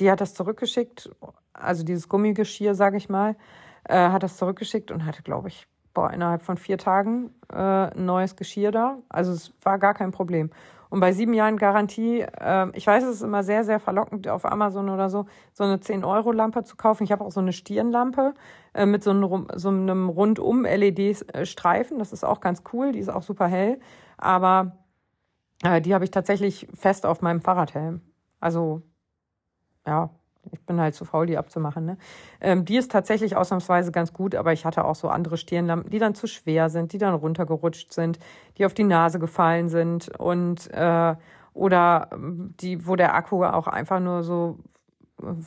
Speaker 1: die hat das zurückgeschickt, also dieses Gummigeschirr, sage ich mal, äh, hat das zurückgeschickt und hatte, glaube ich, boah, innerhalb von vier Tagen äh, neues Geschirr da. Also es war gar kein Problem. Und bei sieben Jahren Garantie, äh, ich weiß, es ist immer sehr, sehr verlockend auf Amazon oder so, so eine 10-Euro-Lampe zu kaufen. Ich habe auch so eine Stirnlampe äh, mit so einem, so einem rundum LED-Streifen. Das ist auch ganz cool. Die ist auch super hell. Aber äh, die habe ich tatsächlich fest auf meinem Fahrradhelm. Also, ja, ich bin halt zu faul, die abzumachen. Ne? Ähm, die ist tatsächlich ausnahmsweise ganz gut, aber ich hatte auch so andere Stirnlampen, die dann zu schwer sind, die dann runtergerutscht sind, die auf die Nase gefallen sind und äh, oder ähm, die, wo der Akku auch einfach nur so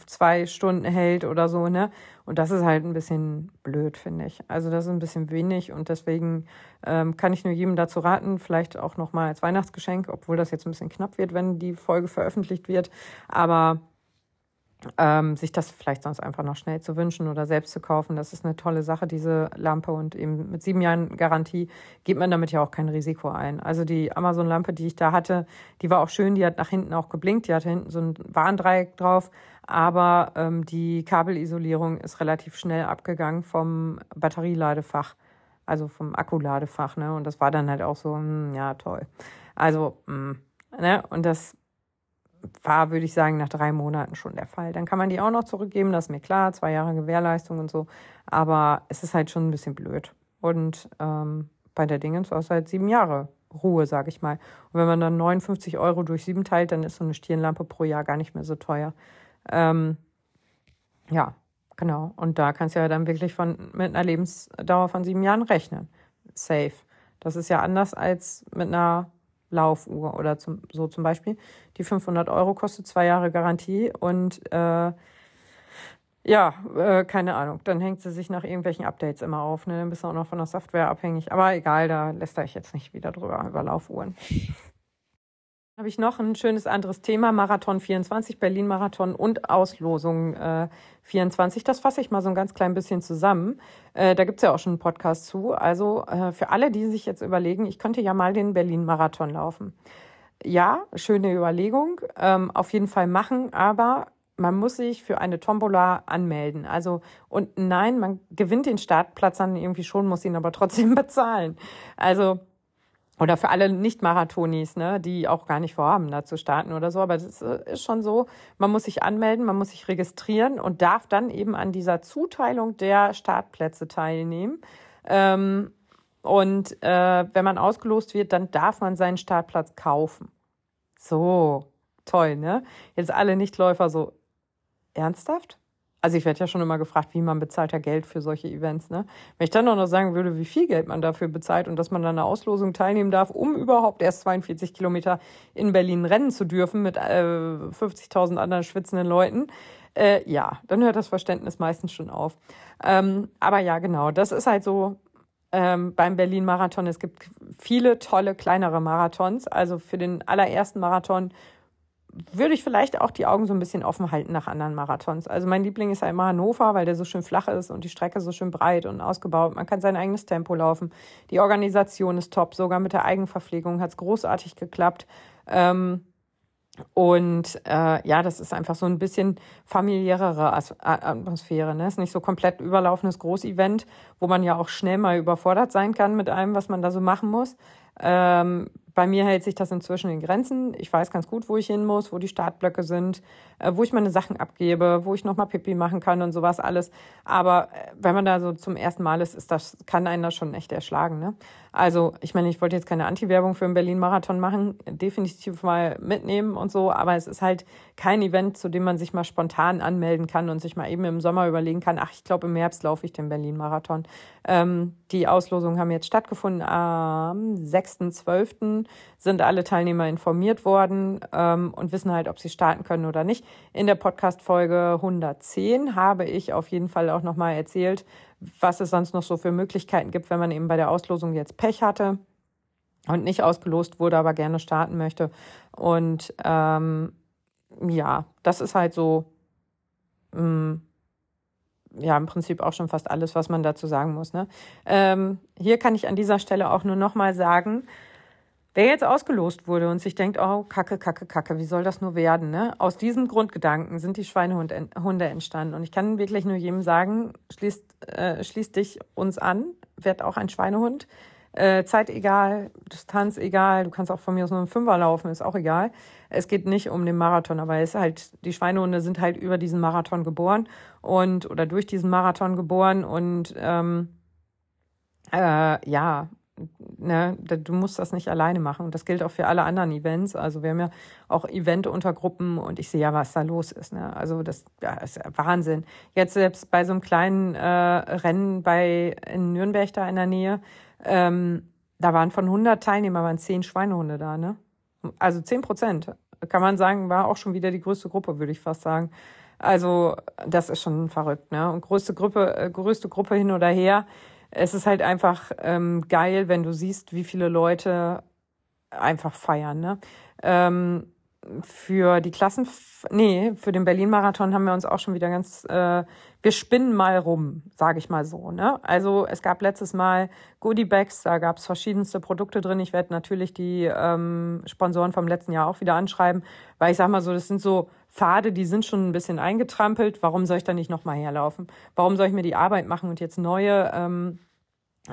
Speaker 1: zwei Stunden hält oder so, ne? Und das ist halt ein bisschen blöd, finde ich. Also das ist ein bisschen wenig und deswegen ähm, kann ich nur jedem dazu raten, vielleicht auch nochmal als Weihnachtsgeschenk, obwohl das jetzt ein bisschen knapp wird, wenn die Folge veröffentlicht wird. Aber ähm, sich das vielleicht sonst einfach noch schnell zu wünschen oder selbst zu kaufen. Das ist eine tolle Sache, diese Lampe. Und eben mit sieben Jahren Garantie geht man damit ja auch kein Risiko ein. Also die Amazon-Lampe, die ich da hatte, die war auch schön, die hat nach hinten auch geblinkt, die hatte hinten so ein Warndreieck drauf, aber ähm, die Kabelisolierung ist relativ schnell abgegangen vom Batterieladefach, also vom Akkuladefach. Ne? Und das war dann halt auch so, mh, hm, ja, toll. Also, mh, hm, ne? Und das war, würde ich sagen, nach drei Monaten schon der Fall. Dann kann man die auch noch zurückgeben, das ist mir klar, zwei Jahre Gewährleistung und so. Aber es ist halt schon ein bisschen blöd. Und ähm, bei der Dingens war es halt sieben Jahre Ruhe, sage ich mal. Und wenn man dann 59 Euro durch sieben teilt, dann ist so eine Stirnlampe pro Jahr gar nicht mehr so teuer. Ähm, ja, genau. Und da kannst du ja dann wirklich von, mit einer Lebensdauer von sieben Jahren rechnen. Safe. Das ist ja anders als mit einer Laufuhr oder zum, so zum Beispiel. Die 500 Euro kostet zwei Jahre Garantie und äh, ja, äh, keine Ahnung. Dann hängt sie sich nach irgendwelchen Updates immer auf. Ne? Dann bist du auch noch von der Software abhängig. Aber egal, da lässt ich jetzt nicht wieder drüber über Laufuhren habe ich noch ein schönes anderes Thema, Marathon 24, Berlin-Marathon und Auslosung äh, 24. Das fasse ich mal so ein ganz klein bisschen zusammen. Äh, da gibt's ja auch schon einen Podcast zu. Also äh, für alle, die sich jetzt überlegen, ich könnte ja mal den Berlin-Marathon laufen. Ja, schöne Überlegung, ähm, auf jeden Fall machen, aber man muss sich für eine Tombola anmelden. Also, und nein, man gewinnt den Startplatz dann irgendwie schon, muss ihn aber trotzdem bezahlen. Also, oder für alle Nicht-Marathonis, ne, die auch gar nicht vorhaben, da zu starten oder so. Aber es äh, ist schon so, man muss sich anmelden, man muss sich registrieren und darf dann eben an dieser Zuteilung der Startplätze teilnehmen. Ähm, und äh, wenn man ausgelost wird, dann darf man seinen Startplatz kaufen. So, toll, ne? Jetzt alle Nichtläufer so, ernsthaft? Also ich werde ja schon immer gefragt, wie man bezahlt ja Geld für solche Events. Ne? Wenn ich dann auch noch sagen würde, wie viel Geld man dafür bezahlt und dass man dann eine Auslosung teilnehmen darf, um überhaupt erst 42 Kilometer in Berlin rennen zu dürfen mit äh, 50.000 anderen schwitzenden Leuten, äh, ja, dann hört das Verständnis meistens schon auf. Ähm, aber ja, genau, das ist halt so ähm, beim Berlin-Marathon. Es gibt viele tolle kleinere Marathons. Also für den allerersten Marathon würde ich vielleicht auch die Augen so ein bisschen offen halten nach anderen Marathons. Also mein Liebling ist ja immer Hannover, weil der so schön flach ist und die Strecke so schön breit und ausgebaut. Man kann sein eigenes Tempo laufen. Die Organisation ist top. Sogar mit der Eigenverpflegung hat es großartig geklappt. Ähm, und äh, ja, das ist einfach so ein bisschen familiärere Atmosphäre. Ne? Ist nicht so komplett überlaufendes Großevent, wo man ja auch schnell mal überfordert sein kann mit allem, was man da so machen muss. Ähm, bei mir hält sich das inzwischen in Grenzen. Ich weiß ganz gut, wo ich hin muss, wo die Startblöcke sind, äh, wo ich meine Sachen abgebe, wo ich nochmal Pipi machen kann und sowas alles. Aber äh, wenn man da so zum ersten Mal ist, ist das, kann einen das schon echt erschlagen. Ne? Also, ich meine, ich wollte jetzt keine Anti-Werbung für einen Berlin-Marathon machen, definitiv mal mitnehmen und so, aber es ist halt kein Event, zu dem man sich mal spontan anmelden kann und sich mal eben im Sommer überlegen kann, ach, ich glaube, im Herbst laufe ich den Berlin-Marathon. Ähm, die Auslosungen haben jetzt stattgefunden am 6 6.12. sind alle Teilnehmer informiert worden ähm, und wissen halt, ob sie starten können oder nicht. In der Podcast-Folge 110 habe ich auf jeden Fall auch nochmal erzählt, was es sonst noch so für Möglichkeiten gibt, wenn man eben bei der Auslosung jetzt Pech hatte und nicht ausgelost wurde, aber gerne starten möchte. Und ähm, ja, das ist halt so, mm, ja, im Prinzip auch schon fast alles, was man dazu sagen muss. Ne? Ähm, hier kann ich an dieser Stelle auch nur nochmal sagen, wer jetzt ausgelost wurde und sich denkt, oh, kacke, kacke, kacke, wie soll das nur werden? Ne? Aus diesem Grundgedanken sind die Schweinehunde entstanden. Und ich kann wirklich nur jedem sagen, schließt, äh, schließt dich uns an, werd auch ein Schweinehund. Äh, Zeit egal, Distanz egal, du kannst auch von mir aus nur einen Fünfer laufen, ist auch egal. Es geht nicht um den Marathon, aber es ist halt, die Schweinehunde sind halt über diesen Marathon geboren und oder durch diesen Marathon geboren und ähm, äh, ja, ne, du musst das nicht alleine machen. Und das gilt auch für alle anderen Events. Also wir haben ja auch Event-Untergruppen und ich sehe ja, was da los ist. Ne? Also das ja, ist ja Wahnsinn. Jetzt selbst bei so einem kleinen äh, Rennen bei in Nürnberg da in der Nähe, ähm, da waren von 100 Teilnehmern waren 10 Schweinehunde da, ne? Also 10 Prozent. Kann man sagen, war auch schon wieder die größte Gruppe, würde ich fast sagen. Also, das ist schon verrückt, ne? Und größte Gruppe, äh, größte Gruppe hin oder her. Es ist halt einfach ähm, geil, wenn du siehst, wie viele Leute einfach feiern, ne? Ähm, für die Klassen, nee, für den Berlin-Marathon haben wir uns auch schon wieder ganz, äh, wir spinnen mal rum, sage ich mal so. Ne? Also es gab letztes Mal Goodie-Bags, da gab es verschiedenste Produkte drin. Ich werde natürlich die ähm, Sponsoren vom letzten Jahr auch wieder anschreiben, weil ich sage mal so, das sind so Pfade, die sind schon ein bisschen eingetrampelt. Warum soll ich da nicht nochmal herlaufen? Warum soll ich mir die Arbeit machen und jetzt neue ähm,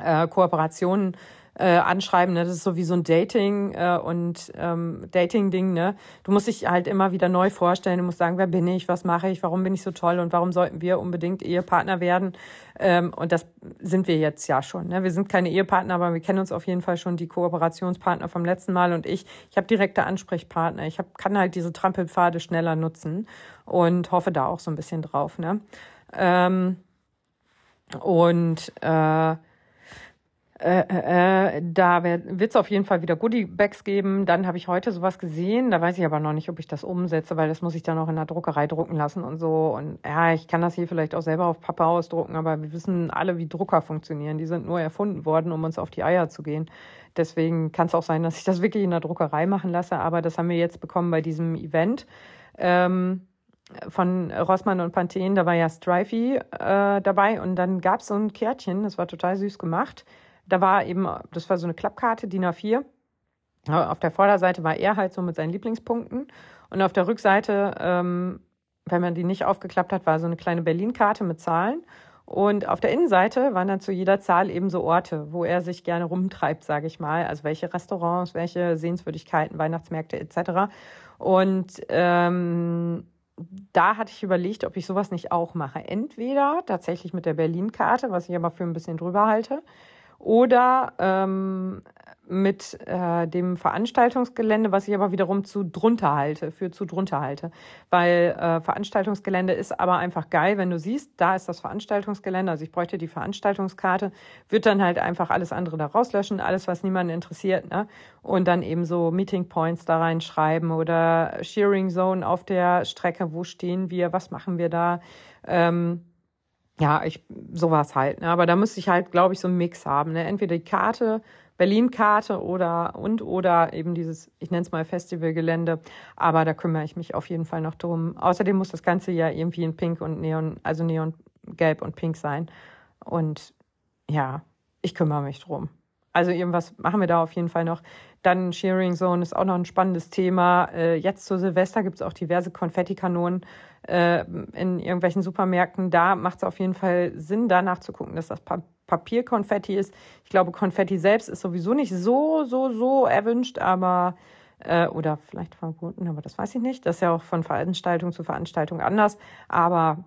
Speaker 1: äh, Kooperationen äh, anschreiben. Ne? Das ist so wie so ein Dating äh, und ähm, Dating-Ding. Ne? Du musst dich halt immer wieder neu vorstellen. Du musst sagen, wer bin ich, was mache ich, warum bin ich so toll und warum sollten wir unbedingt Ehepartner werden. Ähm, und das sind wir jetzt ja schon. Ne? Wir sind keine Ehepartner, aber wir kennen uns auf jeden Fall schon die Kooperationspartner vom letzten Mal und ich. Ich habe direkte Ansprechpartner. Ich hab, kann halt diese Trampelpfade schneller nutzen und hoffe da auch so ein bisschen drauf. Ne? Ähm, und äh, äh, äh, da wird es auf jeden Fall wieder Goodie-Bags geben. Dann habe ich heute sowas gesehen. Da weiß ich aber noch nicht, ob ich das umsetze, weil das muss ich dann noch in der Druckerei drucken lassen und so. Und ja, ich kann das hier vielleicht auch selber auf Pappe ausdrucken, aber wir wissen alle, wie Drucker funktionieren. Die sind nur erfunden worden, um uns auf die Eier zu gehen. Deswegen kann es auch sein, dass ich das wirklich in der Druckerei machen lasse. Aber das haben wir jetzt bekommen bei diesem Event. Ähm, von Rossmann und Panthen, da war ja Strifey äh, dabei und dann gab es so ein Kärtchen, das war total süß gemacht da war eben, das war so eine Klappkarte, DIN A4. Auf der Vorderseite war er halt so mit seinen Lieblingspunkten. Und auf der Rückseite, ähm, wenn man die nicht aufgeklappt hat, war so eine kleine Berlin-Karte mit Zahlen. Und auf der Innenseite waren dann zu jeder Zahl eben so Orte, wo er sich gerne rumtreibt, sage ich mal. Also welche Restaurants, welche Sehenswürdigkeiten, Weihnachtsmärkte etc. Und ähm, da hatte ich überlegt, ob ich sowas nicht auch mache. Entweder tatsächlich mit der Berlin-Karte, was ich aber für ein bisschen drüber halte, oder ähm, mit äh, dem Veranstaltungsgelände, was ich aber wiederum zu drunter halte, für zu drunter halte. Weil äh, Veranstaltungsgelände ist aber einfach geil, wenn du siehst, da ist das Veranstaltungsgelände, also ich bräuchte die Veranstaltungskarte, wird dann halt einfach alles andere da rauslöschen, alles, was niemanden interessiert, ne? Und dann eben so Meeting Points da reinschreiben oder Shearing Zone auf der Strecke, wo stehen wir, was machen wir da? Ähm, ja, ich sowas halt. Ne? Aber da müsste ich halt, glaube ich, so einen Mix haben. Ne? Entweder die Karte, Berlin-Karte oder und oder eben dieses, ich nenne es mal Festivalgelände. Aber da kümmere ich mich auf jeden Fall noch drum. Außerdem muss das Ganze ja irgendwie in Pink und Neon, also Neongelb und Pink sein. Und ja, ich kümmere mich drum. Also irgendwas machen wir da auf jeden Fall noch. Dann Shearing Zone ist auch noch ein spannendes Thema. Äh, jetzt zu Silvester gibt es auch diverse Konfettikanonen äh, in irgendwelchen Supermärkten. Da macht es auf jeden Fall Sinn, danach zu gucken, dass das pa Papierkonfetti ist. Ich glaube, Konfetti selbst ist sowieso nicht so, so, so erwünscht, aber äh, oder vielleicht verboten, aber das weiß ich nicht. Das ist ja auch von Veranstaltung zu Veranstaltung anders. Aber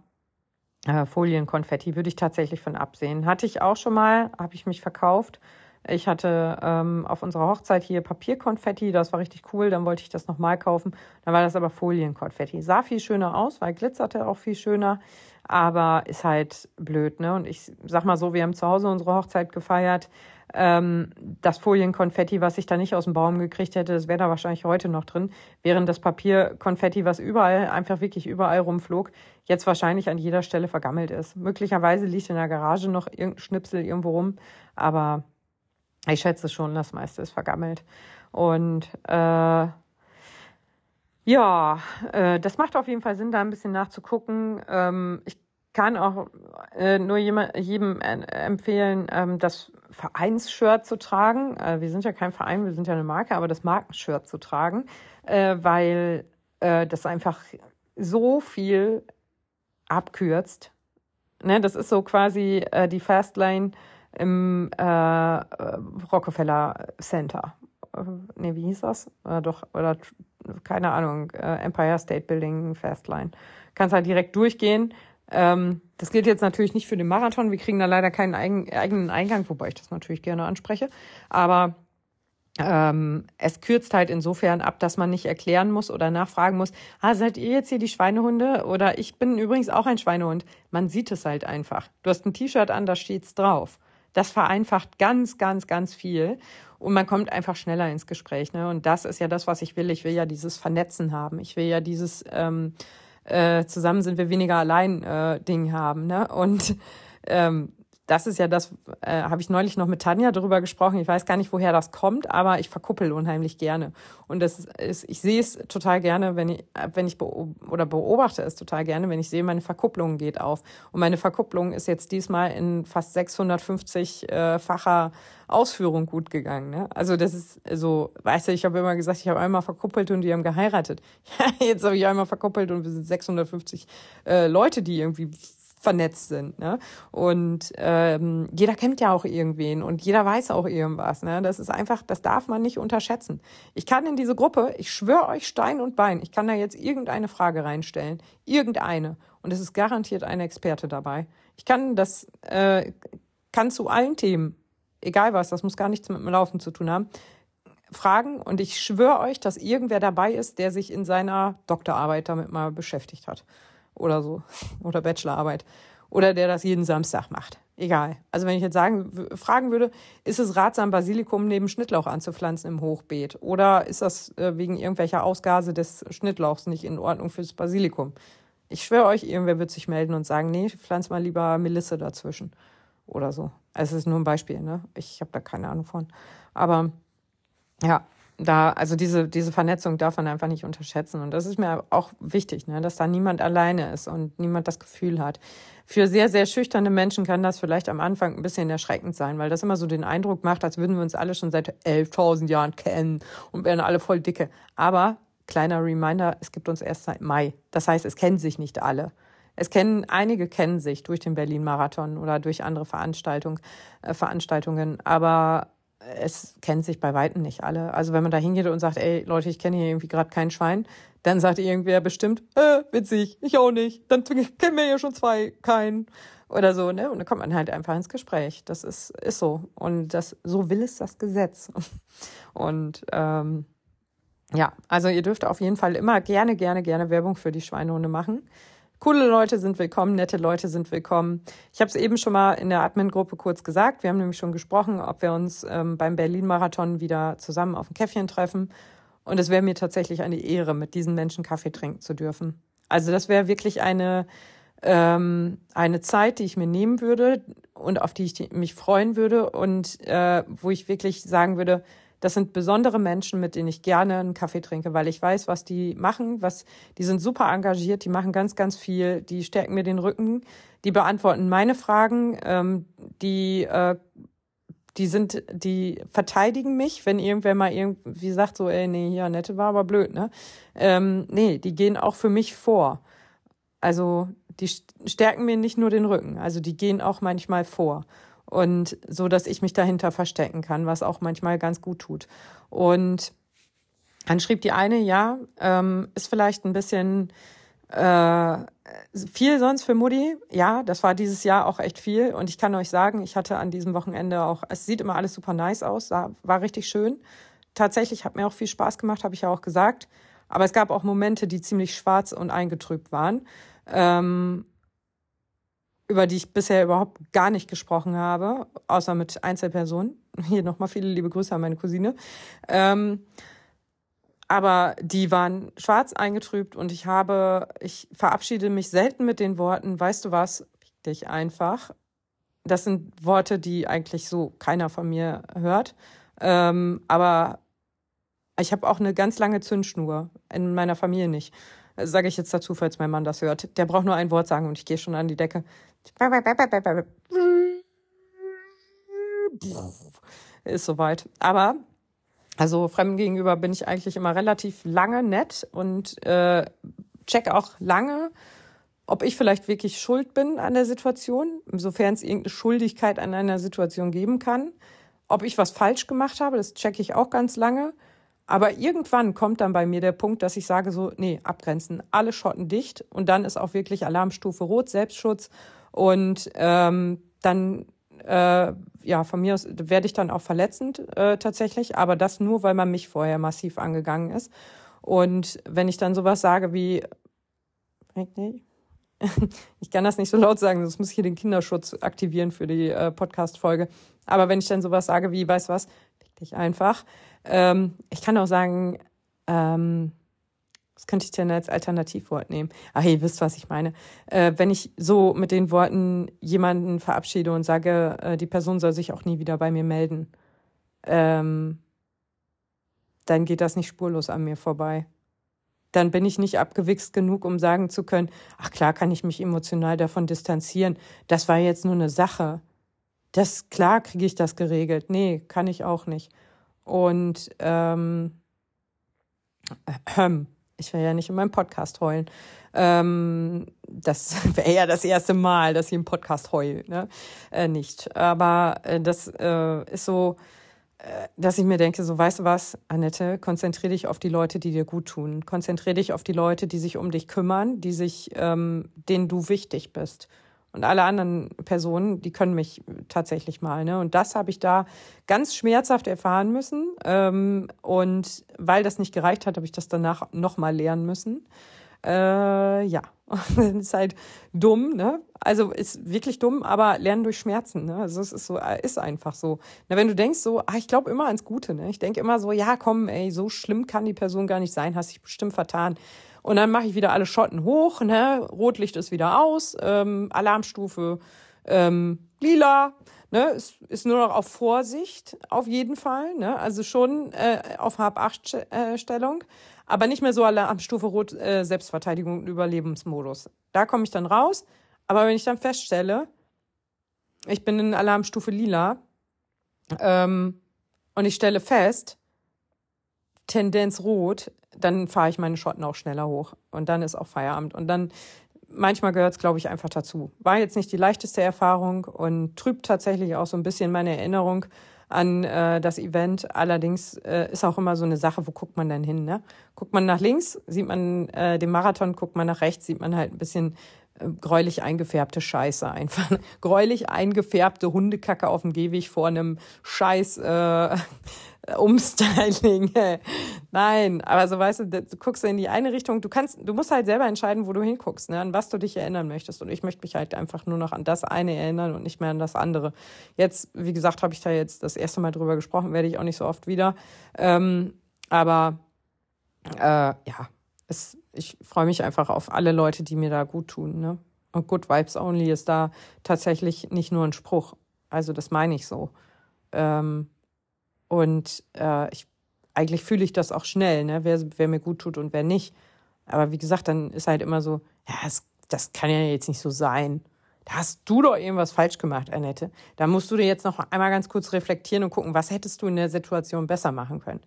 Speaker 1: äh, Folienkonfetti würde ich tatsächlich von absehen. Hatte ich auch schon mal, habe ich mich verkauft. Ich hatte ähm, auf unserer Hochzeit hier Papierkonfetti, das war richtig cool, dann wollte ich das nochmal kaufen. Dann war das aber Folienkonfetti. Sah viel schöner aus, weil glitzerte auch viel schöner, aber ist halt blöd, ne? Und ich sag mal so, wir haben zu Hause unsere Hochzeit gefeiert. Ähm, das Folienkonfetti, was ich da nicht aus dem Baum gekriegt hätte, das wäre da wahrscheinlich heute noch drin. Während das Papierkonfetti, was überall, einfach wirklich überall rumflog, jetzt wahrscheinlich an jeder Stelle vergammelt ist. Möglicherweise liegt in der Garage noch irgendein Schnipsel irgendwo rum, aber ich schätze schon, das meiste ist vergammelt. Und äh, ja, äh, das macht auf jeden Fall Sinn, da ein bisschen nachzugucken. Ähm, ich kann auch äh, nur jemand, jedem empfehlen, ähm, das Vereinsshirt zu tragen. Äh, wir sind ja kein Verein, wir sind ja eine Marke, aber das Markenshirt zu tragen, äh, weil äh, das einfach so viel abkürzt. Ne, das ist so quasi äh, die Fastlane im äh, Rockefeller Center. Äh, ne, wie hieß das? Äh, doch, oder keine Ahnung, äh, Empire State Building, Fastline. Kannst halt direkt durchgehen. Ähm, das gilt jetzt natürlich nicht für den Marathon. Wir kriegen da leider keinen eigen, eigenen Eingang, wobei ich das natürlich gerne anspreche. Aber ähm, es kürzt halt insofern ab, dass man nicht erklären muss oder nachfragen muss, ah, seid ihr jetzt hier die Schweinehunde? Oder ich bin übrigens auch ein Schweinehund. Man sieht es halt einfach. Du hast ein T-Shirt an, da steht's drauf. Das vereinfacht ganz, ganz, ganz viel und man kommt einfach schneller ins Gespräch. Ne? Und das ist ja das, was ich will. Ich will ja dieses Vernetzen haben. Ich will ja dieses ähm, äh, zusammen sind wir weniger allein äh, Ding haben. Ne? Und ähm, das ist ja das, äh, habe ich neulich noch mit Tanja darüber gesprochen. Ich weiß gar nicht, woher das kommt, aber ich verkuppel unheimlich gerne. Und das ist, ich sehe es total gerne, wenn ich, wenn ich beob oder beobachte es total gerne, wenn ich sehe, meine Verkupplung geht auf. Und meine Verkupplung ist jetzt diesmal in fast 650-facher äh, Ausführung gut gegangen. Ne? Also das ist so, weißt du, ich habe immer gesagt, ich habe einmal verkuppelt und die haben geheiratet. jetzt habe ich einmal verkuppelt und wir sind 650 äh, Leute, die irgendwie vernetzt sind. Ne? Und ähm, jeder kennt ja auch irgendwen und jeder weiß auch irgendwas. Ne? Das ist einfach, das darf man nicht unterschätzen. Ich kann in diese Gruppe, ich schwöre euch Stein und Bein, ich kann da jetzt irgendeine Frage reinstellen, irgendeine. Und es ist garantiert ein Experte dabei. Ich kann das, äh, kann zu allen Themen, egal was, das muss gar nichts mit dem Laufen zu tun haben, fragen und ich schwöre euch, dass irgendwer dabei ist, der sich in seiner Doktorarbeit damit mal beschäftigt hat oder so oder Bachelorarbeit oder der das jeden Samstag macht. Egal. Also wenn ich jetzt sagen, fragen würde, ist es ratsam, Basilikum neben Schnittlauch anzupflanzen im Hochbeet? Oder ist das äh, wegen irgendwelcher Ausgase des Schnittlauchs nicht in Ordnung fürs Basilikum? Ich schwöre euch, irgendwer wird sich melden und sagen, nee, pflanz mal lieber Melisse dazwischen. Oder so. Also es ist nur ein Beispiel, ne? Ich habe da keine Ahnung von. Aber ja, da, also diese, diese Vernetzung darf man einfach nicht unterschätzen. Und das ist mir auch wichtig, ne, dass da niemand alleine ist und niemand das Gefühl hat. Für sehr, sehr schüchterne Menschen kann das vielleicht am Anfang ein bisschen erschreckend sein, weil das immer so den Eindruck macht, als würden wir uns alle schon seit 11.000 Jahren kennen und wären alle voll dicke. Aber kleiner Reminder, es gibt uns erst seit Mai. Das heißt, es kennen sich nicht alle. Es kennen, einige kennen sich durch den Berlin-Marathon oder durch andere Veranstaltung, äh, Veranstaltungen, aber es kennen sich bei Weitem nicht alle. Also wenn man da hingeht und sagt, ey Leute, ich kenne hier irgendwie gerade kein Schwein, dann sagt irgendwer bestimmt, äh, witzig, ich auch nicht. Dann kennen wir ja schon zwei, keinen. Oder so, ne? Und dann kommt man halt einfach ins Gespräch. Das ist, ist so. Und das, so will es das Gesetz. Und ähm, ja, also ihr dürft auf jeden Fall immer gerne, gerne, gerne Werbung für die Schweinehunde machen. Coole Leute sind willkommen, nette Leute sind willkommen. Ich habe es eben schon mal in der Admin-Gruppe kurz gesagt. Wir haben nämlich schon gesprochen, ob wir uns ähm, beim Berlin-Marathon wieder zusammen auf ein Käffchen treffen. Und es wäre mir tatsächlich eine Ehre, mit diesen Menschen Kaffee trinken zu dürfen. Also das wäre wirklich eine, ähm, eine Zeit, die ich mir nehmen würde und auf die ich mich freuen würde und äh, wo ich wirklich sagen würde, das sind besondere Menschen, mit denen ich gerne einen Kaffee trinke, weil ich weiß, was die machen, was, die sind super engagiert, die machen ganz, ganz viel, die stärken mir den Rücken, die beantworten meine Fragen, ähm, die, äh, die sind, die verteidigen mich, wenn irgendwer mal irgendwie sagt, so, ey, nee, hier, Nette war aber blöd, ne? Ähm, nee, die gehen auch für mich vor. Also, die stärken mir nicht nur den Rücken, also die gehen auch manchmal vor und so, dass ich mich dahinter verstecken kann, was auch manchmal ganz gut tut. Und dann schrieb die eine, ja, ähm, ist vielleicht ein bisschen äh, viel sonst für Mutti. Ja, das war dieses Jahr auch echt viel. Und ich kann euch sagen, ich hatte an diesem Wochenende auch, es sieht immer alles super nice aus, war richtig schön. Tatsächlich hat mir auch viel Spaß gemacht, habe ich ja auch gesagt. Aber es gab auch Momente, die ziemlich schwarz und eingetrübt waren. Ähm, über die ich bisher überhaupt gar nicht gesprochen habe, außer mit Einzelpersonen. Hier nochmal viele liebe Grüße an meine Cousine. Ähm, aber die waren schwarz eingetrübt und ich habe, ich verabschiede mich selten mit den Worten, weißt du was, dich einfach. Das sind Worte, die eigentlich so keiner von mir hört. Ähm, aber ich habe auch eine ganz lange Zündschnur in meiner Familie nicht. Sage ich jetzt dazu, falls mein Mann das hört. Der braucht nur ein Wort sagen und ich gehe schon an die Decke. Ist soweit. Aber also Fremden gegenüber bin ich eigentlich immer relativ lange nett und äh, check auch lange, ob ich vielleicht wirklich schuld bin an der Situation, insofern es irgendeine Schuldigkeit an einer Situation geben kann. Ob ich was falsch gemacht habe, das checke ich auch ganz lange. Aber irgendwann kommt dann bei mir der Punkt, dass ich sage so, nee, abgrenzen, alle Schotten dicht und dann ist auch wirklich Alarmstufe Rot, Selbstschutz und ähm, dann äh, ja, von mir aus werde ich dann auch verletzend äh, tatsächlich, aber das nur, weil man mich vorher massiv angegangen ist. Und wenn ich dann sowas sage wie, ich kann das nicht so laut sagen, sonst muss ich hier den Kinderschutz aktivieren für die äh, Podcast-Folge. Aber wenn ich dann sowas sage wie, weißt was, fick dich einfach. Ähm, ich kann auch sagen, ähm, was könnte ich denn als Alternativwort nehmen? Ach, ihr wisst, was ich meine. Äh, wenn ich so mit den Worten jemanden verabschiede und sage, äh, die Person soll sich auch nie wieder bei mir melden, ähm, dann geht das nicht spurlos an mir vorbei. Dann bin ich nicht abgewichst genug, um sagen zu können, ach klar kann ich mich emotional davon distanzieren. Das war jetzt nur eine Sache. Das, klar kriege ich das geregelt. Nee, kann ich auch nicht. Und ähm, ähm, ich will ja nicht in meinem Podcast heulen. Ähm, das wäre ja das erste Mal, dass ich im Podcast heule. Ne? Äh, nicht. Aber äh, das äh, ist so, äh, dass ich mir denke, so weißt du was, Annette, konzentriere dich auf die Leute, die dir gut tun. Konzentriere dich auf die Leute, die sich um dich kümmern, die sich, ähm, denen du wichtig bist. Und alle anderen Personen, die können mich tatsächlich mal. Ne? Und das habe ich da ganz schmerzhaft erfahren müssen. Ähm, und weil das nicht gereicht hat, habe ich das danach nochmal lernen müssen. Äh, ja, das ist halt dumm, ne? Also ist wirklich dumm, aber lernen durch Schmerzen, ne? Also es ist so, ist einfach so. Na, wenn du denkst so, ah, ich glaube immer ans Gute, ne? Ich denke immer so, ja, komm, ey, so schlimm kann die Person gar nicht sein, hast dich bestimmt vertan. Und dann mache ich wieder alle Schotten hoch, ne? Rotlicht ist wieder aus, ähm, Alarmstufe ähm, lila, ne? Ist, ist nur noch auf Vorsicht, auf jeden Fall, ne? Also schon äh, auf Hab-8-Stellung, aber nicht mehr so Alarmstufe Rot, äh, Selbstverteidigung und Überlebensmodus. Da komme ich dann raus. Aber wenn ich dann feststelle, ich bin in Alarmstufe lila ähm, und ich stelle fest, Tendenz rot, dann fahre ich meine Schotten auch schneller hoch. Und dann ist auch Feierabend. Und dann, manchmal gehört es, glaube ich, einfach dazu. War jetzt nicht die leichteste Erfahrung und trübt tatsächlich auch so ein bisschen meine Erinnerung an äh, das Event. Allerdings äh, ist auch immer so eine Sache, wo guckt man denn hin? Ne? Guckt man nach links, sieht man äh, den Marathon, guckt man nach rechts, sieht man halt ein bisschen gräulich eingefärbte Scheiße einfach. gräulich eingefärbte Hundekacke auf dem Gehweg vor einem scheiß äh, Umstyling. Nein, aber so weißt du, du guckst in die eine Richtung, du kannst, du musst halt selber entscheiden, wo du hinguckst, ne, an was du dich erinnern möchtest. Und ich möchte mich halt einfach nur noch an das eine erinnern und nicht mehr an das andere. Jetzt, wie gesagt, habe ich da jetzt das erste Mal drüber gesprochen, werde ich auch nicht so oft wieder. Ähm, aber äh, ja, es, ich freue mich einfach auf alle Leute, die mir da gut tun. Ne? Und Good Vibes Only ist da tatsächlich nicht nur ein Spruch. Also das meine ich so. Ähm, und äh, ich, eigentlich fühle ich das auch schnell, ne? wer, wer mir gut tut und wer nicht. Aber wie gesagt, dann ist halt immer so, ja, das, das kann ja jetzt nicht so sein. Da hast du doch irgendwas falsch gemacht, Annette. Da musst du dir jetzt noch einmal ganz kurz reflektieren und gucken, was hättest du in der Situation besser machen können.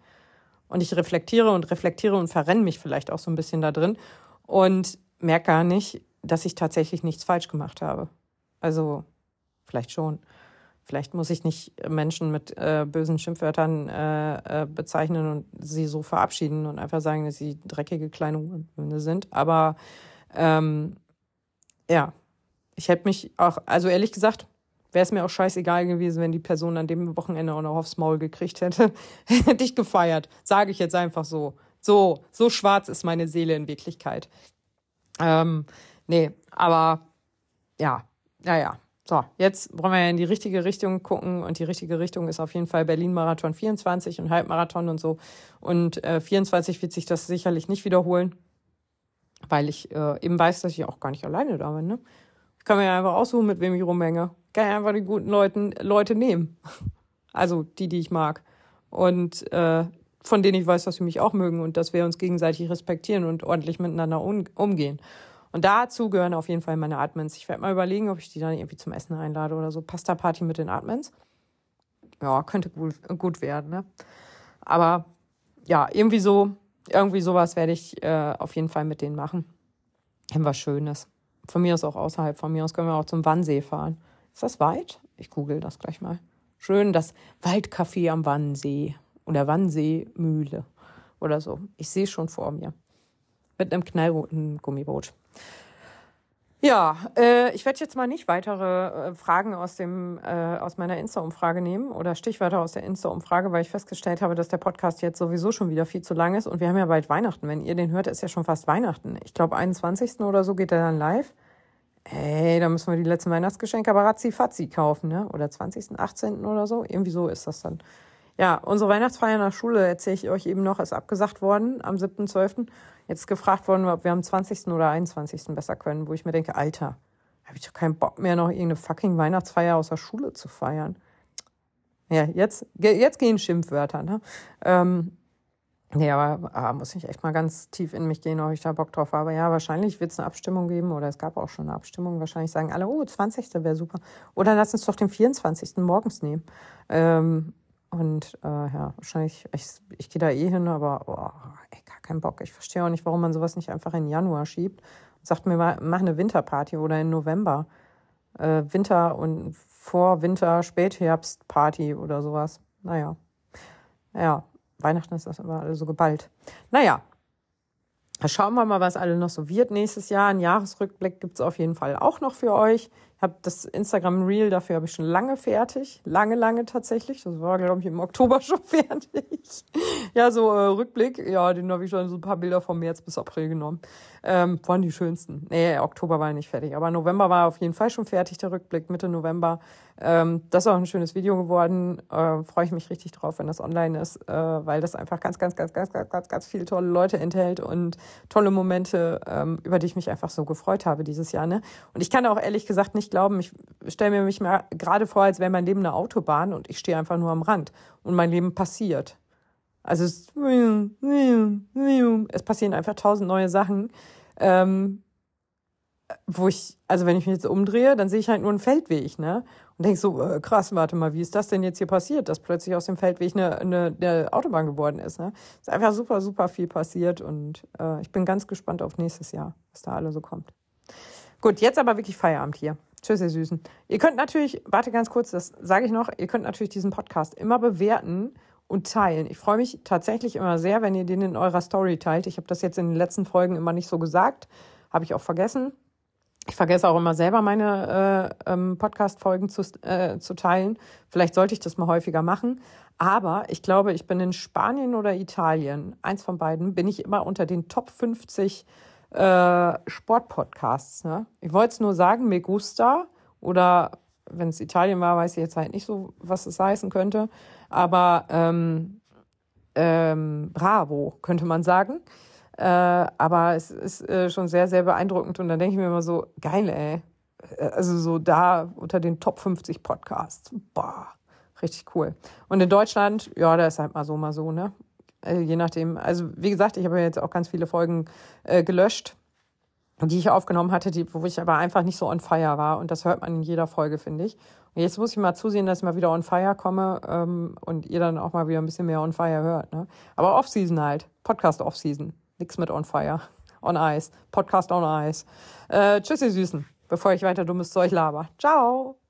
Speaker 1: Und ich reflektiere und reflektiere und verrenne mich vielleicht auch so ein bisschen da drin und merke gar nicht, dass ich tatsächlich nichts falsch gemacht habe. Also vielleicht schon. Vielleicht muss ich nicht Menschen mit äh, bösen Schimpfwörtern äh, äh, bezeichnen und sie so verabschieden und einfach sagen, dass sie dreckige kleine Hunde sind. Aber ähm, ja, ich hätte mich auch, also ehrlich gesagt, wäre es mir auch scheißegal gewesen, wenn die Person an dem Wochenende auch noch aufs Maul gekriegt hätte. hätte ich gefeiert. Sage ich jetzt einfach so. So, so schwarz ist meine Seele in Wirklichkeit. Ähm, nee, aber ja, naja, so, jetzt wollen wir ja in die richtige Richtung gucken und die richtige Richtung ist auf jeden Fall Berlin-Marathon 24 und Halbmarathon und so. Und äh, 24 wird sich das sicherlich nicht wiederholen, weil ich äh, eben weiß, dass ich auch gar nicht alleine da bin. Ne? Ich kann mir ja einfach aussuchen, mit wem ich rumhänge. Ich kann ja einfach die guten Leuten, Leute nehmen. Also die, die ich mag. Und äh, von denen ich weiß, dass sie mich auch mögen und dass wir uns gegenseitig respektieren und ordentlich miteinander um, umgehen. Und dazu gehören auf jeden Fall meine Admins. Ich werde mal überlegen, ob ich die dann irgendwie zum Essen einlade oder so. Pasta-Party mit den Admins. Ja, könnte gut, gut werden, ne? Aber ja, irgendwie so, irgendwie sowas werde ich äh, auf jeden Fall mit denen machen. Irgendwas Schönes. Von mir aus auch außerhalb von mir aus können wir auch zum Wannsee fahren. Ist das weit? Ich google das gleich mal. Schön das Waldcafé am Wannsee oder Wannseemühle oder so. Ich sehe schon vor mir. Mit einem knallroten Gummiboot. Ja, äh, ich werde jetzt mal nicht weitere äh, Fragen aus dem äh, aus meiner Insta-Umfrage nehmen oder Stichwörter aus der Insta-Umfrage, weil ich festgestellt habe, dass der Podcast jetzt sowieso schon wieder viel zu lang ist und wir haben ja bald Weihnachten. Wenn ihr den hört, ist ja schon fast Weihnachten. Ich glaube, 21. oder so geht er dann live. Ey, da müssen wir die letzten Weihnachtsgeschenke aber ratzi-fatzi kaufen, ne? Oder 20., 18. oder so. Irgendwie so ist das dann. Ja, unsere Weihnachtsfeier nach Schule, erzähle ich euch eben noch, ist abgesagt worden am 7.12. Jetzt gefragt worden, ob wir am 20. oder 21. besser können, wo ich mir denke, Alter, habe ich doch keinen Bock mehr, noch irgendeine fucking Weihnachtsfeier aus der Schule zu feiern. Ja, jetzt, jetzt gehen Schimpfwörter, ne? Ähm, ja, aber, aber muss ich echt mal ganz tief in mich gehen, ob ich da Bock drauf habe. Ja, wahrscheinlich wird es eine Abstimmung geben oder es gab auch schon eine Abstimmung. Wahrscheinlich sagen alle, oh, 20. wäre super. Oder lass uns doch den 24. morgens nehmen. Ähm, und äh, ja, wahrscheinlich, ich, ich gehe da eh hin, aber oh, ey, gar keinen Bock. Ich verstehe auch nicht, warum man sowas nicht einfach in Januar schiebt. Sagt mir mal, mach eine Winterparty oder in November. Äh, Winter und vor Winter, Spätherbstparty oder sowas. Naja. Ja, Weihnachten ist das aber alle so geballt. Naja, schauen wir mal, was alle noch so wird nächstes Jahr. Ein Jahresrückblick gibt es auf jeden Fall auch noch für euch. Habe das Instagram Reel, dafür habe ich schon lange fertig. Lange, lange tatsächlich. Das war, glaube ich, im Oktober schon fertig. ja, so äh, Rückblick, ja, den habe ich schon so ein paar Bilder vom März bis April genommen. Ähm, waren die schönsten. Nee, Oktober war nicht fertig. Aber November war auf jeden Fall schon fertig, der Rückblick, Mitte November. Ähm, das ist auch ein schönes Video geworden. Äh, Freue ich mich richtig drauf, wenn das online ist, äh, weil das einfach ganz, ganz, ganz, ganz, ganz, ganz, ganz viele tolle Leute enthält und tolle Momente, ähm, über die ich mich einfach so gefreut habe dieses Jahr. Ne? Und ich kann auch ehrlich gesagt nicht glauben, ich stelle mir mich gerade vor, als wäre mein Leben eine Autobahn und ich stehe einfach nur am Rand und mein Leben passiert. Also es, es passieren einfach tausend neue Sachen. Ähm, wo ich, also wenn ich mich jetzt umdrehe, dann sehe ich halt nur einen Feldweg, ne? Und denke so, äh, krass, warte mal, wie ist das denn jetzt hier passiert, dass plötzlich aus dem Feldweg eine, eine, eine Autobahn geworden ist, ne? Ist einfach super, super viel passiert und äh, ich bin ganz gespannt auf nächstes Jahr, was da alle so kommt. Gut, jetzt aber wirklich Feierabend hier. Tschüss, ihr Süßen. Ihr könnt natürlich, warte ganz kurz, das sage ich noch, ihr könnt natürlich diesen Podcast immer bewerten und teilen. Ich freue mich tatsächlich immer sehr, wenn ihr den in eurer Story teilt. Ich habe das jetzt in den letzten Folgen immer nicht so gesagt, habe ich auch vergessen. Ich vergesse auch immer selber meine äh, ähm, Podcast-Folgen zu, äh, zu teilen. Vielleicht sollte ich das mal häufiger machen. Aber ich glaube, ich bin in Spanien oder Italien, eins von beiden, bin ich immer unter den Top 50 äh, Sportpodcasts. Ne? Ich wollte es nur sagen, me gusta oder wenn es Italien war, weiß ich jetzt halt nicht so, was es heißen könnte. Aber ähm, ähm, bravo, könnte man sagen. Äh, aber es ist äh, schon sehr, sehr beeindruckend. Und dann denke ich mir immer so, geil, ey. Äh, also so da unter den Top 50 Podcasts. Boah, richtig cool. Und in Deutschland, ja, da ist halt mal so, mal so, ne? Äh, je nachdem. Also wie gesagt, ich habe jetzt auch ganz viele Folgen äh, gelöscht, die ich aufgenommen hatte, die, wo ich aber einfach nicht so on fire war. Und das hört man in jeder Folge, finde ich. Und jetzt muss ich mal zusehen, dass ich mal wieder on fire komme ähm, und ihr dann auch mal wieder ein bisschen mehr on fire hört. Ne? Aber Off-Season halt. Podcast Off-Season. Nix mit on fire. On ice. Podcast on ice. Äh, tschüss, ihr Süßen. Bevor ich weiter dummes Zeug laber. Ciao.